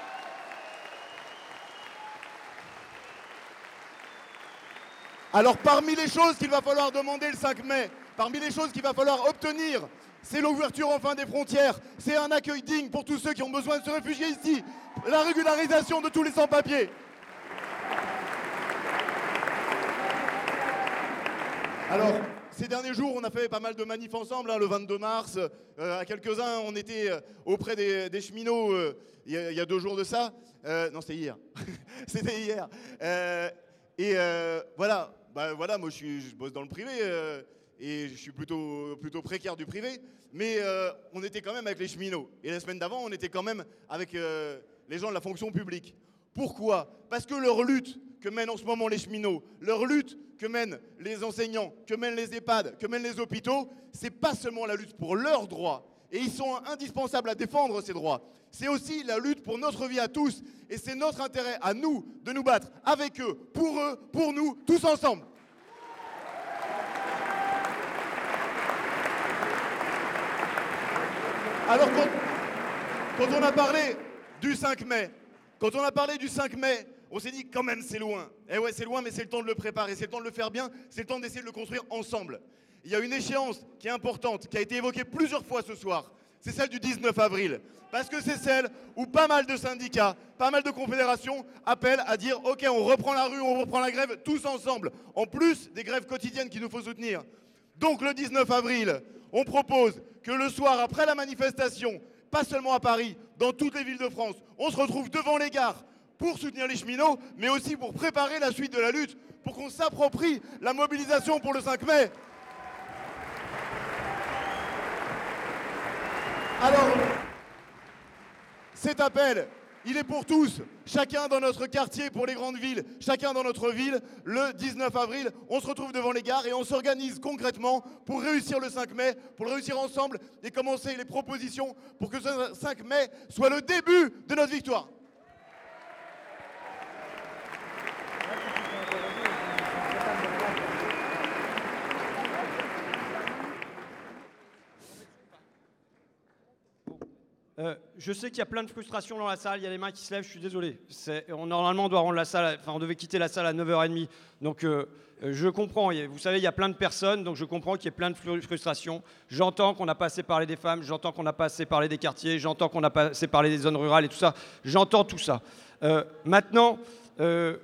Alors parmi les choses qu'il va falloir demander le 5 mai, parmi les choses qu'il va falloir obtenir, c'est l'ouverture enfin des frontières, c'est un accueil digne pour tous ceux qui ont besoin de se réfugier ici, la régularisation de tous les sans-papiers. Alors, ces derniers jours, on a fait pas mal de manifs ensemble. hein, le 22 mars, euh, à quelques-uns, on était euh, auprès des, cheminots euh, il y, a- deux jours de ça. Non, c'était hier. c'était hier. Et voilà, bah, voilà, moi je, je bosse dans le privé et je suis plutôt, plutôt précaire du privé. Mais on était quand même avec les cheminots. Et la semaine d'avant, on était quand même avec les gens de la fonction publique. Pourquoi? Parce que leur lutte que mènent en ce moment les cheminots, leur lutte que mènent les enseignants, que mènent les EHPAD, que mènent les hôpitaux, c'est pas seulement la lutte pour leurs droits, et ils sont indispensables à défendre ces droits, c'est aussi la lutte pour notre vie à tous, et c'est notre intérêt à nous de nous battre avec eux, pour eux, pour nous, tous ensemble. Alors quand, on a parlé du 5 mai, quand on a parlé du 5 mai, on s'est dit quand même c'est loin. Eh ouais c'est loin mais c'est le temps de le préparer, c'est le temps de le faire bien, c'est le temps d'essayer de le construire ensemble. Il y a une échéance qui est importante, qui a été évoquée plusieurs fois ce soir. C'est celle du 19 avril. Parce que c'est celle où pas mal de syndicats, pas mal de confédérations appellent à dire ok on reprend la rue, on reprend la grève tous ensemble, en plus des grèves quotidiennes qu'il nous faut soutenir. Donc le 19 avril, on propose que le soir après la manifestation, pas seulement à Paris, dans toutes les villes de France, on se retrouve devant les gares pour soutenir les cheminots, mais aussi pour préparer la suite de la lutte, pour qu'on s'approprie la mobilisation pour le 5 mai. Alors, cet appel, il est pour tous. Chacun dans notre quartier, pour les grandes villes, chacun dans notre ville. Le 19 avril, on se retrouve devant les gares et on s'organise concrètement pour réussir le 5 mai, pour le réussir ensemble et commencer les propositions pour que ce 5 mai soit le début de notre victoire. Euh, je sais qu'il y a plein de frustrations dans la salle, il y a les mains qui se lèvent, je suis désolé. On, normalement, on doit rendre la salle, enfin, on devait quitter la salle à 9h30. Donc, euh, euh, je comprends. Vous savez, il y a plein de personnes, donc je comprends qu'il y ait plein de fru- frustrations. J'entends qu'on n'a pas assez parlé des femmes, j'entends qu'on n'a pas assez parlé des quartiers, j'entends qu'on n'a pas assez parlé des zones rurales et tout ça. J'entends tout ça. Euh, maintenant, euh,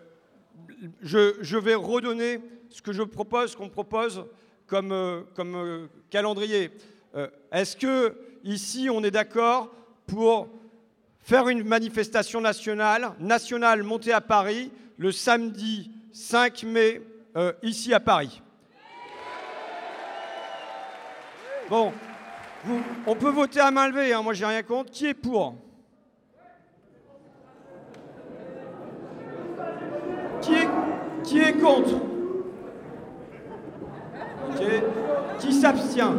je, vais redonner ce que je propose, qu'on propose comme, euh, euh, calendrier. Euh, Est-ce que ici on est d'accord pour faire une manifestation nationale, nationale montée à Paris le samedi 5 mai ici à Paris? Bon, vous- on peut voter à main levée, hein, moi j'ai rien contre. Qui est pour Qui est, qui est contre. Qui s'abstient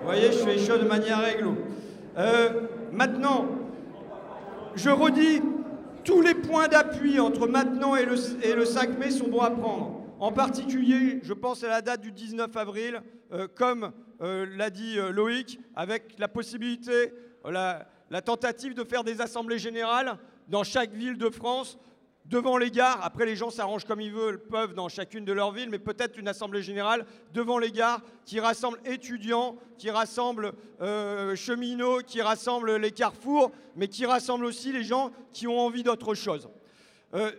Vous voyez, je fais les choses de manière réglo. Euh, maintenant, je redis, tous les points d'appui entre maintenant et le, et le 5 mai sont bons à prendre. En particulier, je pense à la date du 19 avril, euh, comme euh, l'a dit Loïc, avec la possibilité, la tentative de faire des assemblées générales dans chaque ville de France, devant les gares. Après, les gens s'arrangent comme ils veulent, peuvent dans chacune de leurs villes, mais peut-être une assemblée générale devant les gares qui rassemble étudiants, qui rassemble euh, cheminots, qui rassemble les carrefours, mais qui rassemble aussi les gens qui ont envie d'autre chose. Euh,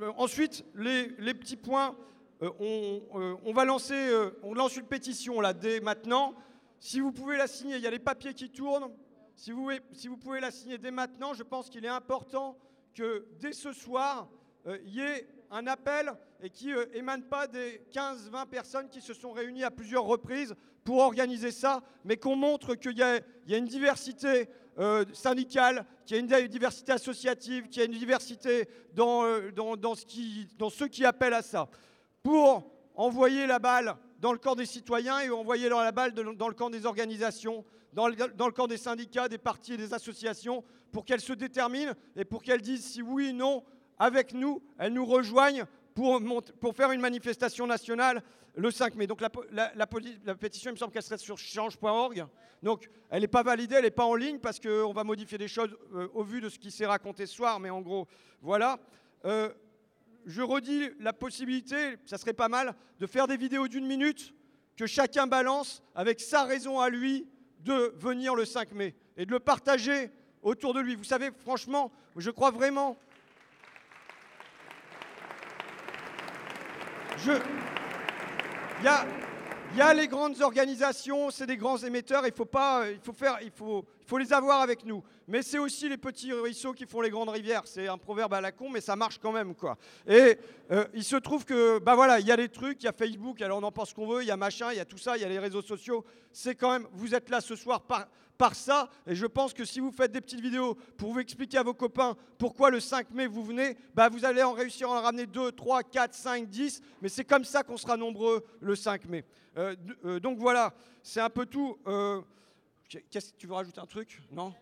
euh, ensuite, les, petits points. on, va lancer, on lance une pétition là dès maintenant. Si vous pouvez la signer, il y a les papiers qui tournent. Si vous pouvez la signer dès maintenant, je pense qu'il est important que dès ce soir, euh, il y ait un appel et qui euh, émane pas des 15-20 personnes qui se sont réunies à plusieurs reprises pour organiser ça, mais qu'on montre qu'il y, a- une diversité euh, syndicale, qu'il y a une di- diversité associative, qu'il y a une diversité dans, euh, dans, ceux qui appellent à ça, pour envoyer la balle dans le camp des citoyens et envoyer la balle dans le camp des organisations, dans le camp des syndicats, des partis et des associations, pour qu'elles se déterminent et pour qu'elles disent si oui ou non, avec nous, elles nous rejoignent pour, pour faire une manifestation nationale le 5 mai. Donc la pétition, il me semble qu'elle serait sur change.org. Donc elle n'est pas validée, elle n'est pas en ligne parce qu'on va modifier des choses euh, au vu de ce qui s'est raconté ce soir, mais en gros, voilà. Euh, je redis la possibilité, ça serait pas mal, de faire des vidéos d'une minute que chacun balance avec sa raison à lui de venir le 5 mai et de le partager autour de lui. Vous savez, franchement, je crois vraiment. Il y a, les grandes organisations, c'est des grands émetteurs, il faut, pas, il faut, faire, il faut, les avoir avec nous. Mais c'est aussi les petits ruisseaux qui font les grandes rivières. C'est un proverbe à la con, mais ça marche quand même. quoi. Et euh, il se trouve que, bah voilà, il y a des trucs, il y a Facebook, alors on en pense qu'on veut, il y a machin, il y a tout ça, il y a les réseaux sociaux. C'est quand même, vous êtes là ce soir par, par ça, et je pense que si vous faites des petites vidéos pour vous expliquer à vos copains pourquoi le 5 mai vous venez, bah vous allez en réussir à en ramener 2, 3, 4, 5, 10, mais c'est comme ça qu'on sera nombreux le 5 mai. Euh, euh, donc voilà, c'est un peu tout. Euh, Qu'est-ce que tu veux rajouter un truc? Non?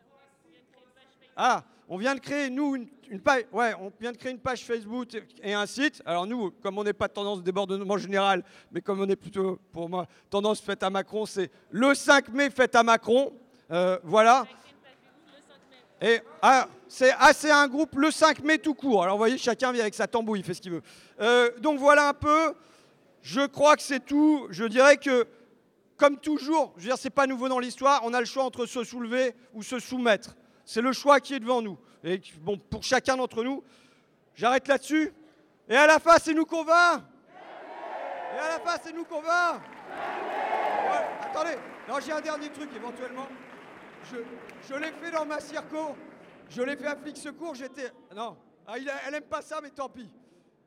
Ah, on vient de créer, nous, une, une page, ouais, on vient de créer une page Facebook et un site. Alors nous, comme on n'est pas de tendance débordement général, mais comme on est plutôt, pour moi, tendance faite à Macron, c'est le 5 mai fête à Macron. Euh, voilà. Et ah, c'est ah, c'est un groupe le 5 mai tout court. Alors vous voyez, chacun vient avec sa tambouille, il fait ce qu'il veut. Euh, donc voilà un peu. Je crois que c'est tout. Je dirais que, comme toujours, je veux dire, c'est pas nouveau dans l'histoire. On a le choix entre se soulever ou se soumettre. C'est le choix qui est devant nous. Et bon, pour chacun d'entre nous, j'arrête là-dessus. Et à la fin, c'est nous qu'on va. Et à la fin, c'est nous qu'on va. Attendez, non, j'ai un dernier truc éventuellement. Je, l'ai fait dans ma circo. Je l'ai fait à Flic Secours. J'étais. Non, Ah, elle aime pas ça, mais tant pis.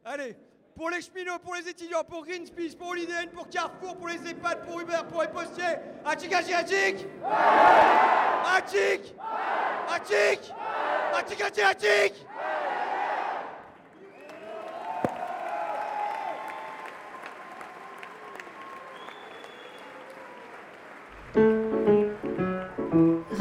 Allez, pour les cheminots, pour les étudiants, pour Greenpeace, pour Inn, pour Carrefour, pour les EHPAD, pour Uber, pour les postiers. Atchik, atchik, atchik Atchik Atchik